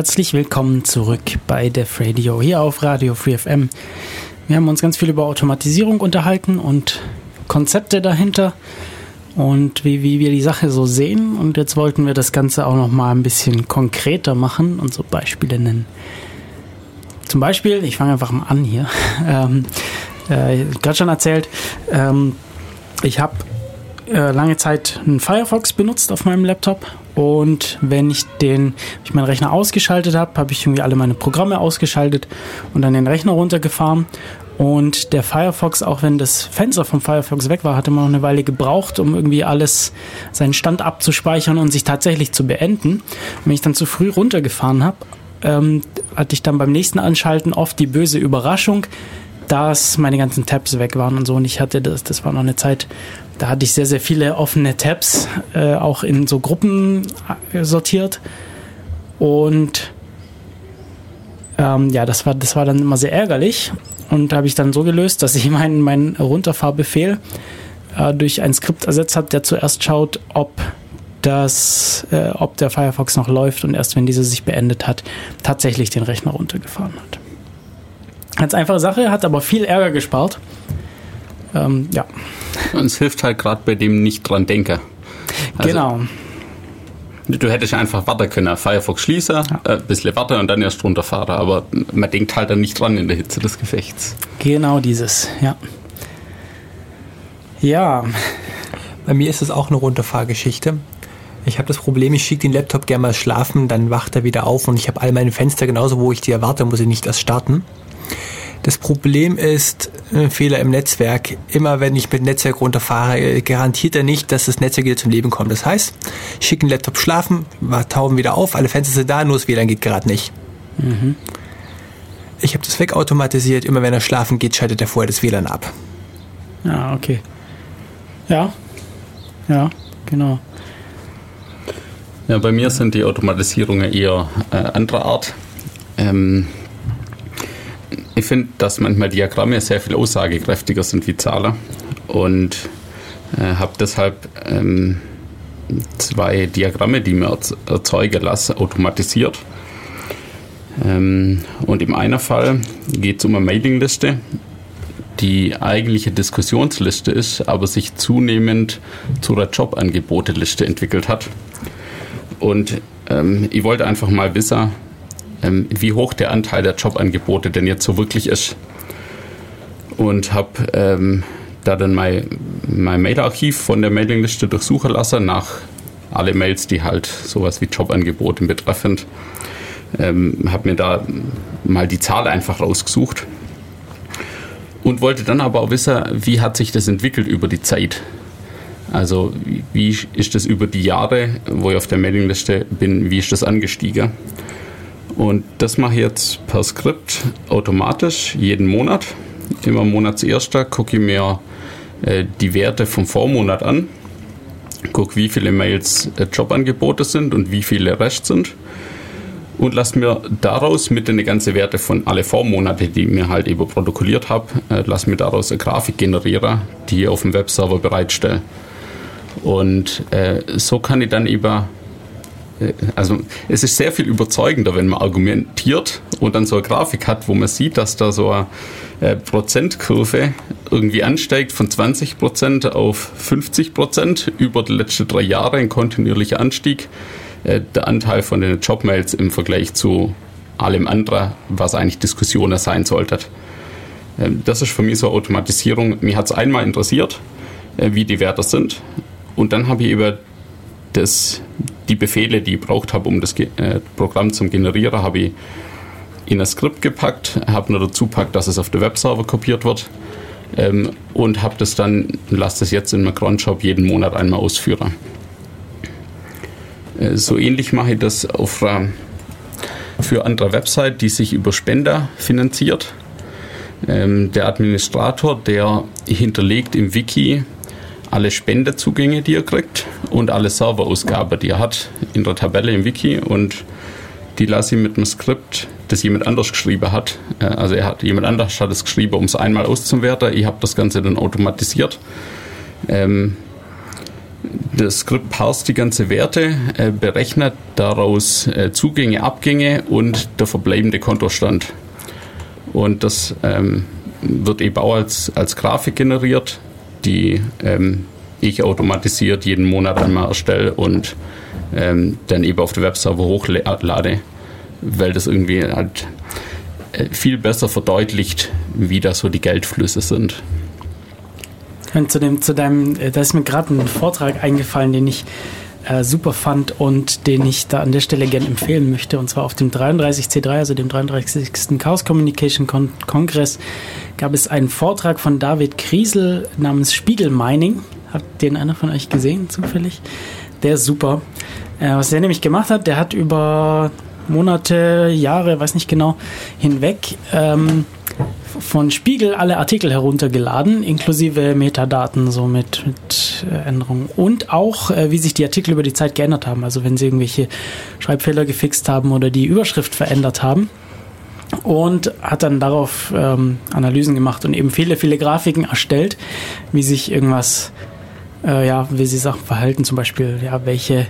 S1: Herzlich willkommen zurück bei Def Radio hier auf Radio Free FM. Wir haben uns ganz viel über Automatisierung unterhalten und Konzepte dahinter und wie, wie wir die Sache so sehen. Und jetzt wollten wir das Ganze auch noch mal ein bisschen konkreter machen und so Beispiele nennen. Zum Beispiel, ich fange einfach mal an hier. Ähm, äh, gerade schon erzählt, ähm, ich habe äh, lange Zeit einen Firefox benutzt auf meinem Laptop und wenn ich den, ich meinen Rechner ausgeschaltet habe, habe ich irgendwie alle meine Programme ausgeschaltet und dann den Rechner runtergefahren und der Firefox, auch wenn das Fenster vom Firefox weg war, hatte man noch eine Weile gebraucht, um irgendwie alles, seinen Stand abzuspeichern und sich tatsächlich zu beenden. Und wenn ich dann zu früh runtergefahren habe, ähm, hatte ich dann beim nächsten Anschalten oft die böse Überraschung, dass meine ganzen Tabs weg waren und so. Und ich hatte das, das war noch eine Zeit, da hatte ich sehr, sehr viele offene Tabs, äh, auch in so Gruppen äh, sortiert. Und ähm, ja, das war, das war dann immer sehr ärgerlich. Und habe ich dann so gelöst, dass ich meinen, meinen Runterfahrbefehl äh, durch ein Skript ersetzt habe, der zuerst schaut, ob das, äh, ob der Firefox noch läuft und erst wenn diese sich beendet hat, tatsächlich den Rechner runtergefahren hat. Ganz einfache Sache, hat aber viel Ärger gespart. Ähm, ja.
S3: Und es hilft halt gerade bei dem nicht dran denken.
S1: Also, genau.
S3: Du hättest einfach warten können, Firefox schließen, ja. ein äh, bisschen warten und dann erst runterfahren. Aber man denkt halt dann nicht dran in der Hitze des Gefechts.
S1: Genau dieses, ja. Ja.
S2: Bei mir ist es auch eine Runterfahrgeschichte. Ich habe das Problem, ich schicke den Laptop gerne mal schlafen, dann wacht er wieder auf und ich habe all meine Fenster genauso, wo ich die erwarte, muss ich nicht erst starten. Das Problem ist, ein äh, Fehler im Netzwerk. Immer wenn ich mit Netzwerk runterfahre, äh, garantiert er nicht, dass das Netzwerk wieder zum Leben kommt. Das heißt, ich schicke den Laptop schlafen, tauben wieder auf, alle Fenster sind da, nur das WLAN geht gerade nicht. Mhm. Ich habe das wegautomatisiert. Immer wenn er schlafen geht, schaltet er vorher das WLAN ab.
S1: Ja, okay. Ja, ja, genau.
S3: Ja, bei mir sind die Automatisierungen eher äh, anderer Art. Ähm, ich finde, dass manchmal Diagramme sehr viel aussagekräftiger sind wie Zahlen und äh, habe deshalb ähm, zwei Diagramme, die mir erzeugen lasse, automatisiert. Ähm, und im einen Fall geht es um eine Mailingliste, die eigentliche Diskussionsliste ist, aber sich zunehmend zu einer Jobangeboteliste entwickelt hat. Und ähm, ich wollte einfach mal wissen, wie hoch der Anteil der Jobangebote denn jetzt so wirklich ist. Und habe ähm, da dann mein, mein Mailarchiv von der Mailingliste durchsuchen lassen nach alle Mails, die halt sowas wie Jobangebote betreffend. Ähm, habe mir da mal die Zahl einfach rausgesucht und wollte dann aber auch wissen, wie hat sich das entwickelt über die Zeit. Also wie ist das über die Jahre, wo ich auf der Mailingliste bin, wie ist das angestiegen? Und das mache ich jetzt per Skript automatisch jeden Monat. Immer Monatserster gucke ich mir äh, die Werte vom Vormonat an, gucke, wie viele Mails äh, Jobangebote sind und wie viele Rest sind und lasse mir daraus mit den ganzen Werte von alle Vormonate, die ich mir halt eben protokolliert habe, äh, lasse mir daraus eine Grafik generieren, die ich auf dem Webserver bereitstelle. Und äh, so kann ich dann über also es ist sehr viel überzeugender, wenn man argumentiert und dann so eine Grafik hat, wo man sieht, dass da so eine äh, Prozentkurve irgendwie ansteigt von 20 Prozent auf 50 Prozent über die letzten drei Jahre, ein kontinuierlicher Anstieg. Äh, der Anteil von den Jobmails im Vergleich zu allem anderen, was eigentlich Diskussionen sein sollte. Ähm, das ist für mich so eine Automatisierung. Mir hat es einmal interessiert, äh, wie die Werte sind. Und dann habe ich über das, die Befehle, die ich braucht habe, um das äh, Programm zu generieren, habe ich in ein Skript gepackt, habe nur dazu gepackt, dass es auf der Webserver kopiert wird ähm, und habe das dann, lasse das jetzt in meinem Cronshop jeden Monat einmal ausführen. Äh, so ähnlich mache ich das auf, für andere Website, die sich über Spender finanziert. Ähm, der Administrator, der hinterlegt im Wiki alle Spenderzugänge, die er kriegt und alle Serverausgaben, die er hat in der Tabelle im Wiki und die lasse ich mit einem Skript, das jemand anders geschrieben hat. Äh, also er hat jemand anders hat es geschrieben, um es einmal auszuwerten. Ich habe das Ganze dann automatisiert. Ähm, Das Skript parst die ganze Werte, äh, berechnet daraus äh, Zugänge, Abgänge und der verbleibende Kontostand. Und das ähm, wird eben auch als, als Grafik generiert, die ähm, ich automatisiert jeden Monat einmal erstelle und ähm, dann eben auf der Webserver hochlade, weil das irgendwie halt äh, viel besser verdeutlicht, wie da so die Geldflüsse sind.
S1: Und zu, dem, zu deinem, äh, da ist mir gerade ein Vortrag eingefallen, den ich äh, super fand und den ich da an der Stelle gerne empfehlen möchte. Und zwar auf dem 33C3, also dem 33. Chaos Communication Con Kongress, gab es einen Vortrag von David Kriesel namens Spiegel Mining. Hat den einer von euch gesehen, zufällig? Der ist super. Äh, was der nämlich gemacht hat, der hat über Monate, Jahre, weiß nicht genau, hinweg ähm, von Spiegel alle Artikel heruntergeladen, inklusive Metadaten, so mit, mit äh, Änderungen. Und auch, äh, wie sich die Artikel über die Zeit geändert haben. Also wenn sie irgendwelche Schreibfehler gefixt haben oder die Überschrift verändert haben. Und hat dann darauf ähm, Analysen gemacht und eben viele, viele Grafiken erstellt, wie sich irgendwas, äh, ja, wie sie Sachen verhalten, zum Beispiel, ja, welche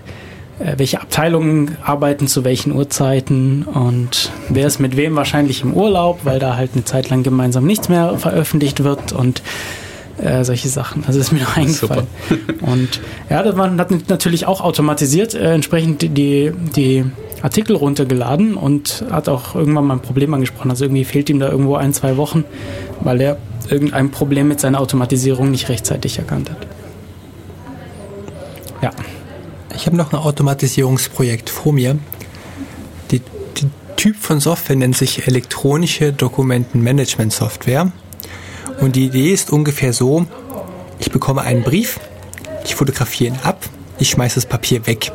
S1: welche Abteilungen arbeiten zu welchen Uhrzeiten und wer ist mit wem wahrscheinlich im Urlaub, weil da halt eine Zeit lang gemeinsam nichts mehr veröffentlicht wird und äh, solche Sachen. Also ist mir noch eingefallen. und ja, das man hat natürlich auch automatisiert äh, entsprechend die, die Artikel runtergeladen und hat auch irgendwann mal ein Problem angesprochen. Also irgendwie fehlt ihm da irgendwo ein, zwei Wochen, weil er irgendein Problem mit seiner Automatisierung nicht rechtzeitig erkannt hat.
S2: Ja. Ich habe noch ein Automatisierungsprojekt vor mir. Die, die Typ von Software nennt sich elektronische Dokumentenmanagement-Software. Und die Idee ist ungefähr so, ich bekomme einen Brief, ich fotografiere ihn ab, ich schmeiße das Papier weg.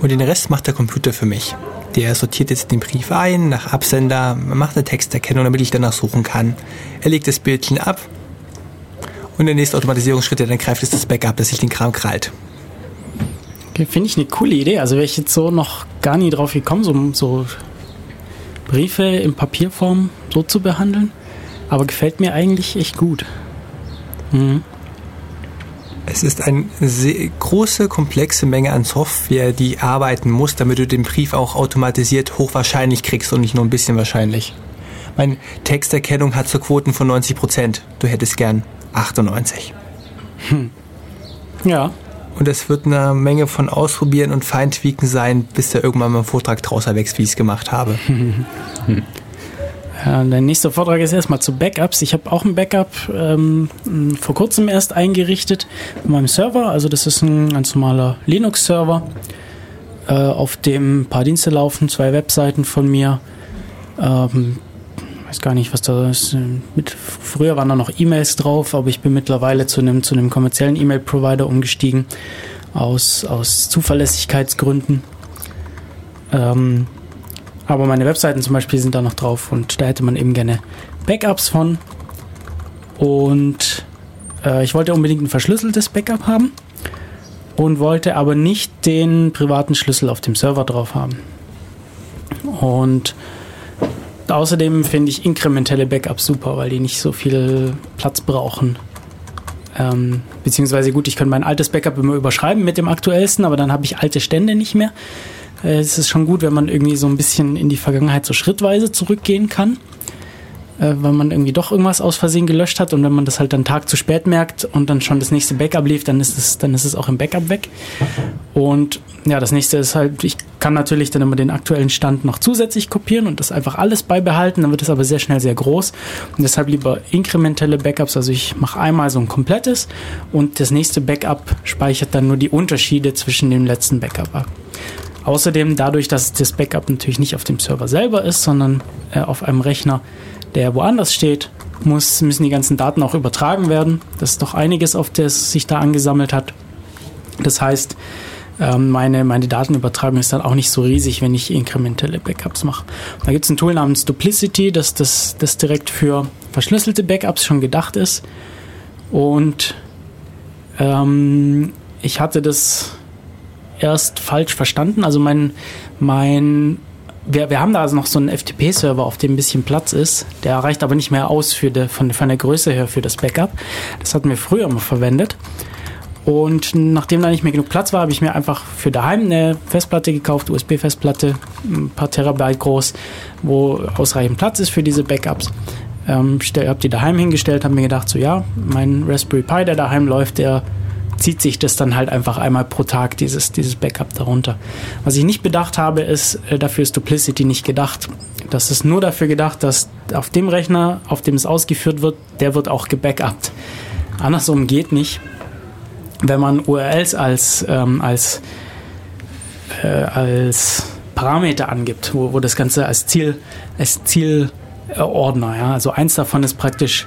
S2: Und den Rest macht der Computer für mich. Der sortiert jetzt den Brief ein, nach Absender, macht eine Texterkennung, damit ich danach suchen kann. Er legt das Bildchen ab und der nächste Automatisierungsschritt, dann greift es das Backup, dass sich den Kram krallt.
S1: Finde ich eine coole Idee. Also wäre ich jetzt so noch gar nie drauf gekommen, so, so Briefe in Papierform so zu behandeln. Aber gefällt mir eigentlich echt gut. Mhm.
S2: Es ist eine sehr große, komplexe Menge an Software, die arbeiten muss, damit du den Brief auch automatisiert hochwahrscheinlich kriegst und nicht nur ein bisschen wahrscheinlich. Meine Texterkennung hat so Quoten von 90 Prozent. Du hättest gern 98.
S1: Hm. Ja,
S2: und es wird eine Menge von Ausprobieren und Feintweaken sein, bis da irgendwann mal ein Vortrag draus erwächst, wie ich es gemacht habe.
S1: Ja, der nächste Vortrag ist erstmal zu Backups. Ich habe auch ein Backup ähm, vor kurzem erst eingerichtet auf meinem Server. Also das ist ein ganz normaler Linux-Server, äh, auf dem ein paar Dienste laufen, zwei Webseiten von mir. Ähm, weiß gar nicht, was da ist. Mit, früher waren da noch E-Mails drauf, aber ich bin mittlerweile zu einem, zu einem kommerziellen E-Mail-Provider umgestiegen, aus, aus Zuverlässigkeitsgründen. Ähm, aber meine Webseiten zum Beispiel sind da noch drauf und da hätte man eben gerne Backups von. Und äh, ich wollte unbedingt ein verschlüsseltes Backup haben und wollte aber nicht den privaten Schlüssel auf dem Server drauf haben. Und Außerdem finde ich inkrementelle Backups super, weil die nicht so viel Platz brauchen. Ähm, beziehungsweise gut, ich kann mein altes Backup immer überschreiben mit dem aktuellsten, aber dann habe ich alte Stände nicht mehr. Äh, es ist schon gut, wenn man irgendwie so ein bisschen in die Vergangenheit so schrittweise zurückgehen kann äh, weil man irgendwie doch irgendwas aus Versehen gelöscht hat und wenn man das halt dann Tag zu spät merkt und dann schon das nächste Backup lief, dann ist es, dann ist es auch im Backup weg. Und ja, das nächste ist halt, ich kann natürlich dann immer den aktuellen Stand noch zusätzlich kopieren und das einfach alles beibehalten, dann wird es aber sehr schnell sehr groß und deshalb lieber inkrementelle Backups, also ich mache einmal so ein komplettes und das nächste Backup speichert dann nur die Unterschiede zwischen dem letzten Backup ab. Außerdem dadurch, dass das Backup natürlich nicht auf dem Server selber ist, sondern äh, auf einem Rechner, der woanders steht, muss, müssen die ganzen Daten auch übertragen werden. Das ist doch einiges, auf das sich da angesammelt hat. Das heißt, ähm, meine, meine Datenübertragung ist dann auch nicht so riesig, wenn ich inkrementelle Backups mache. Da gibt es ein Tool namens Duplicity, das, das, das direkt für verschlüsselte Backups schon gedacht ist. Und ähm, ich hatte das erst falsch verstanden. Also mein, mein wir, wir haben da also noch so einen FTP-Server, auf dem ein bisschen Platz ist. Der reicht aber nicht mehr aus für de, von, von der Größe her für das Backup. Das hatten wir früher mal verwendet. Und nachdem da nicht mehr genug Platz war, habe ich mir einfach für daheim eine Festplatte gekauft, USB-Festplatte, ein paar Terabyte groß, wo ausreichend Platz ist für diese Backups. Ähm, habe die daheim hingestellt, habe mir gedacht, so ja, mein Raspberry Pi, der daheim läuft, der zieht sich das dann halt einfach einmal pro Tag, dieses, dieses Backup darunter. Was ich nicht bedacht habe, ist, äh, dafür ist Duplicity nicht gedacht. Das ist nur dafür gedacht, dass auf dem Rechner, auf dem es ausgeführt wird, der wird auch gebackupt. Andersrum geht nicht. Wenn man URLs als, ähm, als, äh, als Parameter angibt, wo, wo das Ganze als Ziel, als Zielordner, ja, also eins davon ist praktisch,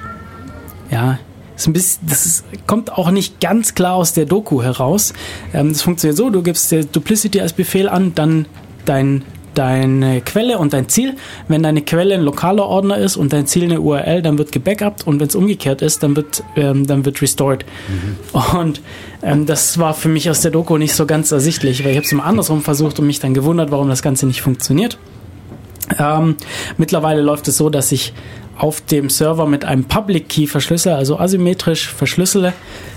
S1: ja, ist ein bisschen, das ist, kommt auch nicht ganz klar aus der Doku heraus. Ähm, das funktioniert so, du gibst der Duplicity als Befehl an, dann dein deine Quelle und dein Ziel. Wenn deine Quelle ein lokaler Ordner ist und dein Ziel eine URL, dann wird gebackupt und wenn es umgekehrt ist, dann wird, ähm, dann wird restored. Mhm. Und ähm, das war für mich aus der Doku nicht so ganz ersichtlich, weil ich habe es immer andersrum versucht und mich dann gewundert, warum das Ganze nicht funktioniert. Ähm, mittlerweile läuft es so, dass ich auf dem Server mit einem Public Key verschlüssele, also asymmetrisch verschlüssele,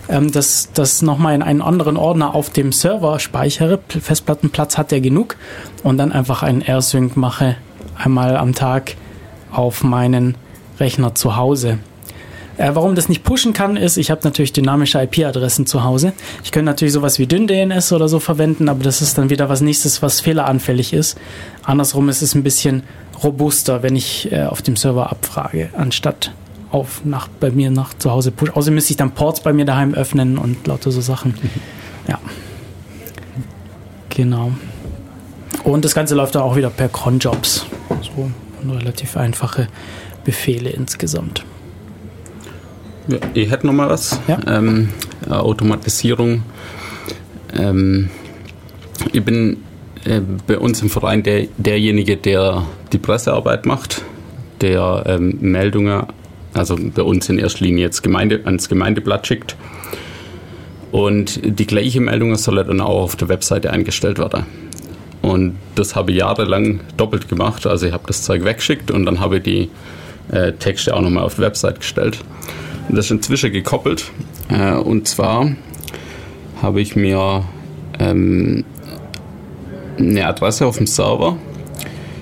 S1: ähm, das, das nochmal in einen anderen Ordner auf dem Server speichere. Festplattenplatz hat der genug und dann einfach einen AirSync mache einmal am Tag auf meinen Rechner zu Hause. Äh, warum das nicht pushen kann, ist, ich habe natürlich dynamische IP-Adressen zu Hause. Ich könnte natürlich sowas wie DynDNS oder so verwenden, aber das ist dann wieder was nächstes, was fehleranfällig ist. Andersrum ist es ein bisschen robuster, wenn ich äh, auf dem Server abfrage, anstatt auf nach bei mir nach zu Hause push. Außerdem müsste ich dann Ports bei mir daheim öffnen und lauter so Sachen. Mhm. Ja. Genau. Und das Ganze läuft dann auch wieder per Cronjobs. So relativ einfache Befehle insgesamt.
S3: Ja, ich hätte noch mal was. Ja. Ähm, Automatisierung. Ähm, ich bin äh, bei uns im Verein der, derjenige, der die Pressearbeit macht, der ähm, Meldungen, also bei uns in erster Linie jetzt Gemeinde, ans Gemeindeblatt schickt. Und die gleiche Meldung soll dann auch auf der Webseite eingestellt werden. Und das habe ich jahrelang doppelt gemacht. Also ich habe das Zeug weggeschickt und dann habe ich die äh, Texte auch nochmal auf die Website gestellt. Und das ist inzwischen gekoppelt. Äh, und zwar habe ich mir ähm, eine Adresse auf dem Server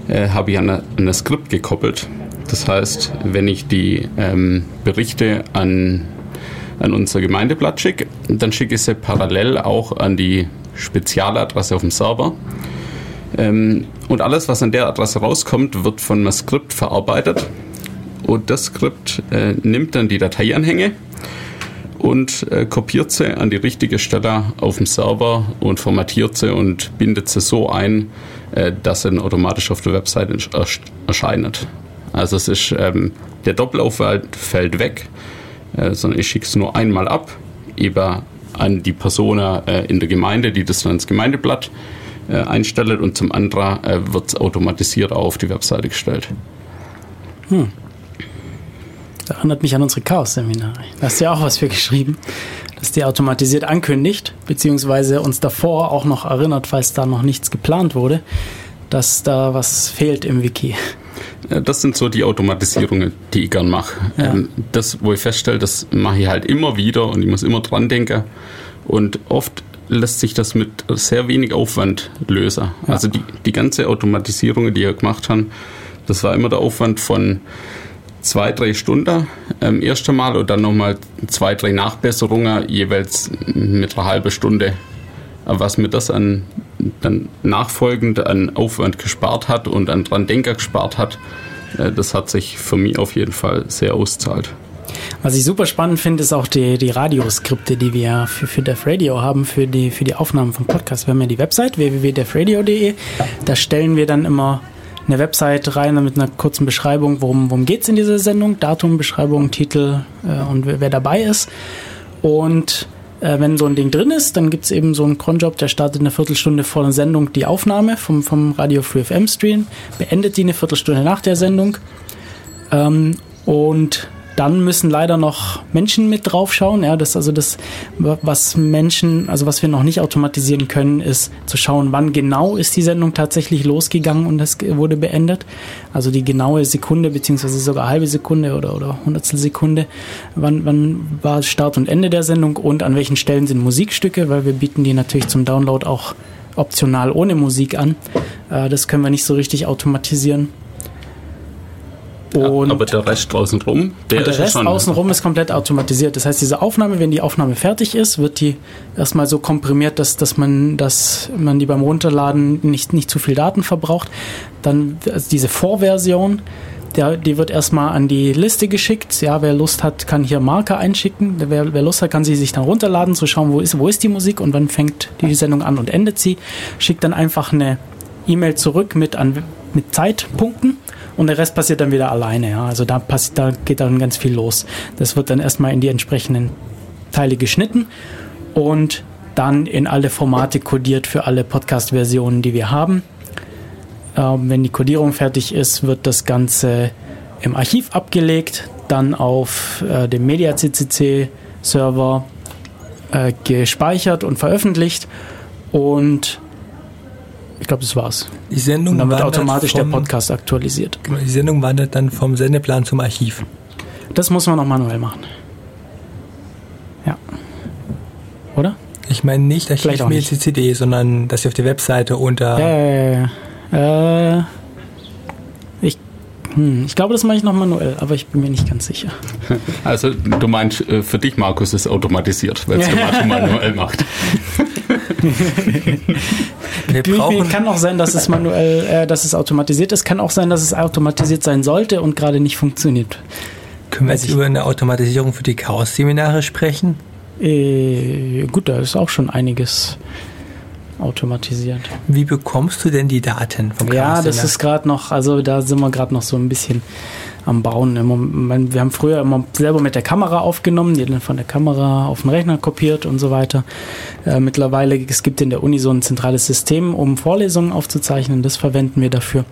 S3: äh, habe ich an, an das Skript gekoppelt. Das heißt, wenn ich die ähm, Berichte an, an unser Gemeindeblatt schicke, dann schicke ich sie parallel auch an die Spezialadresse auf dem Server. Ähm, und alles, was an der Adresse rauskommt, wird von einem Skript verarbeitet. Und das Skript äh, nimmt dann die Dateianhänge und äh, kopiert sie an die richtige Stelle auf dem Server und formatiert sie und bindet sie so ein, äh, dass sie dann automatisch auf der Website erscheint. Also es ist ähm, der Doppelaufwand fällt weg, äh, sondern ich schicke es nur einmal ab, eben an die Person äh, in der Gemeinde, die das dann ins Gemeindeblatt äh, einstellt und zum anderen äh, wird es automatisiert auch auf die Webseite gestellt.
S1: Hm. Das erinnert mich an unsere Chaos-Seminare. Da hast du ja auch was für geschrieben, dass die automatisiert ankündigt, beziehungsweise uns davor auch noch erinnert, falls da noch nichts geplant wurde, dass da was fehlt im Wiki.
S3: Das sind so die Automatisierungen, die ich gern mache. Ja. Ähm, das, wo ich feststelle, das mache ich halt immer wieder und ich muss immer dran denken. Und oft lässt sich das mit sehr wenig Aufwand lösen. Ja. Also die, die ganze Automatisierung, die wir gemacht haben, das war immer der Aufwand von zwei, drei Stunden ähm, erst einmal und dann nochmal zwei, drei Nachbesserungen, jeweils mit einer halben Stunde. Was mir das an, dann nachfolgend an Aufwand gespart hat und an dran Denker gespart hat, äh, das hat sich für mich auf jeden Fall sehr auszahlt.
S1: Was ich super spannend finde, ist auch die, die Radioskripte, die wir für, für Def Radio haben, für die, für die Aufnahmen vom Podcast. Wir haben ja die Website www.defradio.de. Da stellen wir dann immer eine Website rein mit einer kurzen Beschreibung, worum, worum geht es in dieser Sendung, Datum, Beschreibung, Titel äh, und wer, wer, dabei ist. Und äh, wenn so ein Ding drin ist, dann gibt es eben so einen Cronjob, der startet eine Viertelstunde vor der Sendung die Aufnahme vom, vom Radio Free FM Stream, beendet die eine Viertelstunde nach der Sendung. Ähm, und dann müssen leider noch Menschen mit draufschauen. Ja, das also das, was Menschen, also was wir noch nicht automatisieren können, ist zu schauen, wann genau ist die Sendung tatsächlich losgegangen und es wurde beendet. Also die genaue Sekunde beziehungsweise sogar halbe Sekunde oder oder Hundertstel Sekunde, wann wann war Start und Ende der Sendung und an welchen Stellen sind Musikstücke, weil wir bieten die natürlich zum Download auch optional ohne Musik an. Äh, das können wir nicht so richtig automatisieren.
S3: Und aber der Rest außenrum,
S1: der, und der Rest schon, außenrum ist komplett automatisiert. Das heißt, diese Aufnahme, wenn die Aufnahme fertig ist, wird die erstmal so komprimiert, dass, dass, man, dass man die beim Runterladen nicht, nicht zu viel Daten verbraucht. Dann also diese Vorversion, der, die wird erstmal an die Liste geschickt. Ja, wer Lust hat, kann hier Marker einschicken. Wer, wer Lust hat, kann sie sich dann runterladen, zu schauen, wo ist, wo ist die Musik und wann fängt die Sendung an und endet sie. Schickt dann einfach eine E-Mail zurück mit, an, mit Zeitpunkten und der Rest passiert dann wieder alleine. Ja. Also da, passiert, da geht dann ganz viel los. Das wird dann erstmal in die entsprechenden Teile geschnitten und dann in alle Formate codiert für alle Podcast-Versionen, die wir haben. Ähm, wenn die Codierung fertig ist, wird das Ganze im Archiv abgelegt, dann auf äh, dem MediaCCC-Server äh, gespeichert und veröffentlicht und ich glaube, das war's.
S2: Die Sendung
S1: Und dann wird automatisch vom, der Podcast aktualisiert.
S2: Genau, die Sendung wandert dann vom Sendeplan zum Archiv.
S1: Das muss man noch manuell machen. Ja. Oder?
S2: Ich meine nicht Archiv mit CCD, sondern dass sie auf der Webseite unter.
S1: Ja, ja, ja. Äh, ich, hm, ich glaube, das mache ich noch manuell, aber ich bin mir nicht ganz sicher.
S3: Also, du meinst, äh, für dich, Markus, ist automatisiert, weil es der manuell macht.
S1: Wir brauchen kann auch sein, dass es manuell, äh, dass es automatisiert ist. Kann auch sein, dass es automatisiert sein sollte und gerade nicht funktioniert.
S2: Können wir jetzt über eine Automatisierung für die Chaos-Seminare sprechen?
S1: Äh, gut, da ist auch schon einiges automatisiert.
S2: Wie bekommst du denn die Daten
S1: vom Chaos-Seminar? Ja, das ist gerade noch, also da sind wir gerade noch so ein bisschen am Bauen. Wir haben früher immer selber mit der Kamera aufgenommen, die dann von der Kamera auf den Rechner kopiert und so weiter. Äh, mittlerweile, es gibt in der Uni so ein zentrales System, um Vorlesungen aufzuzeichnen. Das verwenden wir dafür.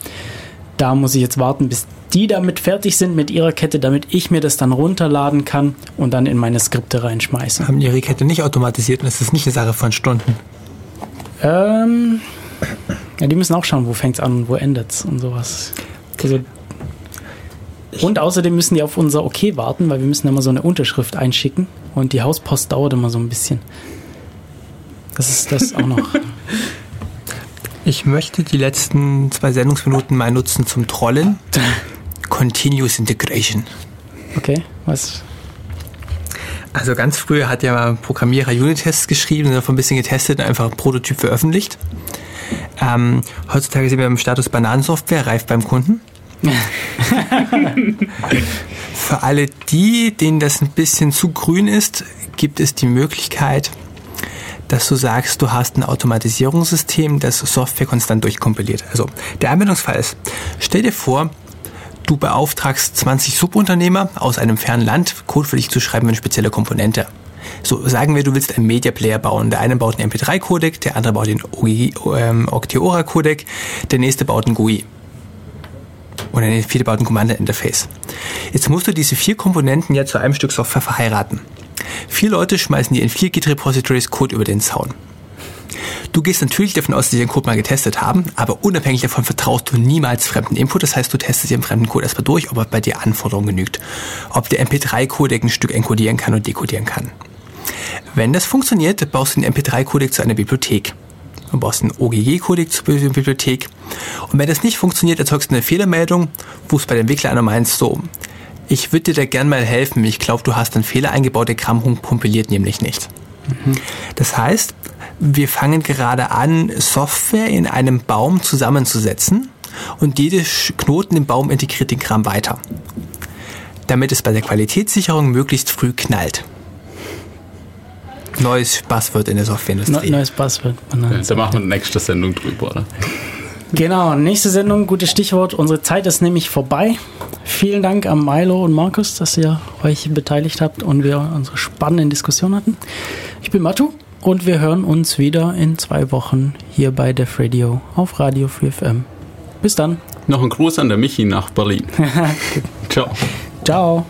S1: Da muss ich jetzt warten, bis die damit fertig sind mit ihrer Kette, damit ich mir das dann runterladen kann und dann in meine Skripte reinschmeißen.
S2: Haben ihre Kette nicht automatisiert und es ist nicht eine Sache von Stunden?
S1: Ähm, ja, die müssen auch schauen, wo fängt es an und wo endet es und sowas. Also und außerdem müssen die auf unser Okay warten, weil wir müssen immer so eine Unterschrift einschicken und die Hauspost dauert immer so ein bisschen. Das ist das auch noch.
S2: Ich möchte die letzten zwei Sendungsminuten mal nutzen zum Trollen. Continuous Integration.
S1: Okay, was?
S2: Also ganz früher hat ja mal ein Programmierer Unit-Tests geschrieben, davon ein bisschen getestet und einfach ein Prototyp veröffentlicht. Ähm, heutzutage sind wir im Status Bananensoftware, reif beim Kunden. Für alle die, denen das ein bisschen zu grün ist, gibt es die Möglichkeit, dass du sagst, du hast ein Automatisierungssystem, das Software konstant durchkompiliert. Also der Anwendungsfall ist, stell dir vor, du beauftragst 20 Subunternehmer aus einem fernen Land, Code für dich zu schreiben für eine spezielle Komponente. So, sagen wir, du willst einen Media Player bauen. Der eine baut einen MP3-Codec, der andere baut den ähm, Octeora-Codec, der nächste baut einen GUI oder ein viergebauten Commander-Interface. Jetzt musst du diese vier Komponenten ja zu einem Stück Software verheiraten. Vier Leute schmeißen dir in vier Git-Repositories Code über den Zaun. Du gehst natürlich davon aus, dass sie den Code mal getestet haben, aber unabhängig davon vertraust du niemals fremden Input. Das heißt, du testest den fremden Code erstmal durch, ob er bei dir Anforderungen genügt. Ob der MP3-Codec ein Stück encodieren kann und dekodieren kann. Wenn das funktioniert, baust du den MP3-Codec zu einer Bibliothek. Du brauchst einen OGG-Codec zur Bibliothek. Und wenn das nicht funktioniert, erzeugst du eine Fehlermeldung, wo es bei dem Entwickler einer meinst, so, ich würde dir da gern mal helfen, ich glaube, du hast einen Fehler eingebaut, der Kram kompiliert nämlich nicht. Mhm. Das heißt, wir fangen gerade an, Software in einem Baum zusammenzusetzen und jede Knoten im Baum integriert den Kram weiter. Damit es bei der Qualitätssicherung möglichst früh knallt. Neues Buzzword in der Softwareindustrie.
S1: neues Buzzword.
S3: Ja, da machen wir eine nächste Sendung drüber, oder?
S1: Genau, nächste Sendung, gutes Stichwort. Unsere Zeit ist nämlich vorbei. Vielen Dank an Milo und Markus, dass ihr euch beteiligt habt und wir unsere spannenden Diskussionen hatten. Ich bin Matu und wir hören uns wieder in zwei Wochen hier bei Def Radio auf Radio 4FM. Bis dann.
S3: Noch ein Gruß an der Michi nach Berlin. Ciao.
S1: Ciao.